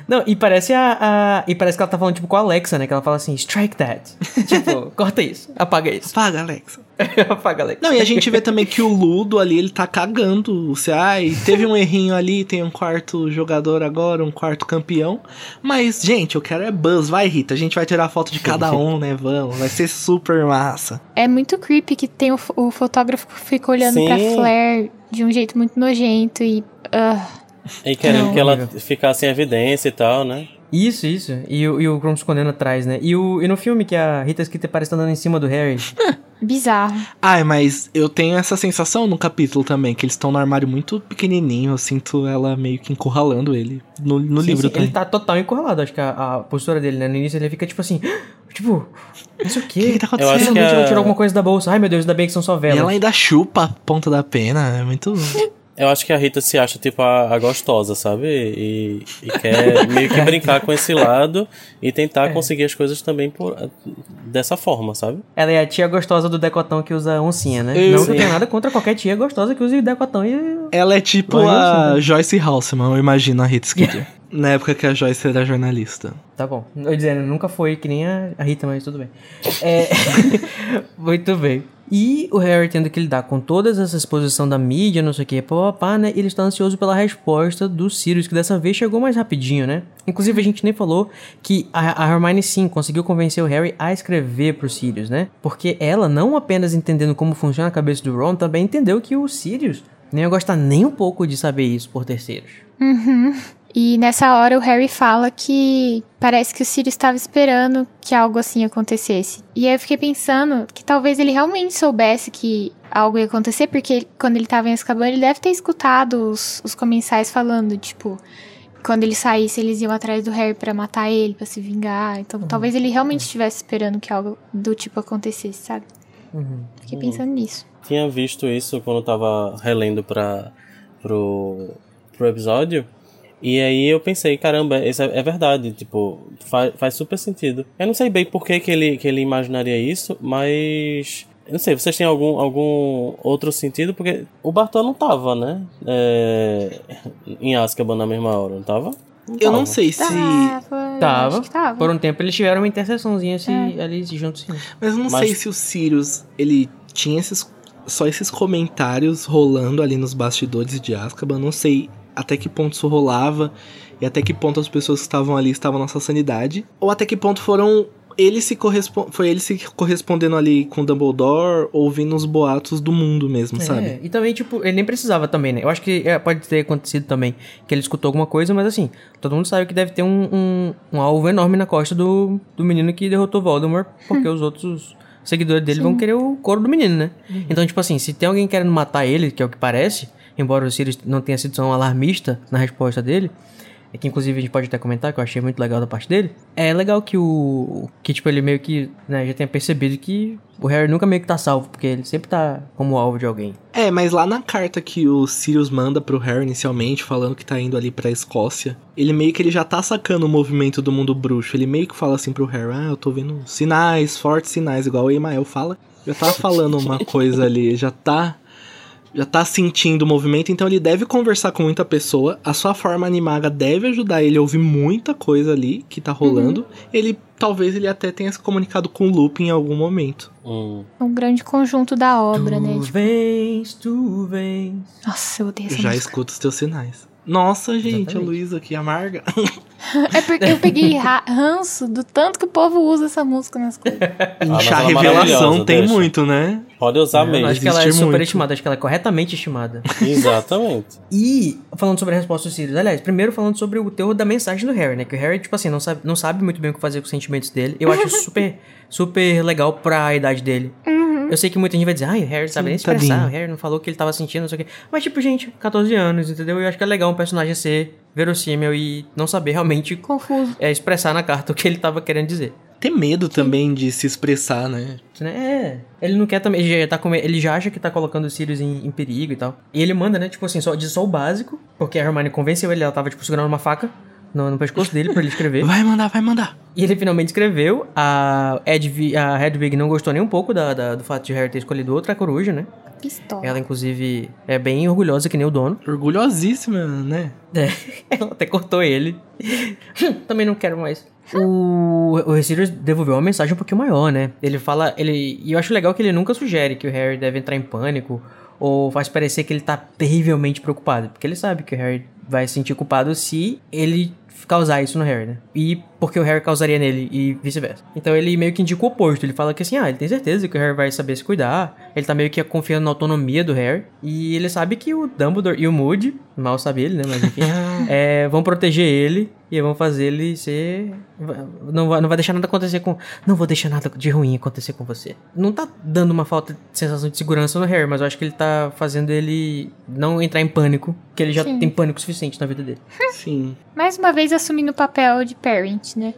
A: Não, e parece a, a, E parece que ela tá falando, tipo, com a Alexa, né? Que ela fala assim, strike that. tipo, corta isso, apaga isso.
C: Apaga, Alexa.
A: apaga, Alexa.
C: Não, e a gente vê também que o Ludo ali, ele tá cagando. Você, ai, teve um errinho ali, tem um quarto jogador agora, um quarto campeão. Mas, gente, eu quero é buzz. Vai, Rita, a gente vai tirar foto de cada um, né? Vamos, vai ser super massa.
B: É muito creepy que tem o, o fotógrafo que fica olhando Sim. pra Flair de um jeito muito nojento e... Uh.
D: E querendo não, que ela ficasse em evidência e tal, né?
A: Isso, isso. E, o, e o Kron escondendo atrás, né? E, o, e no filme que a Rita Skeeter parece estar andando em cima do Harry.
B: Bizarro.
C: Ai, mas eu tenho essa sensação no capítulo também, que eles estão no armário muito pequenininho. Eu sinto ela meio que encurralando ele. No, no sim, livro sim, também.
A: Ele tá total encurralado. Acho que a, a, postura dele, né? No início ele fica tipo assim. Tipo, isso aqui.
C: O que, que tá acontecendo?
A: Eu acho que a... tirou alguma coisa da bolsa. Ai meu Deus, ainda bem que são só velas.
C: E ela ainda chupa a ponta da pena. É muito.
D: Eu acho que a Rita se acha, tipo, a, a gostosa, sabe? E, e, quer meio que brincar com esse lado e tentar é. conseguir as coisas também por, dessa forma, sabe?
A: Ela é a tia gostosa do decotão que usa oncinha, né? Eu, não que eu tenho nada contra qualquer tia gostosa que use decotão e.
C: Ela é tipo a né? Joyce Halseman, eu imagino a Rita Skeeter. Na época que a Joyce era jornalista.
A: Tá bom. Eu dizendo, nunca foi que nem a Rita, mas tudo bem. É... Muito bem. E o Harry tendo que lidar com toda essa exposição da mídia, não sei o que, papá, né? Ele está ansioso pela resposta do Sirius, que dessa vez chegou mais rapidinho, né? Inclusive, a gente nem falou que a, a Hermione sim conseguiu convencer o Harry a escrever pro Sirius, né? Porque ela, não apenas entendendo como funciona a cabeça do Ron, também entendeu que o Sirius nem ia gostar nem um pouco de saber isso por terceiros.
B: Uhum. E nessa hora o Harry fala que parece que o Sirius estava esperando que algo assim acontecesse. E aí eu fiquei pensando que talvez ele realmente soubesse que algo ia acontecer, porque quando ele estava em Azkaban ele deve ter escutado os, os comensais falando, tipo, quando ele saísse, eles iam atrás do Harry para matar ele, para se vingar. Então, uhum. talvez ele realmente estivesse esperando que algo do tipo acontecesse, sabe? Uhum. Fiquei pensando nisso.
D: Tinha visto isso quando eu tava relendo para pro, pro episódio. E aí eu pensei, caramba, isso é, é verdade, tipo, faz, faz super sentido. Eu não sei bem por que, que, ele, que ele imaginaria isso, mas eu não sei, vocês têm algum, algum outro sentido? Porque o Bartô não tava, né? É, em Azkaban na mesma hora, não tava?
C: Não eu não sei se.
A: Tava. tava. tava. Por um tempo eles tiveram uma interseçãozinha assim, é. ali juntos. Sim.
C: Mas eu não Mas... sei se o Sirius, ele tinha esses só esses comentários rolando ali nos bastidores de Azkaban. Não sei até que ponto isso rolava e até que ponto as pessoas que estavam ali estavam na sua sanidade. Ou até que ponto foram ele se corresponde, foi ele se correspondendo ali com Dumbledore, ouvindo os boatos do mundo mesmo,
A: é,
C: sabe?
A: E também, tipo, ele nem precisava também, né? Eu acho que é, pode ter acontecido também que ele escutou alguma coisa, mas assim, todo mundo sabe que deve ter um, um, um alvo enorme na costa do, do menino que derrotou Voldemort, porque os outros seguidores dele Sim. vão querer o couro do menino, né? Uhum. Então, tipo assim, se tem alguém querendo matar ele, que é o que parece, embora o Sirius não tenha sido tão alarmista na resposta dele, é que inclusive a gente pode até comentar, que eu achei muito legal da parte dele. É legal que o. Que, tipo, ele meio que né, já tenha percebido que o Harry nunca meio que tá salvo, porque ele sempre tá como alvo de alguém.
C: É, mas lá na carta que o Sirius manda pro Harry inicialmente, falando que tá indo ali pra Escócia, ele meio que ele já tá sacando o movimento do mundo bruxo. Ele meio que fala assim pro Harry: Ah, eu tô vendo sinais, fortes sinais, igual o Emael fala. Já tá falando uma coisa ali, já tá já tá sentindo o movimento, então ele deve conversar com muita pessoa. A sua forma animaga deve ajudar ele a ouvir muita coisa ali que tá rolando. Uhum. Ele talvez ele até tenha se comunicado com o Lupin em algum momento.
B: Hum. Um grande conjunto da obra,
A: tu
B: né?
A: Tu vens, tu vens.
B: Nossa, eu odeio essa
C: Já
B: música.
C: escuta os teus sinais. Nossa, gente, Exatamente. a Luísa aqui amarga.
B: é porque eu peguei ranço do tanto que o povo usa essa música nas coisas.
C: Inchar ah, revelação tem deixa. muito, né?
D: Pode usar é, mesmo.
A: Acho que ela é super estimada, acho que ela é corretamente estimada.
D: Exatamente.
A: e falando sobre a resposta do Sirius, aliás, primeiro falando sobre o teor da mensagem do Harry, né? Que o Harry, tipo assim, não sabe, não sabe muito bem o que fazer com os sentimentos dele. Eu acho super, super legal pra idade dele. Uhum. Eu sei que muita gente vai dizer, ai, o Harry sabe nem expressar, o Harry não falou o que ele tava sentindo, não sei o quê. Mas, tipo, gente, 14 anos, entendeu? Eu acho que é legal um personagem ser verossímil e não saber realmente
B: Confuso.
A: É, expressar na carta o que ele tava querendo dizer.
C: Ter medo também de se expressar, né?
A: É, ele não quer também, ele já, tá com, ele já acha que tá colocando os Sirius em, em, perigo e tal. E ele manda, né, tipo assim, só, diz só o básico, porque a Hermione convenceu ele, ela tava, tipo, segurando uma faca no, no pescoço dele pra ele escrever.
C: Vai mandar, vai mandar.
A: E ele finalmente escreveu. A, Edv, a Hedwig não gostou nem um pouco da, da, do fato de Harry ter escolhido outra coruja, né?
B: Pistola.
A: Ela, inclusive, é bem orgulhosa que nem o dono.
C: Orgulhosíssima, né?
A: É, ela até cortou ele. Também não quero mais. O, o Sirius devolveu uma mensagem um pouquinho maior, né? Ele fala. Ele, e eu acho legal que ele nunca sugere que o Harry deve entrar em pânico ou faz parecer que ele tá terrivelmente preocupado. Porque ele sabe que o Harry vai se sentir culpado se ele causar isso no Harry, né? E porque o Harry causaria nele e vice-versa. Então ele meio que indica o oposto. Ele fala que assim, ah, ele tem certeza que o Harry vai saber se cuidar. Ele tá meio que confiando na autonomia do Harry. E ele sabe que o Dumbledore e o Moody, mal sabe ele, né? Mas enfim, é, vão proteger ele e vão fazer ele ser. Não vai, não vai deixar nada acontecer com. Não vou deixar nada de ruim acontecer com você. Não tá dando uma falta de sensação de segurança no Harry, mas eu acho que ele tá fazendo ele não entrar em pânico. Que ele já Sim. tem pânico suficiente na vida dele.
C: Sim.
B: Mais uma vez assumindo o papel de parent, né?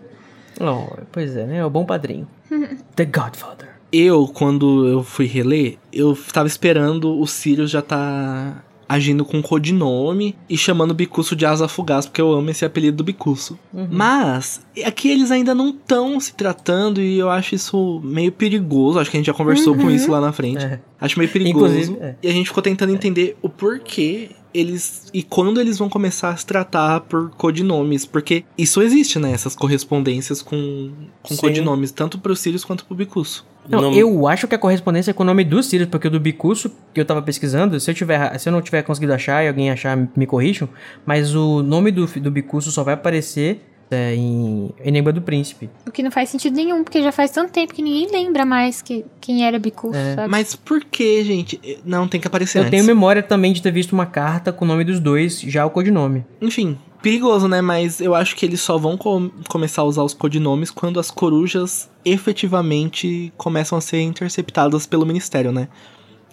A: Oh, pois é, né? É o bom padrinho. The Godfather.
C: Eu, quando eu fui reler, eu tava esperando o Sirius já tá agindo com codinome e chamando o Bicuço de Asa Fugaz, porque eu amo esse apelido do Bicuço. Uhum. Mas, aqui eles ainda não estão se tratando e eu acho isso meio perigoso. Acho que a gente já conversou uhum. com isso lá na frente. É. Acho meio perigoso. É. E a gente ficou tentando entender o porquê eles e quando eles vão começar a se tratar por codinomes, porque isso existe, né? Essas correspondências com, com codinomes, tanto pro Sirius quanto pro Bicuço.
A: Não, não, eu acho que a correspondência é com o nome do Sirius, porque o do Bicuço, que eu tava pesquisando, se eu, tiver, se eu não tiver conseguido achar e alguém achar, me corrijam, mas o nome do, do Bicuço só vai aparecer é, em Enigma do Príncipe.
B: O que não faz sentido nenhum, porque já faz tanto tempo que ninguém lembra mais que, quem era Bicuço, é. sabe?
C: Mas por que, gente? Não, tem que aparecer
A: Eu
C: antes.
A: tenho memória também de ter visto uma carta com o nome dos dois, já o codinome.
C: Enfim, perigoso, né? Mas eu acho que eles só vão com começar a usar os codinomes quando as corujas efetivamente começam a ser interceptadas pelo ministério, né?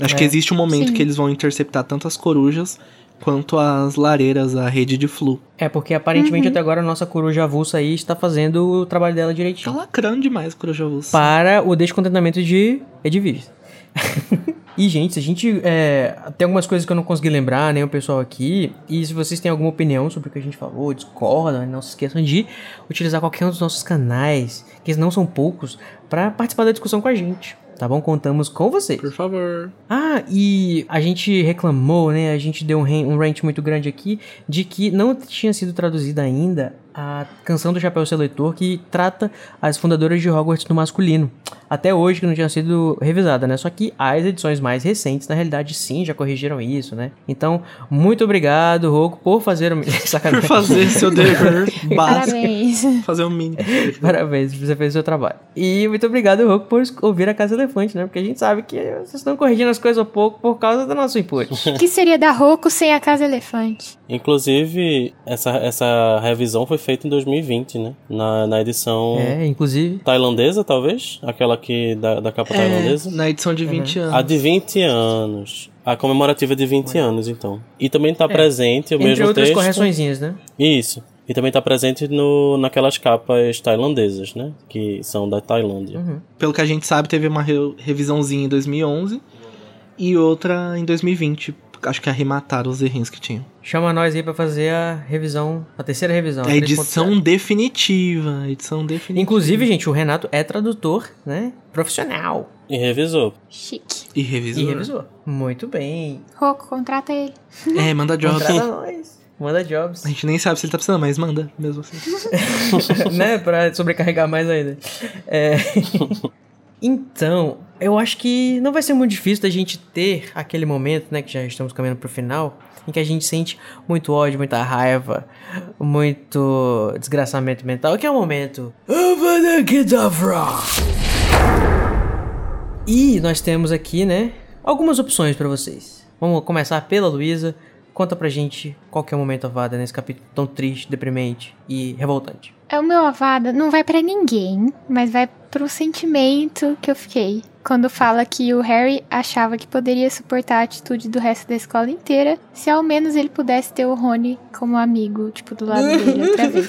C: Acho é. que existe um momento Sim. que eles vão interceptar tanto as corujas quanto as lareiras, a rede de flu.
A: É, porque aparentemente uhum. até agora a nossa coruja avulsa aí está fazendo o trabalho dela direitinho.
C: Tá lacrando demais a coruja avulsa.
A: Para o descontentamento de Edviges. E, gente, se a gente. É, tem algumas coisas que eu não consegui lembrar, nem o pessoal aqui. E se vocês têm alguma opinião sobre o que a gente falou, discordam, não se esqueçam de utilizar qualquer um dos nossos canais, que não são poucos, para participar da discussão com a gente. Tá bom? Contamos com vocês.
C: Por favor.
A: Ah, e a gente reclamou, né? A gente deu um, um rant muito grande aqui de que não tinha sido traduzida ainda a canção do Chapéu Seletor que trata as fundadoras de Hogwarts no masculino. Até hoje que não tinha sido revisada, né? Só que as edições mais recentes, na realidade, sim, já corrigiram isso, né? Então, muito obrigado, Roco, por fazer o...
C: Sacanagem. Por fazer seu dever básico. Parabéns. Fazer o um mini.
A: Parabéns, você fez o seu trabalho. E muito obrigado, Roco, por ouvir a Casa Elefante, né? Porque a gente sabe que vocês estão corrigindo as coisas um pouco por causa do nosso input.
B: O que seria da Roco sem a Casa Elefante?
D: Inclusive, essa, essa revisão foi feita em 2020, né? Na, na edição.
A: É, inclusive.
D: Tailandesa, talvez? Aquela que da, da capa é, tailandesa?
C: Na edição de 20 uhum. anos.
D: A de 20 anos. A comemorativa de 20 anos, então. E também está é. presente o
A: Entre
D: mesmo
A: outras
D: texto.
A: correçõezinhas, né?
D: Isso. E também está presente no, naquelas capas tailandesas, né? Que são da Tailândia. Uhum.
C: Pelo que a gente sabe, teve uma re revisãozinha em 2011 e outra em 2020 acho que arremataram os errinhos que tinham.
A: Chama nós aí para fazer a revisão, a terceira revisão.
C: A edição definitiva, edição definitiva.
A: Inclusive, gente, o Renato é tradutor, né? Profissional.
D: E revisou.
B: Chique.
C: E revisou.
A: E revisou. Muito bem.
B: Roco, contrata ele.
C: É, manda jobs.
A: Contrata nós. Manda jobs.
C: A gente nem sabe se ele tá precisando, mas manda, mesmo assim.
A: né? Pra sobrecarregar mais ainda. É... Então, eu acho que não vai ser muito difícil da gente ter aquele momento, né, que já estamos caminhando pro final, em que a gente sente muito ódio, muita raiva, muito desgraçamento mental, que é o momento E nós temos aqui, né, algumas opções para vocês. Vamos começar pela Luísa. Conta pra gente qual que é o momento avada nesse capítulo tão triste, deprimente e revoltante.
B: É o meu avada, não vai para ninguém, mas vai pro sentimento que eu fiquei. Quando fala que o Harry achava que poderia suportar a atitude do resto da escola inteira se ao menos ele pudesse ter o Rony como amigo, tipo, do lado dele outra vez.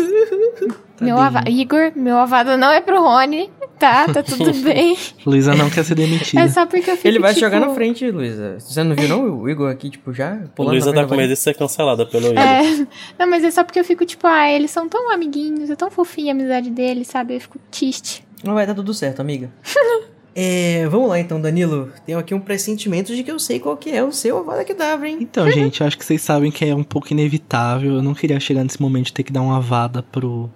B: meu Igor, meu avada não é pro Rony, tá? Tá tudo bem.
C: Luísa não quer ser demitida.
B: É só porque eu fico,
A: Ele vai
B: tipo...
A: jogar na frente, Luísa. Você não viu não o Igor aqui, tipo, já
D: pulando Luísa tá com medo de ser cancelada pelo Igor.
B: É, não, mas é só porque eu fico, tipo, ah, eles são tão amiguinhos, é tão fofinha a amizade deles, sabe? Eu fico triste.
A: Não vai dar tudo certo, amiga. É, vamos lá então, Danilo. Tenho aqui um pressentimento de que eu sei qual que é o seu Avada Kedavra, hein?
C: Então, gente, acho que vocês sabem que é um pouco inevitável. Eu não queria chegar nesse momento de ter que dar uma Avada pro,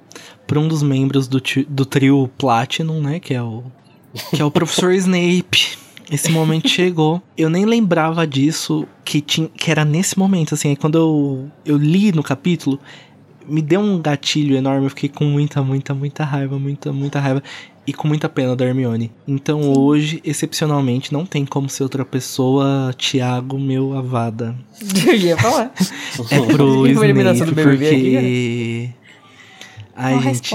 C: pro um dos membros do, do trio Platinum, né? Que é o, que é o professor Snape. Esse momento chegou. Eu nem lembrava disso, que, tinha, que era nesse momento, assim. Quando eu, eu li no capítulo, me deu um gatilho enorme. Eu fiquei com muita, muita, muita raiva, muita, muita raiva e com muita pena da Hermione. Então Sim. hoje, excepcionalmente, não tem como ser outra pessoa, Thiago, meu avada.
A: Eu ia falar.
C: é pro Snape, porque... Ai, Qual gente,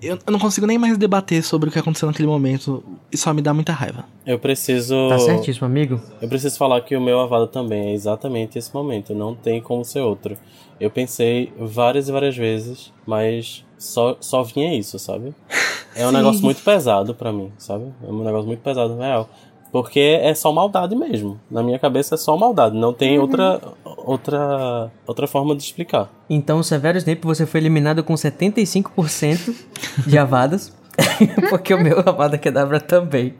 C: eu, eu não consigo nem mais debater sobre o que aconteceu naquele momento. E só me dá muita raiva.
D: Eu preciso.
A: Tá certíssimo, amigo.
D: Eu preciso falar que o meu avado também é exatamente esse momento. Não tem como ser outro. Eu pensei várias e várias vezes, mas só, só vinha isso, sabe? É um Sim. negócio muito pesado para mim, sabe? É um negócio muito pesado, real. Porque é só maldade mesmo. Na minha cabeça é só maldade. Não tem uhum. outra, outra, outra forma de explicar.
A: Então, Severo Snape, você foi eliminado com 75% de avadas. porque o meu Avada Kedavra também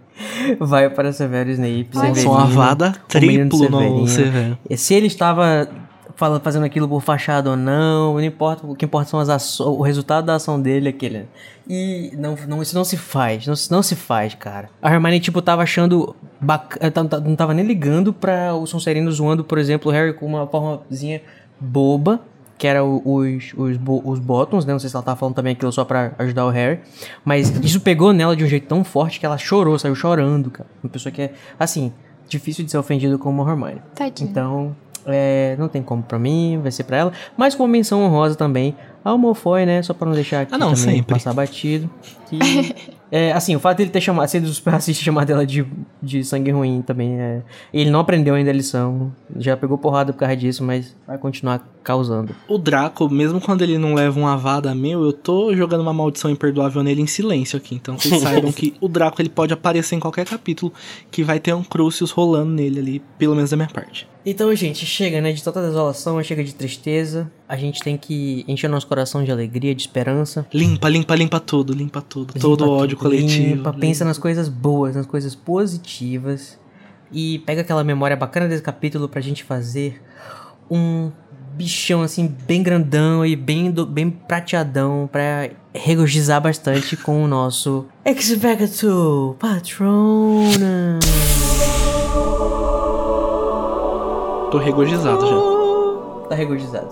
A: vai para Severo Snape.
C: Nossa, uma Avada triplo no Severo.
A: Se ele estava fala, fazendo aquilo por fachada ou não, não importa, o que importa são as ações, o resultado da ação dele, aquele. E não, não, isso não se faz, não, não se faz, cara. A Hermione, tipo, tava achando bacana, não tava nem ligando pra o Sonserino zoando, por exemplo, o Harry com uma formazinha boba, que era os, os, os bottoms, né? Não sei se ela tava falando também aquilo só pra ajudar o Harry. Mas isso pegou nela de um jeito tão forte que ela chorou, saiu chorando, cara. Uma pessoa que é, assim, difícil de ser ofendido como a Hermione.
B: Tadinha.
A: Então, é, não tem como pra mim, vai ser pra ela. Mas com menção honrosa também. A Malfoy, né? Só pra não deixar aqui ah, não, também sempre. passar batido. Que É, assim, o fato dele ter chamado, sido super racista e chamado ela de, de sangue ruim também é. Ele não aprendeu ainda a lição. Já pegou porrada por causa disso, mas vai continuar causando.
C: O Draco, mesmo quando ele não leva uma vada meu, eu tô jogando uma maldição imperdoável nele em silêncio aqui. Então vocês saibam que o Draco ele pode aparecer em qualquer capítulo que vai ter um Crucius rolando nele ali, pelo menos da minha parte.
A: Então, gente, chega, né? De toda desolação, chega de tristeza. A gente tem que encher nosso coração de alegria, de esperança.
C: Limpa, limpa, limpa tudo, limpa tudo. Limpa todo o ódio coletivo.
A: Limpa, pensa nas coisas boas, nas coisas positivas. E pega aquela memória bacana desse capítulo pra gente fazer um bichão assim, bem grandão e bem, do, bem prateadão pra regozijar bastante com o nosso Expecto Patrona.
C: Tô regozijado já.
A: Tá regozijado.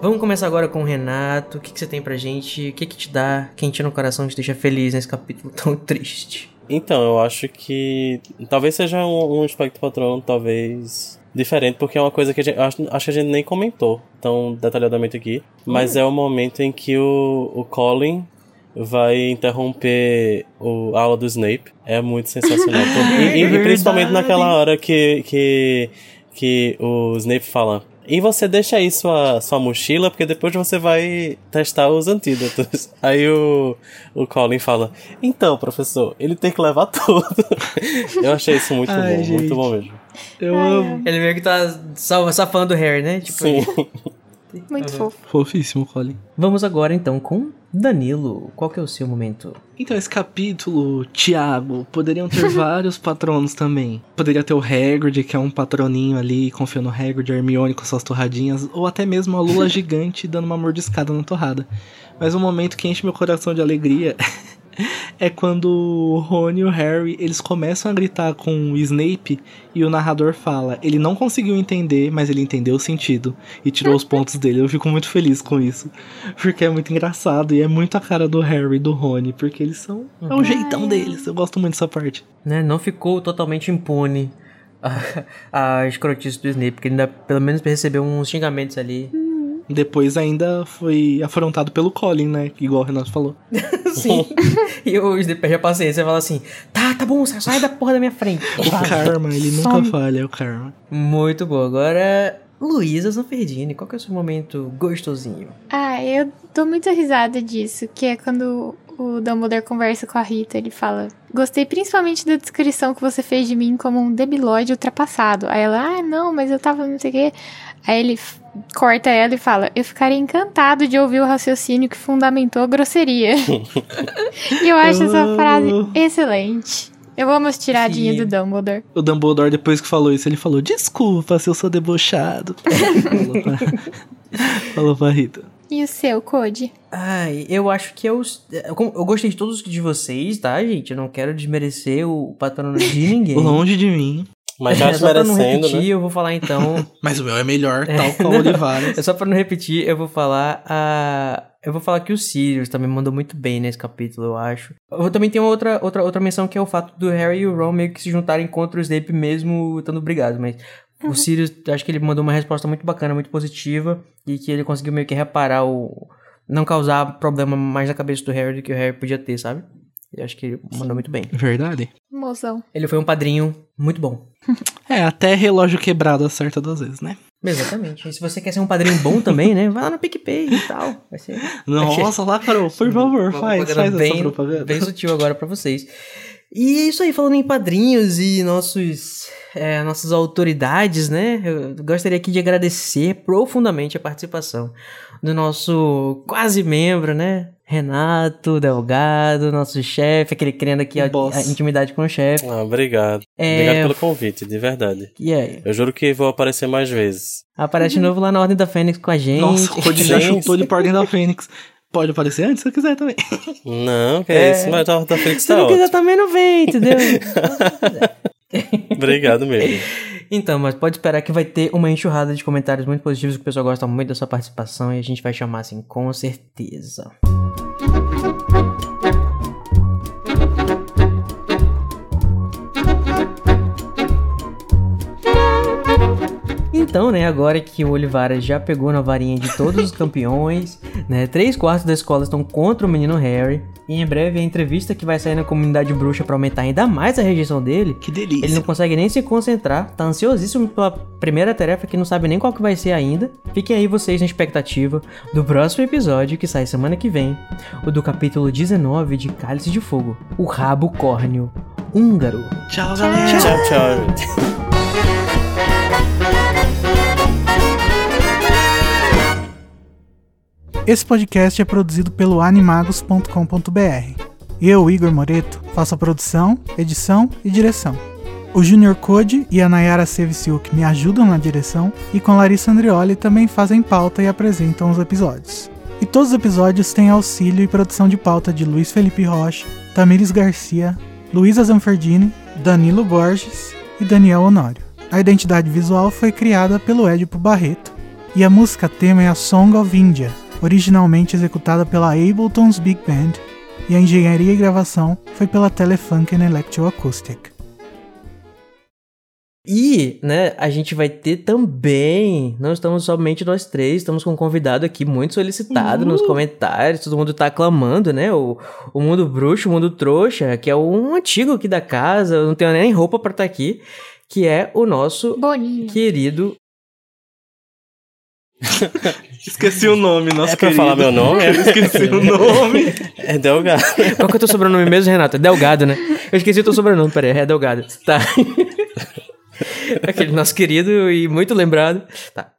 A: Vamos começar agora com o Renato. O que, que você tem pra gente? O que, que te dá quentinho no coração, te deixa feliz nesse capítulo tão triste?
D: Então, eu acho que talvez seja um, um aspecto patrão, talvez diferente, porque é uma coisa que a gente, acho, acho que a gente nem comentou tão detalhadamente aqui. Mas hum. é o momento em que o, o Colin vai interromper o, a aula do Snape. É muito sensacional. e, e, e, principalmente naquela hora que, que que o Snape fala. E você deixa aí sua, sua mochila, porque depois você vai testar os antídotos. Aí o, o Colin fala: Então, professor, ele tem que levar tudo. Eu achei isso muito Ai, bom, gente. muito bom mesmo.
C: Eu amo.
A: Ele meio que tá safando o Harry, né?
D: Tipo, Sim.
B: Muito uhum. fofo.
C: Fofíssimo, Colin.
A: Vamos agora então com Danilo. Qual que é o seu momento?
C: Então, esse capítulo, Tiago, poderiam ter vários patronos também. Poderia ter o Hagrid, que é um patroninho ali, confia no Hagrid, Hermione com suas torradinhas, ou até mesmo a Lula gigante dando uma mordiscada na torrada. Mas um momento que enche meu coração de alegria é quando o Rony e o Harry, eles começam a gritar com o Snape e o narrador fala, ele não conseguiu entender, mas ele entendeu o sentido e tirou os pontos dele. Eu fico muito feliz com isso, porque é muito engraçado e é muito a cara do Harry e do Rony, porque eles são é o jeitão deles. Eu gosto muito dessa parte.
A: Né, não ficou totalmente impune a, a escrotice do Snape, porque ele ainda pelo menos recebeu uns xingamentos ali.
C: Depois ainda foi afrontado pelo Colin, né? Igual o Renato falou.
A: Sim. e o Snape perde a paciência e fala assim: tá, tá bom, sai da porra da minha frente.
C: O karma, ele nunca Some. falha, é o karma.
A: Muito bom. Agora, Luísa Zanferdini, qual que é o seu momento gostosinho?
B: Ah, eu dou muita risada disso, que é quando o Dumbledore conversa com a Rita, ele fala: Gostei principalmente da descrição que você fez de mim como um debilóide ultrapassado. Aí ela, ah, não, mas eu tava não sei o quê. Aí ele corta ela e fala: Eu ficaria encantado de ouvir o raciocínio que fundamentou a grosseria. e eu acho essa frase excelente. Eu amo as tiradinhas Sim. do Dumbledore.
C: O Dumbledore, depois que falou isso, ele falou: Desculpa se eu sou debochado. falou, pra... falou pra Rita.
B: E o seu, Code?
A: Ai, eu acho que eu. Eu gostei de todos de vocês, tá, gente? Eu não quero desmerecer o patrono de ninguém.
C: Longe de mim.
D: Mas já é, só pra não
A: repetir,
D: né?
A: eu vou falar então.
C: Mas o meu é melhor, é, tal qual o Olivares.
A: É só pra não repetir, eu vou falar a. Eu vou falar que o Sirius também mandou muito bem nesse capítulo, eu acho. Eu também tenho outra, outra, outra menção que é o fato do Harry e o Ron meio que se juntarem contra o Snape mesmo estando brigados, mas uhum. o Sirius, acho que ele mandou uma resposta muito bacana, muito positiva, e que ele conseguiu meio que reparar o. não causar problema mais na cabeça do Harry do que o Harry podia ter, sabe? Eu acho que ele mandou muito bem.
C: Verdade.
B: Mozão.
A: Ele foi um padrinho muito bom.
C: é, até relógio quebrado acerta duas vezes, né?
A: Exatamente. E se você quer ser um padrinho bom também, né? Vai lá no PicPay e tal. Vai ser.
C: Nossa, lá, Carol, por favor, faz, faz
A: bem,
C: essa propaganda.
A: Bem sutil agora para vocês. E é isso aí, falando em padrinhos e nossos, é, nossas autoridades, né? Eu gostaria aqui de agradecer profundamente a participação do nosso quase membro, né? Renato Delgado, nosso chefe, aquele criando aqui a, a, intimidade com o chefe.
D: Ah, obrigado. É... Obrigado pelo convite, de verdade.
A: E aí?
D: Eu juro que vou aparecer mais vezes.
A: Aparece de novo lá na Ordem da Fênix com a gente.
C: Nossa, o Cody já chutou de Ordem da Fênix. Pode aparecer antes se quiser também.
D: Não, que é, é isso, mas a Ordem da Fênix tá
A: Se não
D: quiser
A: também não vem, entendeu?
D: Obrigado mesmo.
A: Então, mas pode esperar que vai ter uma enxurrada de comentários muito positivos, que o pessoal gosta muito da sua participação e a gente vai chamar assim, com certeza. Então, né, agora que o Olivara já pegou na varinha de todos os campeões, né, três quartos da escola estão contra o menino Harry. E em breve a entrevista que vai sair na comunidade bruxa para aumentar ainda mais a rejeição dele.
C: Que delícia.
A: Ele não consegue nem se concentrar, tá ansiosíssimo pela primeira tarefa que não sabe nem qual que vai ser ainda. Fiquem aí vocês na expectativa do próximo episódio que sai semana que vem, o do capítulo 19 de Cálice de Fogo, o rabo córneo húngaro.
C: Tchau, galera.
D: Tchau, tchau.
F: Esse podcast é produzido pelo animagos.com.br. Eu, Igor Moreto, faço a produção, edição e direção. O Junior Code e a Nayara Seviciuk me ajudam na direção e com Larissa Andrioli também fazem pauta e apresentam os episódios. E todos os episódios têm auxílio e produção de pauta de Luiz Felipe Rocha, Tamires Garcia, Luísa Zanferdini, Danilo Borges e Daniel Honório. A identidade visual foi criada pelo Edipo Barreto e a música tema é a Song of India, originalmente executada pela Ableton's Big Band, e a engenharia e gravação foi pela Telefunken Electroacoustic.
A: E, né, a gente vai ter também, não estamos somente nós três, estamos com um convidado aqui muito solicitado uhum. nos comentários, todo mundo tá aclamando, né, o, o Mundo Bruxo, o Mundo Trouxa, que é um antigo aqui da casa, eu não tenho nem roupa para estar tá aqui, que é o nosso
B: Boninho.
A: querido
C: Esqueci o nome, nosso
D: É pra
C: querido.
D: falar meu nome?
C: Eu esqueci o nome.
D: É Delgado.
A: Qual que é o teu sobrenome mesmo, Renato? É Delgado, né? Eu esqueci o teu sobrenome, peraí, é Delgado. Tá. Aquele nosso querido e muito lembrado. Tá.